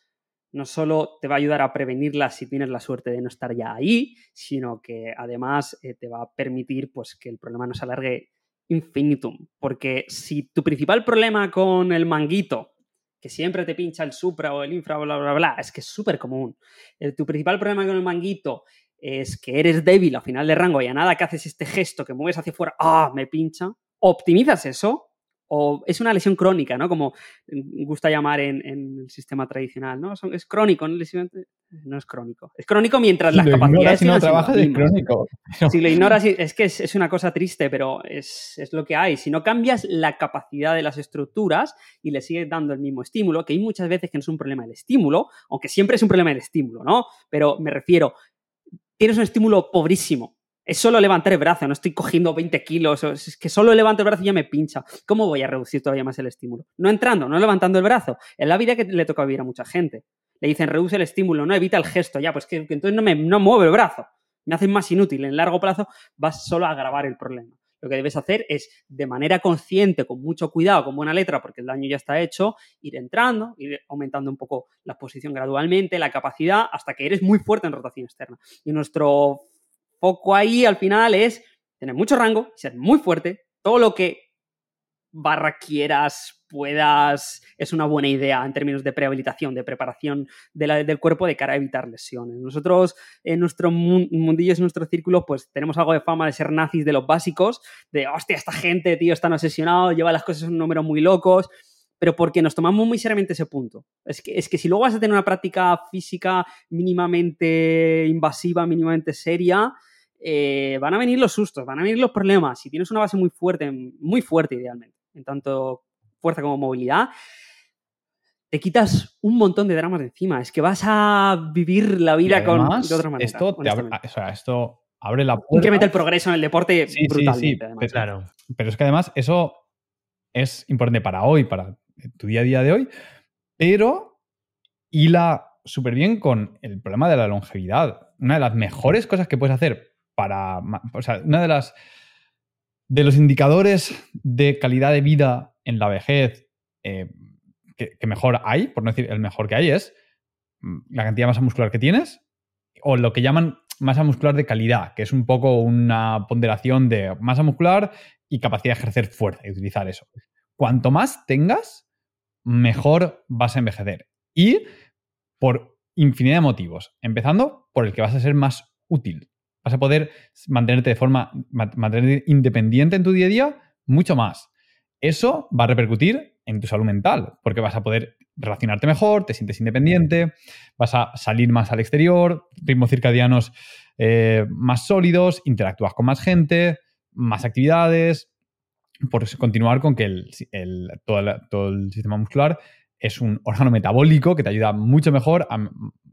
Speaker 2: no solo te va a ayudar a prevenirlas si tienes la suerte de no estar ya ahí, sino que además eh, te va a permitir pues, que el problema no se alargue infinitum. Porque si tu principal problema con el manguito, que siempre te pincha el supra o el infra, bla, bla, bla, es que es súper común. Eh, tu principal problema con el manguito es que eres débil a final de rango y a nada que haces este gesto que mueves hacia afuera, ¡ah! me pincha. Optimizas eso o es una lesión crónica, ¿no? Como gusta llamar en, el sistema tradicional, ¿no? Es crónico, ¿no? no es crónico. Es crónico mientras las capacidades...
Speaker 3: Si no trabajas es crónico. <laughs>
Speaker 2: Si lo ignoras, es que es, una cosa triste, pero es, es, lo que hay. Si no cambias la capacidad de las estructuras y le sigues dando el mismo estímulo, que hay muchas veces que no es un problema el estímulo, aunque siempre es un problema el estímulo, ¿no? Pero me refiero, tienes un estímulo pobrísimo, es solo levantar el brazo, no estoy cogiendo 20 kilos, es que solo levanto el brazo y ya me pincha. ¿Cómo voy a reducir todavía más el estímulo? No entrando, no levantando el brazo. Es la vida que le toca vivir a mucha gente. Le dicen, reduce el estímulo, no evita el gesto, ya, pues que, entonces no me no muevo el brazo. Me hacen más inútil. En largo plazo vas solo a agravar el problema. Lo que debes hacer es, de manera consciente, con mucho cuidado, con buena letra, porque el daño ya está hecho, ir entrando, ir aumentando un poco la posición gradualmente, la capacidad, hasta que eres muy fuerte en rotación externa. Y nuestro foco ahí al final es tener mucho rango, ser muy fuerte, todo lo que barra quieras, puedas, es una buena idea en términos de prehabilitación, de preparación del cuerpo de cara a evitar lesiones. Nosotros en nuestro mundillo, en nuestro círculo, pues tenemos algo de fama de ser nazis de los básicos, de, hostia, esta gente, tío, están obsesionados, lleva las cosas en un número muy locos, pero porque nos tomamos muy seriamente ese punto. Es que, es que si luego vas a tener una práctica física mínimamente invasiva, mínimamente seria, eh, van a venir los sustos, van a venir los problemas. Si tienes una base muy fuerte, muy fuerte idealmente, en tanto fuerza como movilidad, te quitas un montón de dramas de encima. Es que vas a vivir la vida con, de otra manera.
Speaker 3: Esto, esto abre la puerta.
Speaker 2: Incrementa el progreso en el deporte brutalmente.
Speaker 3: pero, claro. pero es que además eso es importante para hoy, para tu día a día de hoy, pero hila súper bien con el problema de la longevidad. Una de las mejores cosas que puedes hacer para. O sea, una de las de los indicadores de calidad de vida en la vejez eh, que, que mejor hay, por no decir el mejor que hay, es mm, la cantidad de masa muscular que tienes o lo que llaman masa muscular de calidad, que es un poco una ponderación de masa muscular y capacidad de ejercer fuerza y utilizar eso. Cuanto más tengas, mejor vas a envejecer. Y por infinidad de motivos, empezando por el que vas a ser más útil. Vas a poder mantenerte de forma, mantenerte independiente en tu día a día mucho más. Eso va a repercutir en tu salud mental, porque vas a poder relacionarte mejor, te sientes independiente, vas a salir más al exterior, ritmos circadianos eh, más sólidos, interactúas con más gente, más actividades, por continuar con que el, todo, el, sistema muscular es un órgano metabólico que te ayuda mucho mejor a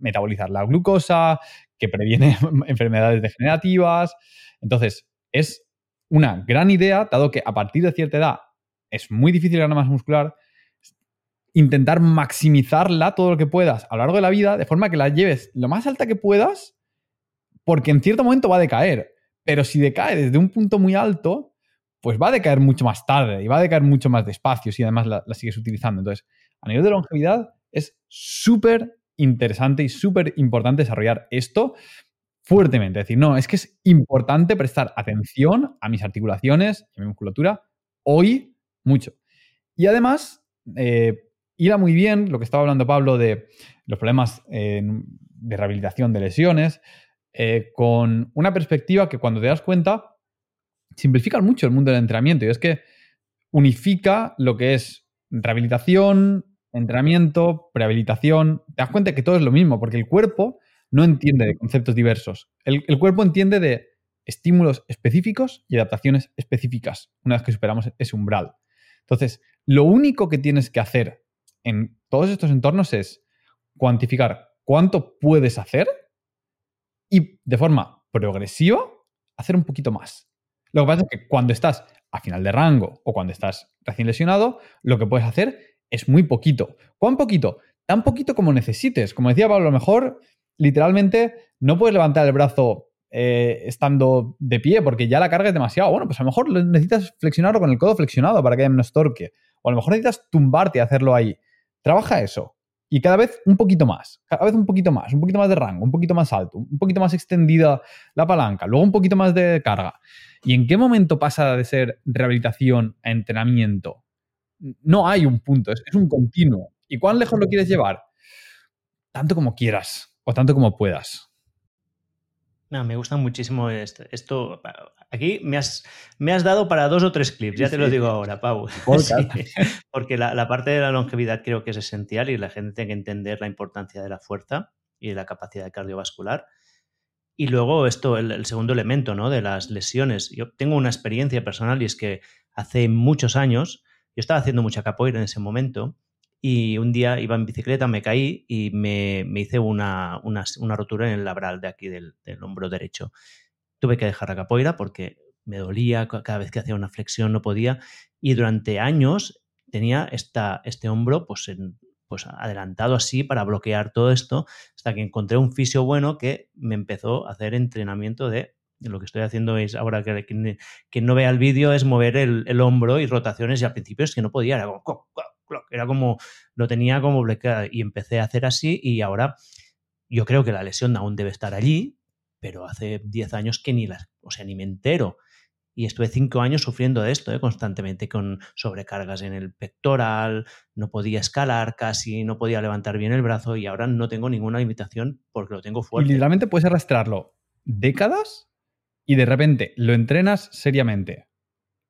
Speaker 3: metabolizar la glucosa, que previene <laughs> enfermedades degenerativas. Entonces, es una gran idea, dado que a partir de cierta edad es muy difícil ganar masa muscular, intentar maximizarla todo lo que puedas a lo largo de la vida, de forma que la lleves lo más alta que puedas, porque en cierto momento va a decaer. Pero si decae desde un punto muy alto, pues va a decaer mucho más tarde y va a decaer mucho más despacio si además la, sigues utilizando. Entonces, a nivel de longevidad, es súper interesante y súper importante desarrollar esto fuertemente. Es decir, no, es que es importante prestar atención a mis articulaciones y a mi musculatura hoy mucho. Y además, eh, muy bien lo que estaba hablando Pablo de los problemas eh, de rehabilitación de lesiones, eh, con una perspectiva que cuando te das cuenta simplifica mucho el mundo del entrenamiento y es que unifica lo que es rehabilitación, entrenamiento, prehabilitación. Te das cuenta que todo es lo mismo porque el cuerpo no entiende de conceptos diversos. El, el cuerpo entiende de estímulos específicos y adaptaciones específicas una vez que superamos ese umbral. Entonces, lo único que tienes que hacer en todos estos entornos es cuantificar cuánto puedes hacer y de forma progresiva hacer un poquito más. Lo que pasa es que cuando estás a final de rango o cuando estás recién lesionado, lo que puedes hacer es muy poquito. ¿Cuán poquito? Tan poquito como necesites. Como decía Pablo, a lo mejor literalmente no puedes levantar el brazo eh, estando de pie porque ya la carga es demasiado. Bueno, pues a lo mejor necesitas flexionarlo con el codo flexionado para que haya menos torque. O a lo mejor necesitas tumbarte y hacerlo ahí. Trabaja eso. Y cada vez un poquito más, cada vez un poquito más, un poquito más de rango, un poquito más alto, un poquito más extendida la palanca, luego un poquito más de carga. ¿Y en qué momento pasa de ser rehabilitación a entrenamiento? No hay un punto, es, un continuo. ¿Y cuán lejos lo quieres llevar? Tanto como quieras o tanto como puedas.
Speaker 1: No, me gusta muchísimo esto. esto aquí me has, me has, dado para dos o tres clips, ya te lo digo ahora, Pau. <laughs> porque la, parte de la longevidad creo que es esencial y la gente tiene que entender la importancia de la fuerza y de la capacidad cardiovascular. Y luego esto, el, el, segundo elemento, ¿no? De las lesiones. Yo tengo una experiencia personal y es que hace muchos años, yo estaba haciendo mucha capoeira en ese momento y un día iba en bicicleta, me caí y me, hice una, rotura en el labral de aquí del, hombro derecho. Tuve que dejar la capoeira porque me dolía, cada vez que hacía una flexión no podía y durante años tenía esta, este hombro pues, pues adelantado así para bloquear todo esto hasta que encontré un fisio bueno que me empezó a hacer entrenamiento de lo que estoy haciendo es ahora que quien, no vea el vídeo es mover el, hombro y rotaciones y al principio es que no podía, era como, era como, lo tenía como bloqueado y empecé a hacer así y ahora yo creo que la lesión aún debe estar allí, pero hace 10 años que ni las, o sea, ni me entero. Y estuve cinco años sufriendo de esto, ¿eh? constantemente con sobrecargas en el pectoral, no podía escalar casi, no podía levantar bien el brazo y ahora no tengo ninguna limitación porque lo tengo fuerte.
Speaker 3: Y literalmente puedes arrastrarlo décadas y de repente lo entrenas seriamente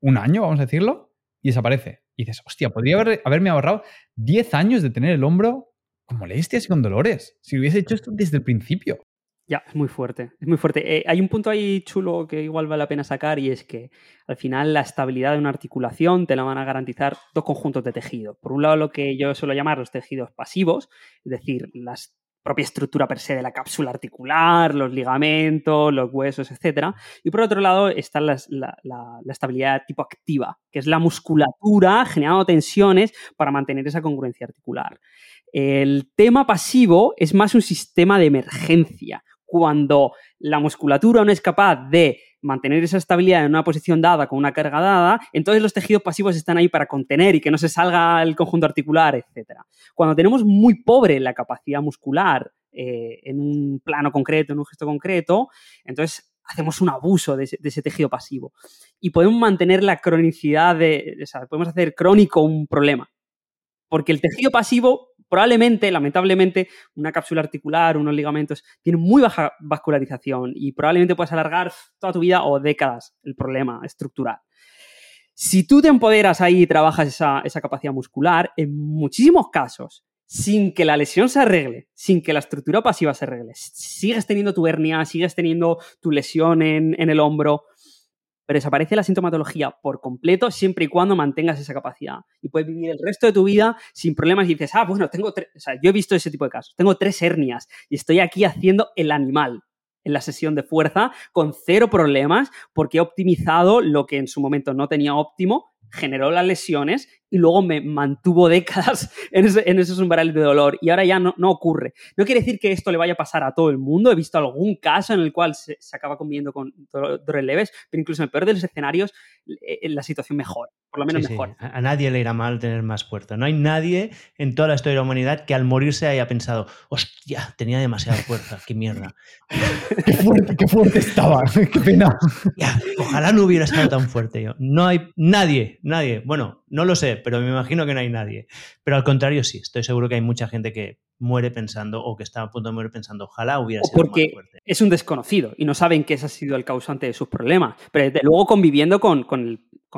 Speaker 3: un año, vamos a decirlo, y desaparece. Y dices, hostia, podría haberme ahorrado 10 años de tener el hombro con molestias y con dolores. Si hubiese hecho esto desde el principio.
Speaker 2: Ya, es muy fuerte, es muy fuerte. Eh, hay un punto ahí chulo que igual vale la pena sacar y es que al final la estabilidad de una articulación te la van a garantizar dos conjuntos de tejido. Por un lado, lo que yo suelo llamar los tejidos pasivos, es decir, las propia estructura per se de la cápsula articular, los ligamentos, los huesos, etc. Y por otro lado está la, estabilidad tipo activa, que es la musculatura generando tensiones para mantener esa congruencia articular. El tema pasivo es más un sistema de emergencia. Cuando la musculatura no es capaz de mantener esa estabilidad en una posición dada con una carga dada, entonces los tejidos pasivos están ahí para contener y que no se salga el conjunto articular, etc. Cuando tenemos muy pobre la capacidad muscular eh, en un plano concreto, en un gesto concreto, entonces hacemos un abuso de ese, tejido pasivo. Y podemos mantener la cronicidad de, o sea, podemos hacer crónico un problema. Porque el tejido pasivo probablemente, lamentablemente, una cápsula articular, unos ligamentos, tiene muy baja vascularización y probablemente puedas alargar toda tu vida o décadas el problema estructural. Si tú te empoderas ahí y trabajas esa, esa capacidad muscular, en muchísimos casos, sin que la lesión se arregle, sin que la estructura pasiva se arregle, sigues teniendo tu hernia, sigues teniendo tu lesión en, en el hombro, pero desaparece la sintomatología por completo siempre y cuando mantengas esa capacidad. Y puedes vivir el resto de tu vida sin problemas y dices, ah, bueno, tengo tres, o sea, yo he visto ese tipo de casos, tengo tres hernias y estoy aquí haciendo el animal en la sesión de fuerza con cero problemas porque he optimizado lo que en su momento no tenía óptimo generó las lesiones y luego me mantuvo décadas <laughs> en, esos umbrales de dolor y ahora ya no, ocurre. No quiere decir que esto le vaya a pasar a todo el mundo. He visto algún caso en el cual se, acaba conviviendo con dolores leves, pero incluso en el peor de los escenarios eh, la situación mejora, por lo menos mejor.
Speaker 1: A nadie le irá mal tener más fuerza. No hay nadie en toda la historia de la humanidad que al morirse haya pensado, hostia, tenía demasiada fuerza, qué mierda. <laughs>
Speaker 3: qué, fuerte, qué fuerte estaba, <laughs> qué pena.
Speaker 1: ojalá no hubiera estado tan fuerte yo. No hay nadie, nadie. Bueno, no lo sé, pero me imagino que no hay nadie. Pero al contrario, sí, estoy seguro que hay mucha gente que muere pensando o que está a punto de morir pensando, ojalá hubiera sido
Speaker 2: porque
Speaker 1: fuerte.
Speaker 2: es un desconocido y no saben que ese ha sido el causante de sus problemas. Pero desde luego conviviendo con,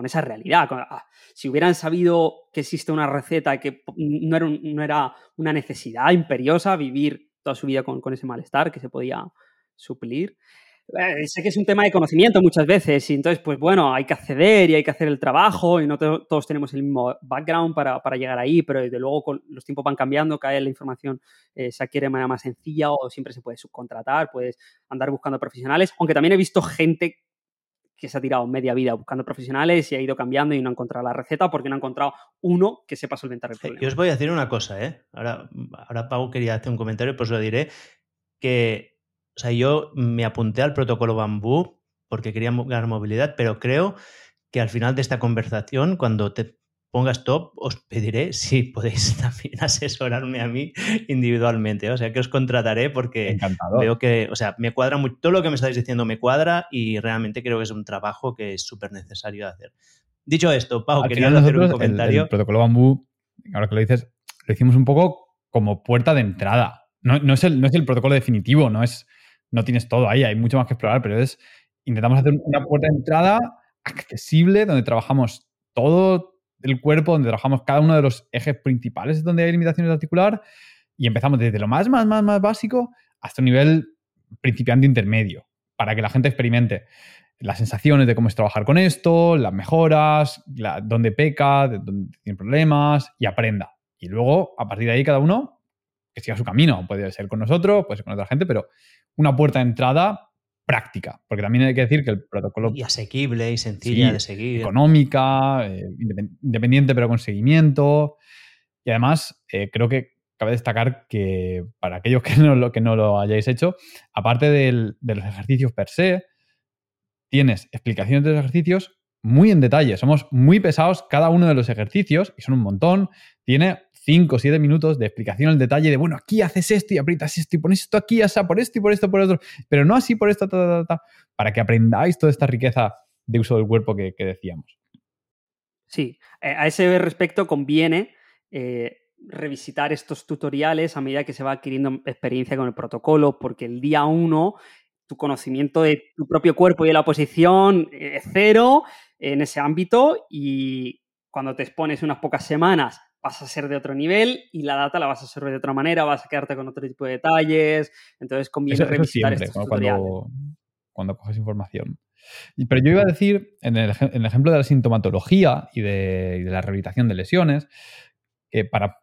Speaker 2: esa realidad. Ah, si hubieran sabido que existe una receta que no era, no era una necesidad imperiosa vivir toda su vida con, con ese malestar que se podía suplir, eh, sé que es un tema de conocimiento muchas veces y entonces, pues bueno, hay que acceder y hay que hacer el trabajo y no todos tenemos el mismo background para, llegar ahí, pero desde luego con los tiempos van cambiando, cada vez la información eh, se adquiere de manera más sencilla o siempre se puede subcontratar, puedes andar buscando profesionales, aunque también he visto gente que se ha tirado media vida buscando profesionales y ha ido cambiando y no ha encontrado la receta porque no ha encontrado uno que sepa solventar el problema.
Speaker 1: Yo os voy a decir una cosa, ¿eh? Ahora, ahora Pau quería hacer un comentario, pues lo diré, que o sea, yo me apunté al protocolo bambú porque quería ganar movilidad, pero creo que al final de esta conversación, cuando te pongas top, os pediré <laughs> si podéis también <laughs> asesorarme a mí individualmente. O sea, que os contrataré porque veo que, o sea, me cuadra mucho, todo lo que me estáis diciendo me cuadra y realmente creo que es un trabajo que es súper necesario hacer. Dicho esto, Pau, quería hacer un comentario.
Speaker 3: El, protocolo bambú, ahora que lo dices, lo hicimos un poco como puerta de entrada. No, no, es, el, no es el protocolo definitivo, no es no tienes todo ahí, hay mucho más que explorar, pero es, intentamos hacer una puerta de entrada accesible donde trabajamos todo el cuerpo, donde trabajamos cada uno de los ejes principales donde hay limitaciones articular y empezamos desde lo más, más, más, más básico hasta un nivel principiante intermedio para que la gente experimente las sensaciones de cómo es trabajar con esto, las mejoras, dónde peca, dónde tiene problemas y aprenda. Y luego, a partir de ahí, cada uno que siga su camino. Puede ser con nosotros, puede ser con otra gente, pero una puerta de entrada práctica, porque también hay que decir que el protocolo...
Speaker 1: Y asequible y sencilla de seguir.
Speaker 3: Económica, eh, independiente pero con seguimiento. Y además, eh, creo que cabe destacar que para aquellos que no lo, que no lo hayáis hecho, aparte de los ejercicios per se, tienes explicaciones de los ejercicios muy en detalle. Somos muy pesados cada uno de los ejercicios, y son un montón. Tiene 5 o 7 minutos de explicación al detalle de, bueno, aquí haces esto y aprietas esto y pones esto aquí, así, por esto y por esto, por otro, pero no así por esto, para que aprendáis toda esta riqueza de uso del cuerpo que, decíamos.
Speaker 2: Sí, eh, a ese respecto conviene eh, revisitar estos tutoriales a medida que se va adquiriendo experiencia con el protocolo, porque el día 1 tu conocimiento de tu propio cuerpo y de la posición es cero en ese ámbito y cuando te expones unas pocas semanas vas a ser de otro nivel y la data la vas a hacer de otra manera, vas a quedarte con otro tipo de detalles, entonces conviene revisitar estos
Speaker 3: cuando, cuando, coges información. Pero yo iba a decir, en el, ejemplo de la sintomatología y de, la rehabilitación de lesiones, que para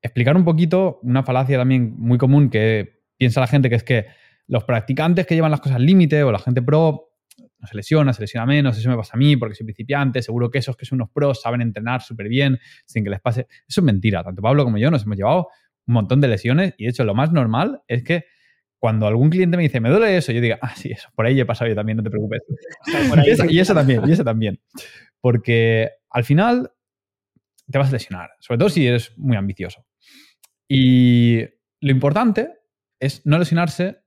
Speaker 3: explicar un poquito una falacia también muy común que piensa la gente, que es que los practicantes que llevan las cosas al límite o la gente pro no se lesiona, se lesiona menos, eso me pasa a mí porque soy principiante, seguro que esos que son unos pros saben entrenar súper bien sin que les pase. Eso es mentira, tanto Pablo como yo nos hemos llevado un montón de lesiones y de hecho lo más normal es que cuando algún cliente me dice, me duele eso, yo digo, ah, sí, eso, por ahí he pasado yo también, no te preocupes. <laughs> Y eso, y eso también, y eso también. Porque al final te vas a lesionar, sobre todo si eres muy ambicioso. Y lo importante es no lesionarse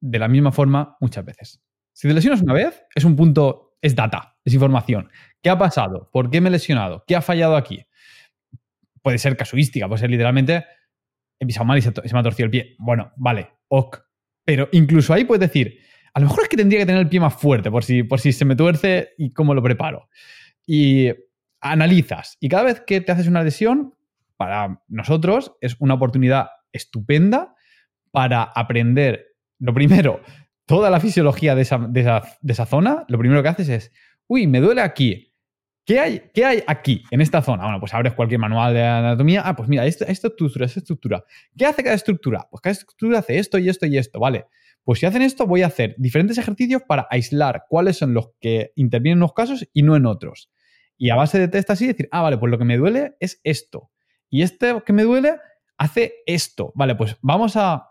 Speaker 3: de la misma forma muchas veces. Si te lesionas una vez, es un punto, es data, es información. ¿Qué ha pasado? ¿Por qué me he lesionado? ¿Qué ha fallado aquí? Puede ser casuística, puede ser literalmente he pisado mal y se, me ha torcido el pie. Bueno, vale, ok. Pero incluso ahí puedes decir, a lo mejor es que tendría que tener el pie más fuerte por si, por si se me tuerce y cómo lo preparo. Y analizas. Y cada vez que te haces una lesión, para nosotros es una oportunidad estupenda para aprender, lo primero, toda la fisiología de esa, de esa- de esa zona. Lo primero que haces es, uy, me duele aquí. ¿Qué hay, ¿Qué hay aquí, en esta zona? Bueno, pues abres cualquier manual de anatomía. Ah, pues mira, esta, estructura, esta estructura. ¿Qué hace cada estructura? Pues cada estructura hace esto y esto y esto, ¿vale? Pues si hacen esto, voy a hacer diferentes ejercicios para aislar cuáles son los que intervienen en unos casos y no en otros. Y a base de test así, decir, ah, vale, pues lo que me duele es esto. Y este que me duele hace esto. Vale, pues vamos a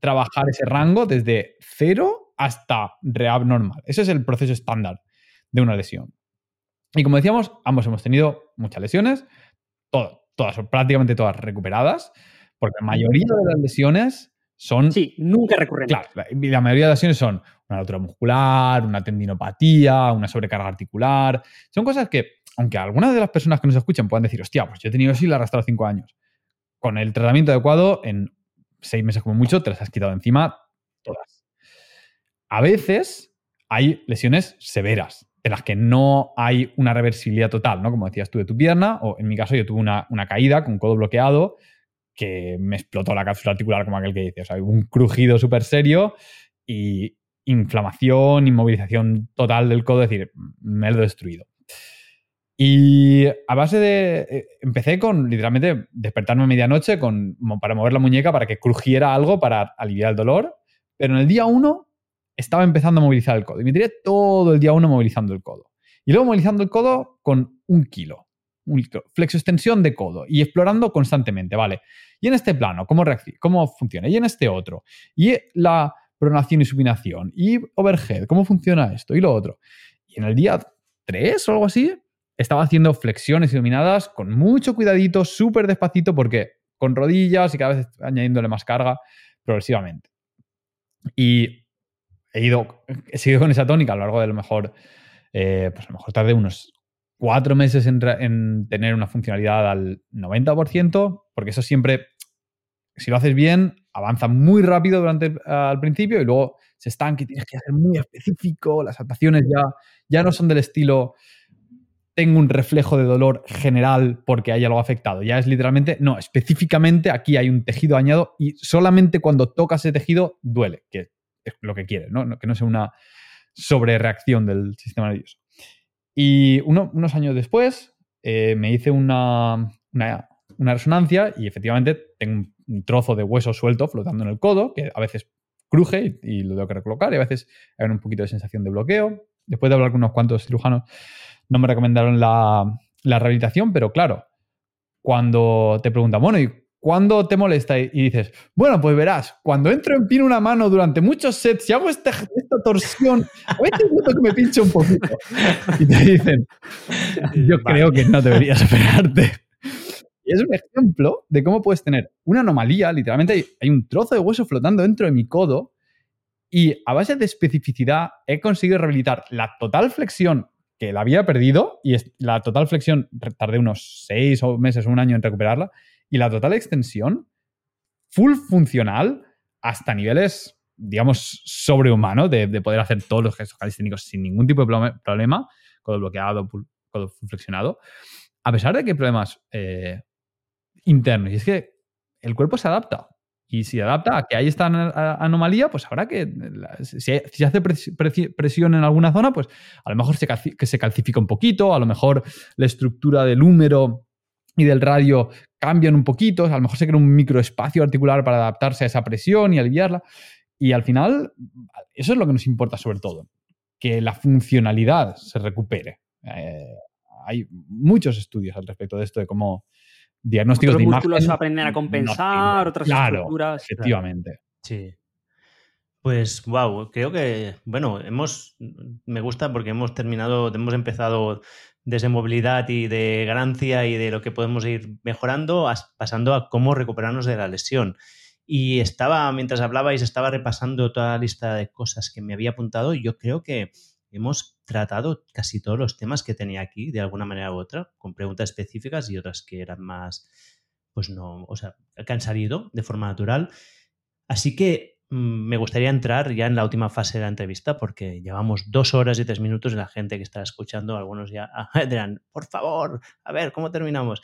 Speaker 3: trabajar ese rango desde cero hasta rehab normal. Ese es el proceso estándar de una lesión. Y como decíamos, ambos hemos tenido muchas lesiones, todo- todas, prácticamente todas recuperadas, porque la mayoría de las lesiones son
Speaker 2: Sí, nunca recurrente.
Speaker 3: Claro, la, mayoría de las lesiones son una rotura muscular, una tendinopatía, una sobrecarga articular. Son cosas que, aunque algunas de las personas que nos escuchan puedan decir, hostia, pues yo he tenido y la arrastrado cinco años. Con el tratamiento adecuado, en seis meses como mucho, te las has quitado encima todas. A veces hay lesiones severas, de las que no hay una reversibilidad total, ¿no? Como decías tú de tu pierna, o en mi caso yo tuve una, una caída con codo bloqueado que me explotó la cápsula articular como aquel que dice. O sea, un crujido súper serio y inflamación, inmovilización total del codo, es decir, me lo he destruido. Y a base de... eh, Empecé con literalmente despertarme a medianoche con, para mover la muñeca para que crujiera algo para aliviar el dolor, pero en el día uno estaba empezando a movilizar el codo y me tiré todo el día uno movilizando el codo. Y luego movilizando el codo con un kilo, un kilo, flexoextensión de codo y explorando constantemente, ¿vale? Y en este plano, ¿cómo, ¿cómo funciona? Y en este otro. Y la pronación y supinación. Y overhead, ¿cómo funciona esto? Y lo otro. Y en el día 3 o algo así, estaba haciendo flexiones iluminadas con mucho cuidadito, súper despacito, porque con rodillas y cada vez añadiéndole más carga progresivamente. Y he ido, seguido con esa tónica a lo largo de lo mejor, eh, pues a lo mejor tardé unos cuatro meses en, tener una funcionalidad al 90%, porque eso siempre, si lo haces bien, avanza muy rápido durante al principio y luego se estanca y tienes que hacer muy específico, las adaptaciones ya, ya no son del estilo tengo un reflejo de dolor general porque hay algo afectado. Ya es literalmente, no, específicamente aquí hay un tejido dañado y solamente cuando tocas ese tejido duele, que es lo que quieres, ¿no? Que no sea una sobrereacción del sistema nervioso. Y uno- unos años después eh, me hice una, una, resonancia y efectivamente tengo un trozo de hueso suelto flotando en el codo, que a veces cruje y, y lo tengo que recolocar y a veces hay un poquito de sensación de bloqueo. Después de hablar con unos cuantos cirujanos, no me recomendaron la, la rehabilitación, pero claro, cuando te preguntan, bueno, ¿y cuándo te molesta? Y dices, bueno, pues verás, cuando entro en pino una mano durante muchos sets y hago esta, esta torsión, a veces noto que me pincho un poquito. Y te dicen, yo
Speaker 1: Vale.
Speaker 3: creo que no deberías operarte. Y es un ejemplo de cómo puedes tener una anomalía, literalmente hay, hay un trozo de hueso flotando dentro de mi codo y a base de especificidad he conseguido rehabilitar la total flexión que la había perdido y la total flexión tardé unos seis meses un año en recuperarla y la total extensión full funcional hasta niveles digamos sobrehumanos de, de poder hacer todos los gestos calisténicos sin ningún tipo de problema codo bloqueado codo flexionado a pesar de que hay problemas eh, internos. Y es que el cuerpo se adapta y si adapta a que hay esta anomalía, pues habrá que. Si, si hace pres- presi- presión en alguna zona, pues a lo mejor se, que se calcifica un poquito, a lo mejor la estructura del húmero y del radio cambian un poquito, a lo mejor se crea un microespacio articular para adaptarse a esa presión y aliviarla. Y al final, eso es lo que nos importa sobre todo, que la funcionalidad se recupere. Eh, hay muchos estudios al respecto de esto, de cómo diagnósticos
Speaker 2: Otros
Speaker 3: de
Speaker 2: músculos
Speaker 3: imagen
Speaker 2: aprenden a
Speaker 3: no
Speaker 2: compensar,
Speaker 3: sirven.
Speaker 2: otras
Speaker 3: Claro,
Speaker 2: estructuras.
Speaker 3: Efectivamente.
Speaker 1: Sí. Pues wow, creo que, bueno, hemos, me gusta porque hemos terminado, hemos empezado desde movilidad y de ganancia y de lo que podemos ir mejorando, pasando a cómo recuperarnos de la lesión. Y estaba, mientras hablabais, estaba repasando toda la lista de cosas que me había apuntado y yo creo que hemos tratado casi todos los temas que tenía aquí, de alguna manera u otra, con preguntas específicas y otras que eran más, pues no, o sea, que han salido de forma natural. Así que mm, me gustaría entrar ya en la última fase de la entrevista porque llevamos dos horas y tres minutos y la gente que está escuchando, algunos ya <laughs> dirán, por favor, a ver, ¿cómo terminamos?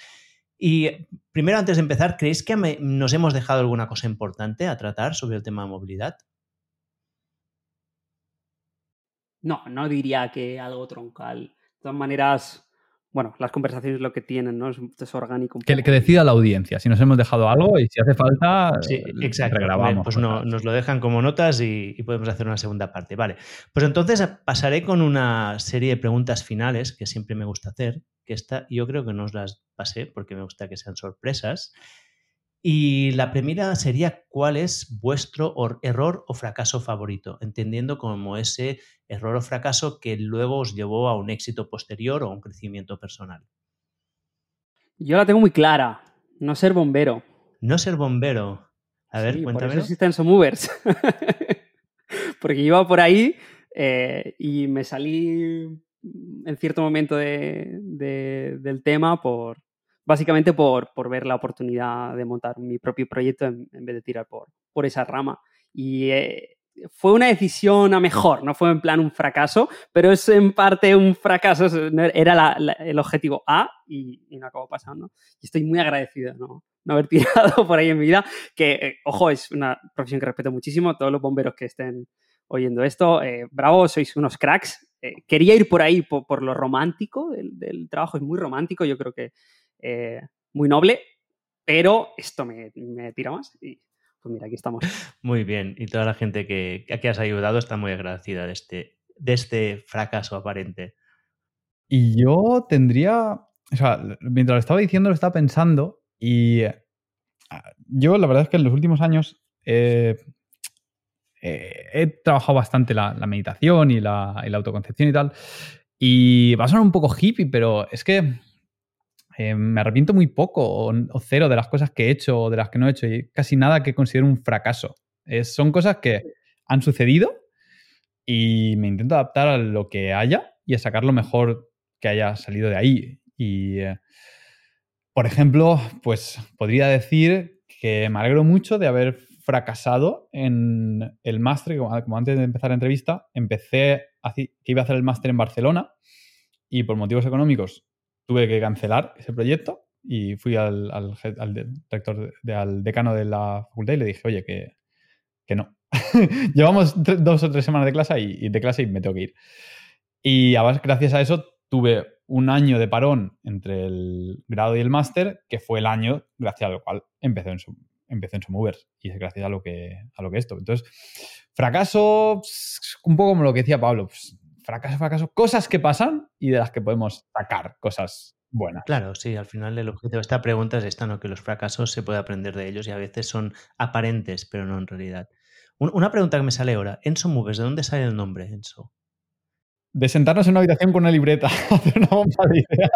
Speaker 1: Y primero, antes de empezar, ¿creéis que nos hemos dejado alguna cosa importante a tratar sobre el tema de movilidad?
Speaker 2: No, no diría que algo troncal. De todas maneras, bueno, las conversaciones lo que tienen, ¿no? Es, orgánico.
Speaker 3: Que, que, decida la audiencia. Si nos hemos dejado algo y si hace falta,
Speaker 1: sí, eh, exacto. regrabamos. Pues no, nos lo dejan como notas y, podemos hacer una segunda parte. Vale. Pues entonces pasaré con una serie de preguntas finales que siempre me gusta hacer, que esta yo creo que no os las pasé porque me gusta que sean sorpresas. Y la primera sería cuál es vuestro error o fracaso favorito, entendiendo como ese error o fracaso que luego os llevó a un éxito posterior o a un crecimiento personal.
Speaker 2: Yo la tengo muy clara, no ser bombero.
Speaker 1: No ser bombero. A ver, cuéntame.
Speaker 2: Por eso existen Movers. <laughs> Porque iba por ahí eh, y me salí en cierto momento del tema por, básicamente por, ver la oportunidad de montar mi propio proyecto en, vez de tirar por, por esa rama. Y eh, fue una decisión a mejor, no fue en plan un fracaso, pero es en parte un fracaso, era el objetivo A y, no acabó pasando. Y estoy muy agradecido ¿no? no haber <laughs> tirado por ahí en mi vida, que, eh, ojo, es una profesión que respeto muchísimo, todos los bomberos que estén oyendo esto, eh, bravo, sois unos cracks. quería ir por ahí, por, lo romántico del, del, trabajo, es muy romántico, yo creo que eh, muy noble, pero esto me, tira más y pues mira, aquí estamos.
Speaker 1: Muy bien, y toda la gente que, que has ayudado está muy agradecida de este, de este fracaso aparente.
Speaker 3: Y yo tendría, o sea, mientras lo estaba diciendo, lo estaba pensando y ah, yo la verdad es que en los últimos años he trabajado bastante la, meditación y la, y la, autoconcepción y tal. Y va a sonar un poco hippie, pero es que eh, me arrepiento muy poco o, cero de las cosas que he hecho o de las que no he hecho y casi nada que considero un fracaso. son cosas que han sucedido y me intento adaptar a lo que haya y a sacar lo mejor que haya salido de ahí. Y, eh, por ejemplo, pues podría decir que me alegro mucho de haber fracasado en el máster, como, antes de empezar la entrevista, empecé, que iba a hacer el máster en Barcelona y por motivos económicos tuve que cancelar ese proyecto y fui al, al, director, al decano de la facultad y le dije, oye, que, que no. <laughs> Llevamos dos o tres semanas de clase y, de clase y me tengo que ir. Y gracias a eso tuve un año de parón entre el grado y el máster, que fue el año gracias al cual empecé en su, empecé en movers y es gracias a lo que a lo que esto. Entonces, fracaso, un poco como lo que decía Pablo, pues, fracaso, fracaso, cosas que pasan y de las que podemos sacar cosas buenas.
Speaker 1: Claro, sí, al final el objetivo de esta pregunta es esta, ¿no? Que los fracasos se puede aprender de ellos y a veces son aparentes, pero no en realidad. una pregunta que me sale ahora, Enso Moves, ¿de dónde sale el nombre Enso?
Speaker 3: De sentarnos en una habitación con una libreta, <laughs> hacer una bomba de
Speaker 2: ideas.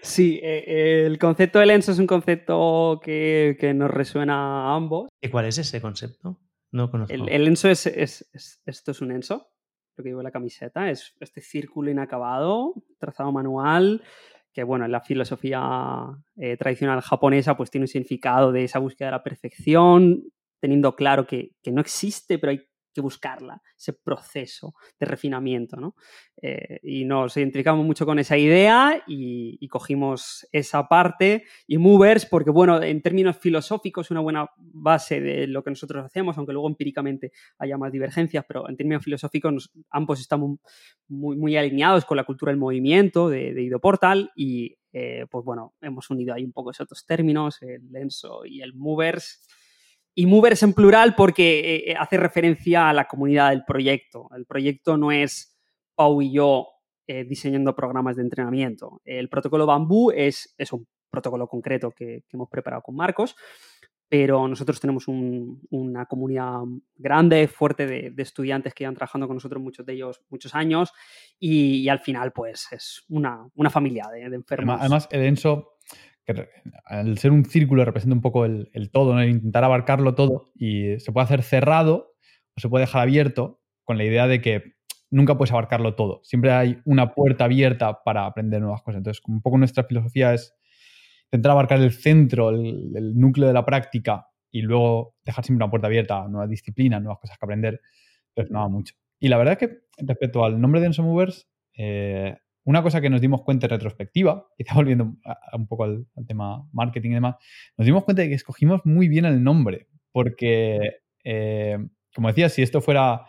Speaker 2: <laughs> sí, eh, el concepto del Enso es un concepto que, que nos resuena a ambos.
Speaker 1: ¿Y cuál es ese concepto? No conozco.
Speaker 2: El, enso es, Esto es un enso, lo que llevo la camiseta. Es este círculo inacabado, trazado manual, que, bueno, en la filosofía eh, tradicional japonesa, pues tiene un significado de esa búsqueda de la perfección, teniendo claro que, que no existe, pero hay que buscarla, ese proceso de refinamiento. ¿no? Eh, y nos identificamos mucho con esa idea y, cogimos esa parte y Movers, porque bueno, en términos filosóficos una buena base de lo que nosotros hacemos, aunque luego empíricamente haya más divergencias, pero en términos filosóficos ambos estamos muy, muy alineados con la cultura del movimiento de, de Ido Portal y eh, pues bueno, hemos unido ahí un poco esos otros términos, el Lenso y el Movers y movers en plural porque eh, eh, hace referencia a la comunidad del proyecto. El proyecto no es Pau y yo eh, diseñando programas de entrenamiento. El protocolo Bambú es, es un protocolo concreto que, hemos preparado con Marcos, pero nosotros tenemos una comunidad grande, fuerte de, estudiantes que llevan trabajando con nosotros, muchos de ellos muchos años, y, al final, pues es una, familia de, enfermos.
Speaker 3: Además, el ENSO, que al ser un círculo, representa un poco el, todo, el intentar abarcarlo todo, y se puede hacer cerrado o se puede dejar abierto con la idea de que nunca puedes abarcarlo todo. Siempre hay una puerta abierta para aprender nuevas cosas. Entonces, un poco nuestra filosofía es intentar abarcar el centro, el, núcleo de la práctica y luego dejar siempre una puerta abierta a nuevas disciplinas, nuevas cosas que aprender, pues no mucho. Y la verdad es que respecto al nombre de Enso Movers, eh, una cosa que nos dimos cuenta en retrospectiva, <laughs> está volviendo un poco al, tema marketing y demás, nos dimos cuenta de que escogimos muy bien el nombre, porque, eh, como decía, si esto fuera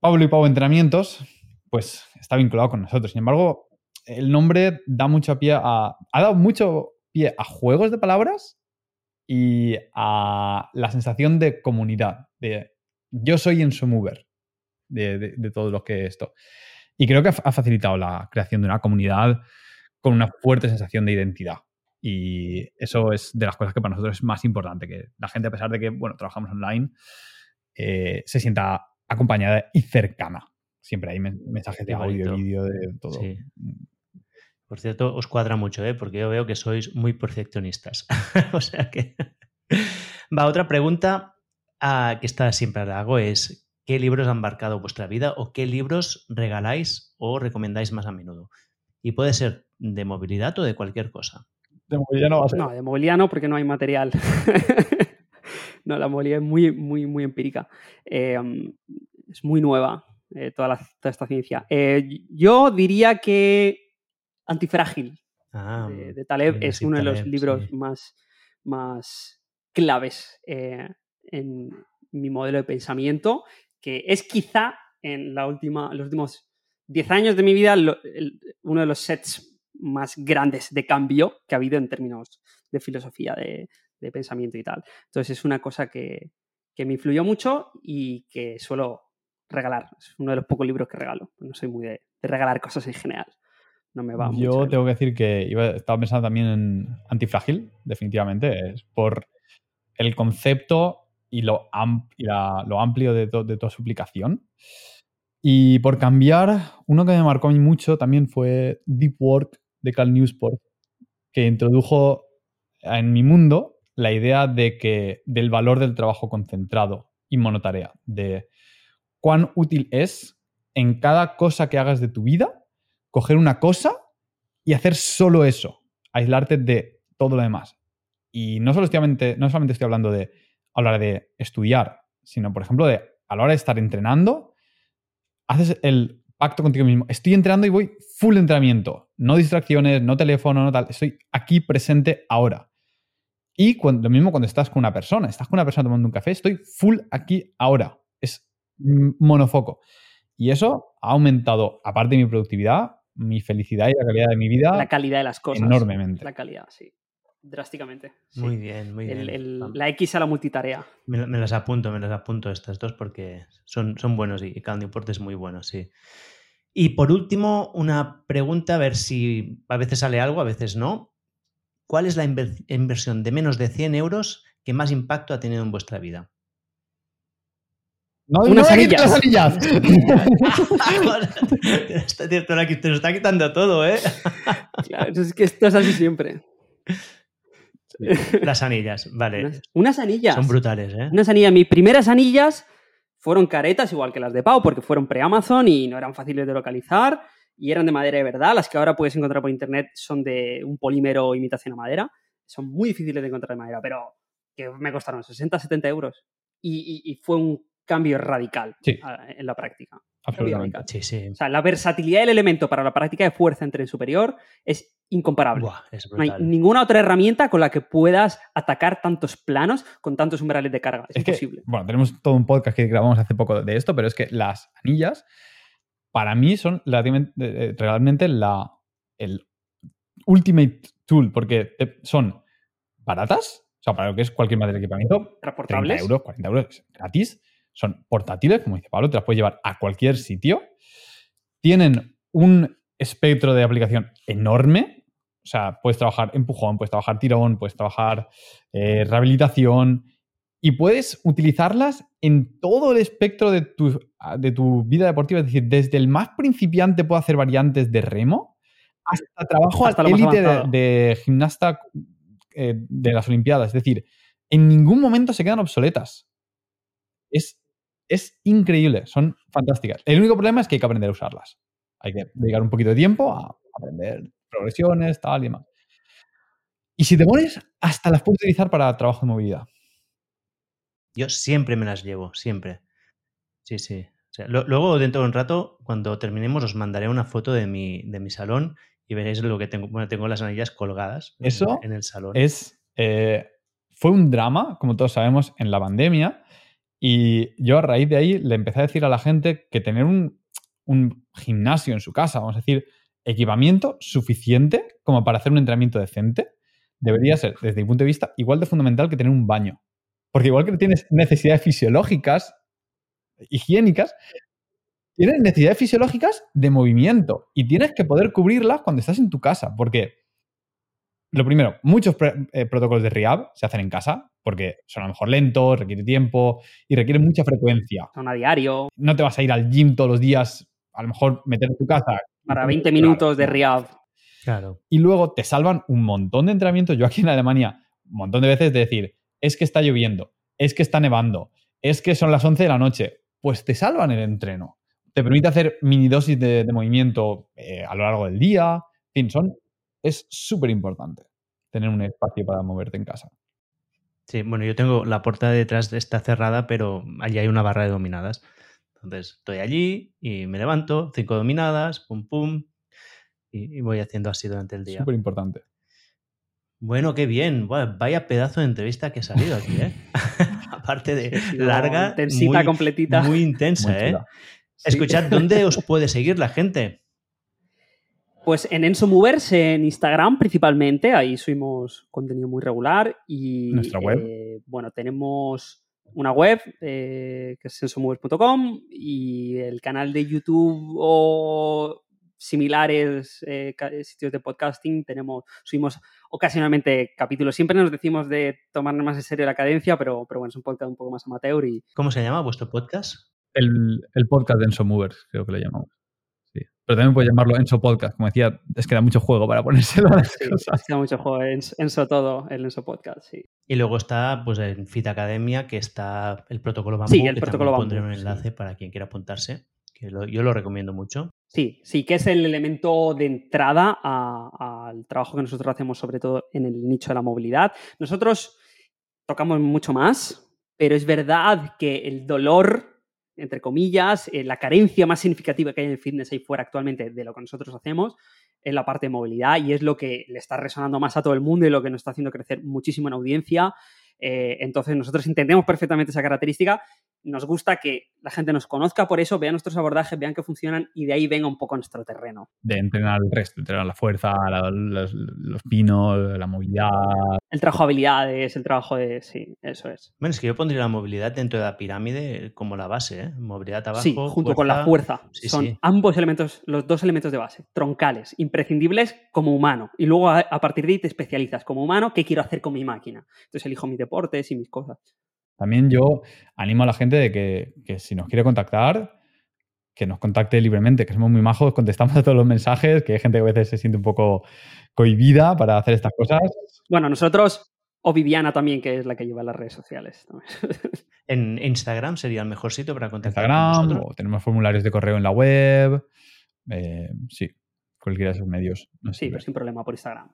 Speaker 3: Pablo y Pau Entrenamientos, pues está vinculado con nosotros. Sin embargo, el nombre da mucho pie a. Ha dado mucho pie a juegos de palabras y a la sensación de comunidad. De yo soy en mover de, de, de todo lo que esto. Y creo que ha facilitado la creación de una comunidad con una fuerte sensación de identidad. Y eso es de las cosas que para nosotros es más importante, que la gente, a pesar de que, bueno, trabajamos online, eh, se sienta acompañada y cercana. Siempre hay mensajes de audio, vídeo, de todo.
Speaker 1: Por cierto, os cuadra mucho, ¿eh? porque yo veo que sois muy perfeccionistas. <laughs> o sea que. <laughs> Va, otra pregunta ah, que está siempre la hago es: ¿qué libros han marcado vuestra vida o qué libros regaláis o recomendáis más a menudo? Y puede ser de movilidad o de cualquier cosa.
Speaker 3: De movilidad no va a ser.
Speaker 2: No, de movilidad no, porque no hay material. <laughs> no, la movilidad es muy, muy, muy empírica. Em, es muy nueva eh, toda, esta ciencia. Eh, yo diría que Antifrágil ah, de, Taleb es uno de los libros más, más claves eh, en mi modelo de pensamiento, que es quizá en la última, los últimos 10 años de mi vida uno de los sets más grandes de cambio que ha habido en términos de filosofía, de, de pensamiento y tal. Entonces es una cosa que, que me influyó mucho y que suelo regalar. Es uno de los pocos libros que regalo. No soy muy de, regalar cosas en general. No me va
Speaker 3: Yo tengo que decir que iba, estaba pensando también en Antifrágil, definitivamente. Es por el concepto y lo, amplio de, de, toda su aplicación. Y por cambiar, uno que me marcó mucho también fue Deep Work de Cal Newsport, que introdujo en mi mundo la idea de que del valor del trabajo concentrado y monotarea, de cuán útil es en cada cosa que hagas de tu vida coger una cosa y hacer solo eso, aislarte de todo lo demás. Y no, solamente, no solamente estoy hablando de hablar de estudiar, sino, por ejemplo, de a la hora de estar entrenando, haces el pacto contigo mismo. Estoy entrenando y voy full entrenamiento. No distracciones, no teléfono, no tal. Estoy aquí presente ahora. Y lo mismo cuando estás con una persona. Estás con una persona tomando un café, estoy full aquí ahora. Es monofoco. Y eso ha aumentado, aparte de mi productividad, mi felicidad y la calidad de mi vida.
Speaker 2: La calidad de las cosas.
Speaker 3: Enormemente.
Speaker 2: La calidad, sí. Drásticamente.
Speaker 1: Muy bien, muy
Speaker 2: bien. la X a la multitarea.
Speaker 1: Me, las apunto, me las apunto estas dos porque son, son buenos y, cada deporte es muy bueno, sí. Y por último, una pregunta, a ver si a veces sale algo, a veces no. ¿Cuál es la inversión de menos de 100 euros que más impacto ha tenido en vuestra vida?
Speaker 3: No, unas anillas. Las anillas.
Speaker 1: te, lo está quitando todo, ¿eh?
Speaker 2: Claro, es que esto es así siempre. <laughs>
Speaker 1: Las anillas, vale.
Speaker 2: Unas, anillas.
Speaker 1: Son brutales, ¿eh?
Speaker 2: Unas anillas. Mis primeras anillas fueron caretas, igual que las de Pau, porque fueron pre-Amazon y no eran fáciles de localizar y eran de madera de verdad. Las que ahora puedes encontrar por internet son de un polímero imitación a madera. Son muy difíciles de encontrar de madera, pero que me costaron 60, 70 euros. y fue un cambio radical en la práctica.
Speaker 3: Absolutamente.
Speaker 1: Sí, sí.
Speaker 2: O sea, la versatilidad del elemento para la práctica de fuerza en tren superior es incomparable. no hay ninguna otra herramienta con la que puedas atacar tantos planos con tantos umbrales de carga. Es, imposible.
Speaker 3: bueno, tenemos todo un podcast que grabamos hace poco de esto, pero es que las anillas, para mí, son eh, eh, realmente la, el ultimate tool, porque son baratas, o sea, para lo que es cualquier material de equipamiento, 30 euros, 40 euros, gratis son portátiles, como dice Pablo, te las puedes llevar a cualquier sitio. Tienen un espectro de aplicación enorme. O sea, puedes trabajar empujón, puedes trabajar tirón, puedes trabajar eh, rehabilitación y puedes utilizarlas en todo el espectro de tu, de tu vida deportiva. Es decir, desde el más principiante puedo hacer variantes de remo hasta trabajo hasta élite de, de, gimnasta eh, de las Olimpiadas. Es decir, en ningún momento se quedan obsoletas. Es, es increíble, son fantásticas. El único problema es que hay que aprender a usarlas. Hay que dedicar un poquito de tiempo a aprender progresiones, tal y demás. Y si te pones, hasta las puedes utilizar para trabajo de movilidad.
Speaker 1: Yo siempre me las llevo, siempre. Sí, sí. luego, dentro de un rato, cuando terminemos, os mandaré una foto de mi, de mi salón y veréis lo que tengo. Bueno, tengo las anillas colgadas
Speaker 3: Eso
Speaker 1: en el salón.
Speaker 3: Es, eh, fue un drama, como todos sabemos, en la pandemia. Y yo a raíz de ahí le empecé a decir a la gente que tener un, un gimnasio en su casa, vamos a decir, equipamiento suficiente como para hacer un entrenamiento decente, debería ser, desde mi punto de vista, igual de fundamental que tener un baño. Porque igual que tienes necesidades fisiológicas, higiénicas, tienes necesidades fisiológicas de movimiento y tienes que poder cubrirlas cuando estás en tu casa. Porque, lo primero, muchos eh, protocolos de RIAB se hacen en casa porque son a lo mejor lentos, requiere tiempo y requieren mucha frecuencia.
Speaker 2: Son a diario.
Speaker 3: No te vas a ir al gym todos los días, a lo mejor meter en tu casa.
Speaker 2: Para 20 minutos de RIAB.
Speaker 1: Claro.
Speaker 3: Y luego te salvan un montón de entrenamientos. Yo aquí en Alemania, un montón de veces de decir, es que está lloviendo, es que está nevando, es que son las 11 de la noche. Pues te salvan el entreno. Te permite hacer mini dosis de, movimiento eh, a lo largo del día. En fin, son, es súper importante tener un espacio para moverte en casa.
Speaker 1: Sí, bueno, yo tengo la puerta de detrás está cerrada, pero allí hay una barra de dominadas. Entonces estoy allí y me levanto, cinco dominadas, pum pum, y, voy haciendo así durante el día.
Speaker 3: Súper importante.
Speaker 1: Bueno, qué bien. vaya pedazo de entrevista que ha salido aquí, ¿eh? <laughs> <laughs> Aparte de larga,
Speaker 2: intensita, completita.
Speaker 1: Muy intensa, ¿eh? Escuchad, ¿dónde os puede seguir la gente?
Speaker 2: Pues en Enso Movers, en Instagram principalmente, ahí subimos contenido muy regular y...
Speaker 3: Nuestra web.
Speaker 2: Eh, bueno, tenemos una web eh, que es ensomovers.com y el canal de YouTube o similares eh, sitios de podcasting, tenemos, subimos ocasionalmente capítulos. Siempre nos decimos de tomarnos más en serio la cadencia, pero, pero bueno, es un podcast un poco más amateur. Y...
Speaker 1: ¿Cómo se llama vuestro podcast?
Speaker 3: El, podcast de Enso Movers, creo que lo llamamos. Pero también puedes llamarlo Enso Podcast. Como decía, es que da mucho juego para ponérselo a las sí, cosas.
Speaker 2: da mucho juego. Enso, todo, el Enso Podcast, sí.
Speaker 1: Y luego está pues en Fit Academia, que está el protocolo Bambú.
Speaker 2: Sí, el protocolo Bambú.
Speaker 1: Pondré un enlace para quien quiera apuntarse yo lo recomiendo mucho.
Speaker 2: Sí, sí, que es el elemento de entrada al trabajo que nosotros hacemos, sobre todo en el nicho de la movilidad. Nosotros tocamos mucho más, pero es verdad que el dolor, entre comillas, eh, la carencia más significativa que hay en el fitness ahí fuera actualmente de lo que nosotros hacemos es la parte de movilidad y es lo que le está resonando más a todo el mundo y lo que nos está haciendo crecer muchísimo en audiencia. Eh, entonces nosotros entendemos perfectamente esa característica nos gusta que la gente nos conozca por eso, vea nuestros abordajes, vean que funcionan y de ahí venga un poco nuestro terreno.
Speaker 3: De entrenar el resto, entrenar la fuerza, los, pinos, la movilidad.
Speaker 2: El trabajo de habilidades, el trabajo de... Sí, eso es.
Speaker 1: Bueno, es que yo pondría la movilidad dentro de la pirámide como la base, ¿eh? Movilidad abajo.
Speaker 2: Sí, junto con la fuerza. Son ambos elementos, los dos elementos de base, troncales, imprescindibles como humano. Y luego a, a partir de ahí te especializas como humano, ¿qué quiero hacer con mi máquina? Entonces elijo mis deportes y mis cosas.
Speaker 3: También yo animo a la gente de que, si nos quiere contactar, que nos contacte libremente, que somos muy majos, contestamos a todos los mensajes, que hay gente que a veces se siente un poco cohibida para hacer estas cosas.
Speaker 2: Bueno, nosotros, o Viviana también, que es la que lleva las redes sociales. <laughs>
Speaker 1: en Instagram sería el mejor sitio para contactar.
Speaker 3: Instagram, o tenemos formularios de correo en la web. Eh, sí, cualquiera de esos medios.
Speaker 2: sí, pero sin problema por Instagram.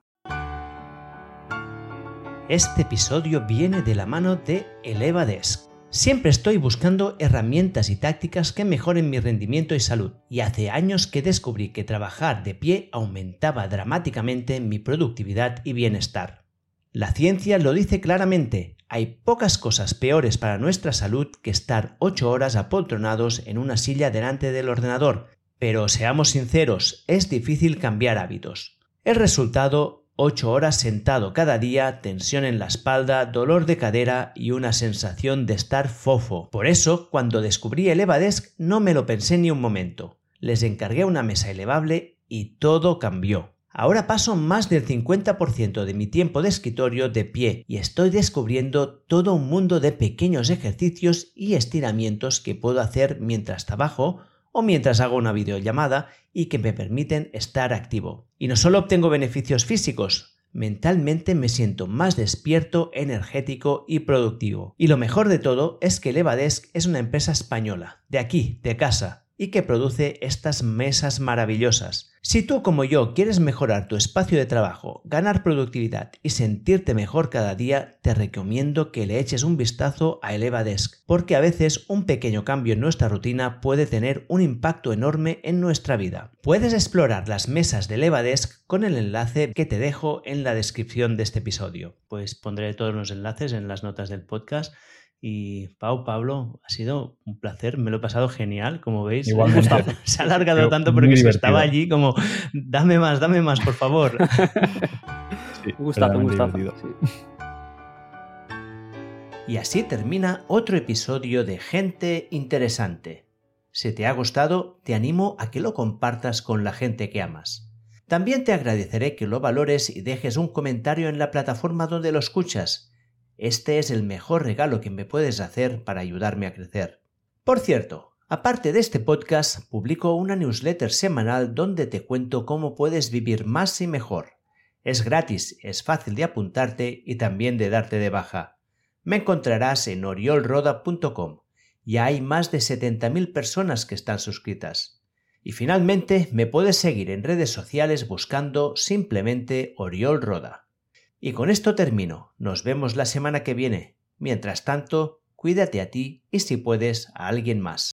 Speaker 1: Este episodio viene de la mano de ElevaDesk. Siempre estoy buscando herramientas y tácticas que mejoren mi rendimiento y salud, y hace años que descubrí que trabajar de pie aumentaba dramáticamente mi productividad y bienestar. La ciencia lo dice claramente, hay pocas cosas peores para nuestra salud que estar 8 horas apoltronados en una silla delante del ordenador, pero seamos sinceros, es difícil cambiar hábitos. El resultado 8 horas sentado cada día, tensión en la espalda, dolor de cadera y una sensación de estar fofo. Por eso, cuando descubrí el Evadesk no me lo pensé ni un momento. Les encargué una mesa elevable y todo cambió. Ahora paso más del 50% de mi tiempo de escritorio de pie y estoy descubriendo todo un mundo de pequeños ejercicios y estiramientos que puedo hacer mientras trabajo o mientras hago una videollamada y que me permiten estar activo. Y no solo obtengo beneficios físicos, mentalmente me siento más despierto, energético y productivo. Y lo mejor de todo es que Levadesk es una empresa española, de aquí, de casa, y que produce estas mesas maravillosas. Si tú como yo quieres mejorar tu espacio de trabajo, ganar productividad y sentirte mejor cada día, te recomiendo que le eches un vistazo a Elevadesk, porque a veces un pequeño cambio en nuestra rutina puede tener un impacto enorme en nuestra vida. Puedes explorar las mesas de Elevadesk con el enlace que te dejo en la descripción de este episodio. Pues pondré todos los enlaces en las notas del podcast y Pau, Pablo, ha sido un placer, me lo he pasado genial, como veis. <laughs> Se ha alargado tanto porque se estaba allí como, dame más, dame más, por favor. <laughs>
Speaker 2: sí, gustazo, gustazo.
Speaker 1: Y así termina otro episodio de Gente Interesante. Si te ha gustado, te animo a que lo compartas con la gente que amas. También te agradeceré que lo valores y dejes un comentario en la plataforma donde lo escuchas este es el mejor regalo que me puedes hacer para ayudarme a crecer. Por cierto, aparte de este podcast, publico una newsletter semanal donde te cuento cómo puedes vivir más y mejor. Es gratis, es fácil de apuntarte y también de darte de baja. Me encontrarás en oriolroda.com. Ya hay más de 70.000 personas que están suscritas. Y finalmente me puedes seguir en redes sociales buscando simplemente Oriol Roda. Y con esto termino. Nos vemos la semana que viene. Mientras tanto, cuídate a ti y si puedes a alguien más.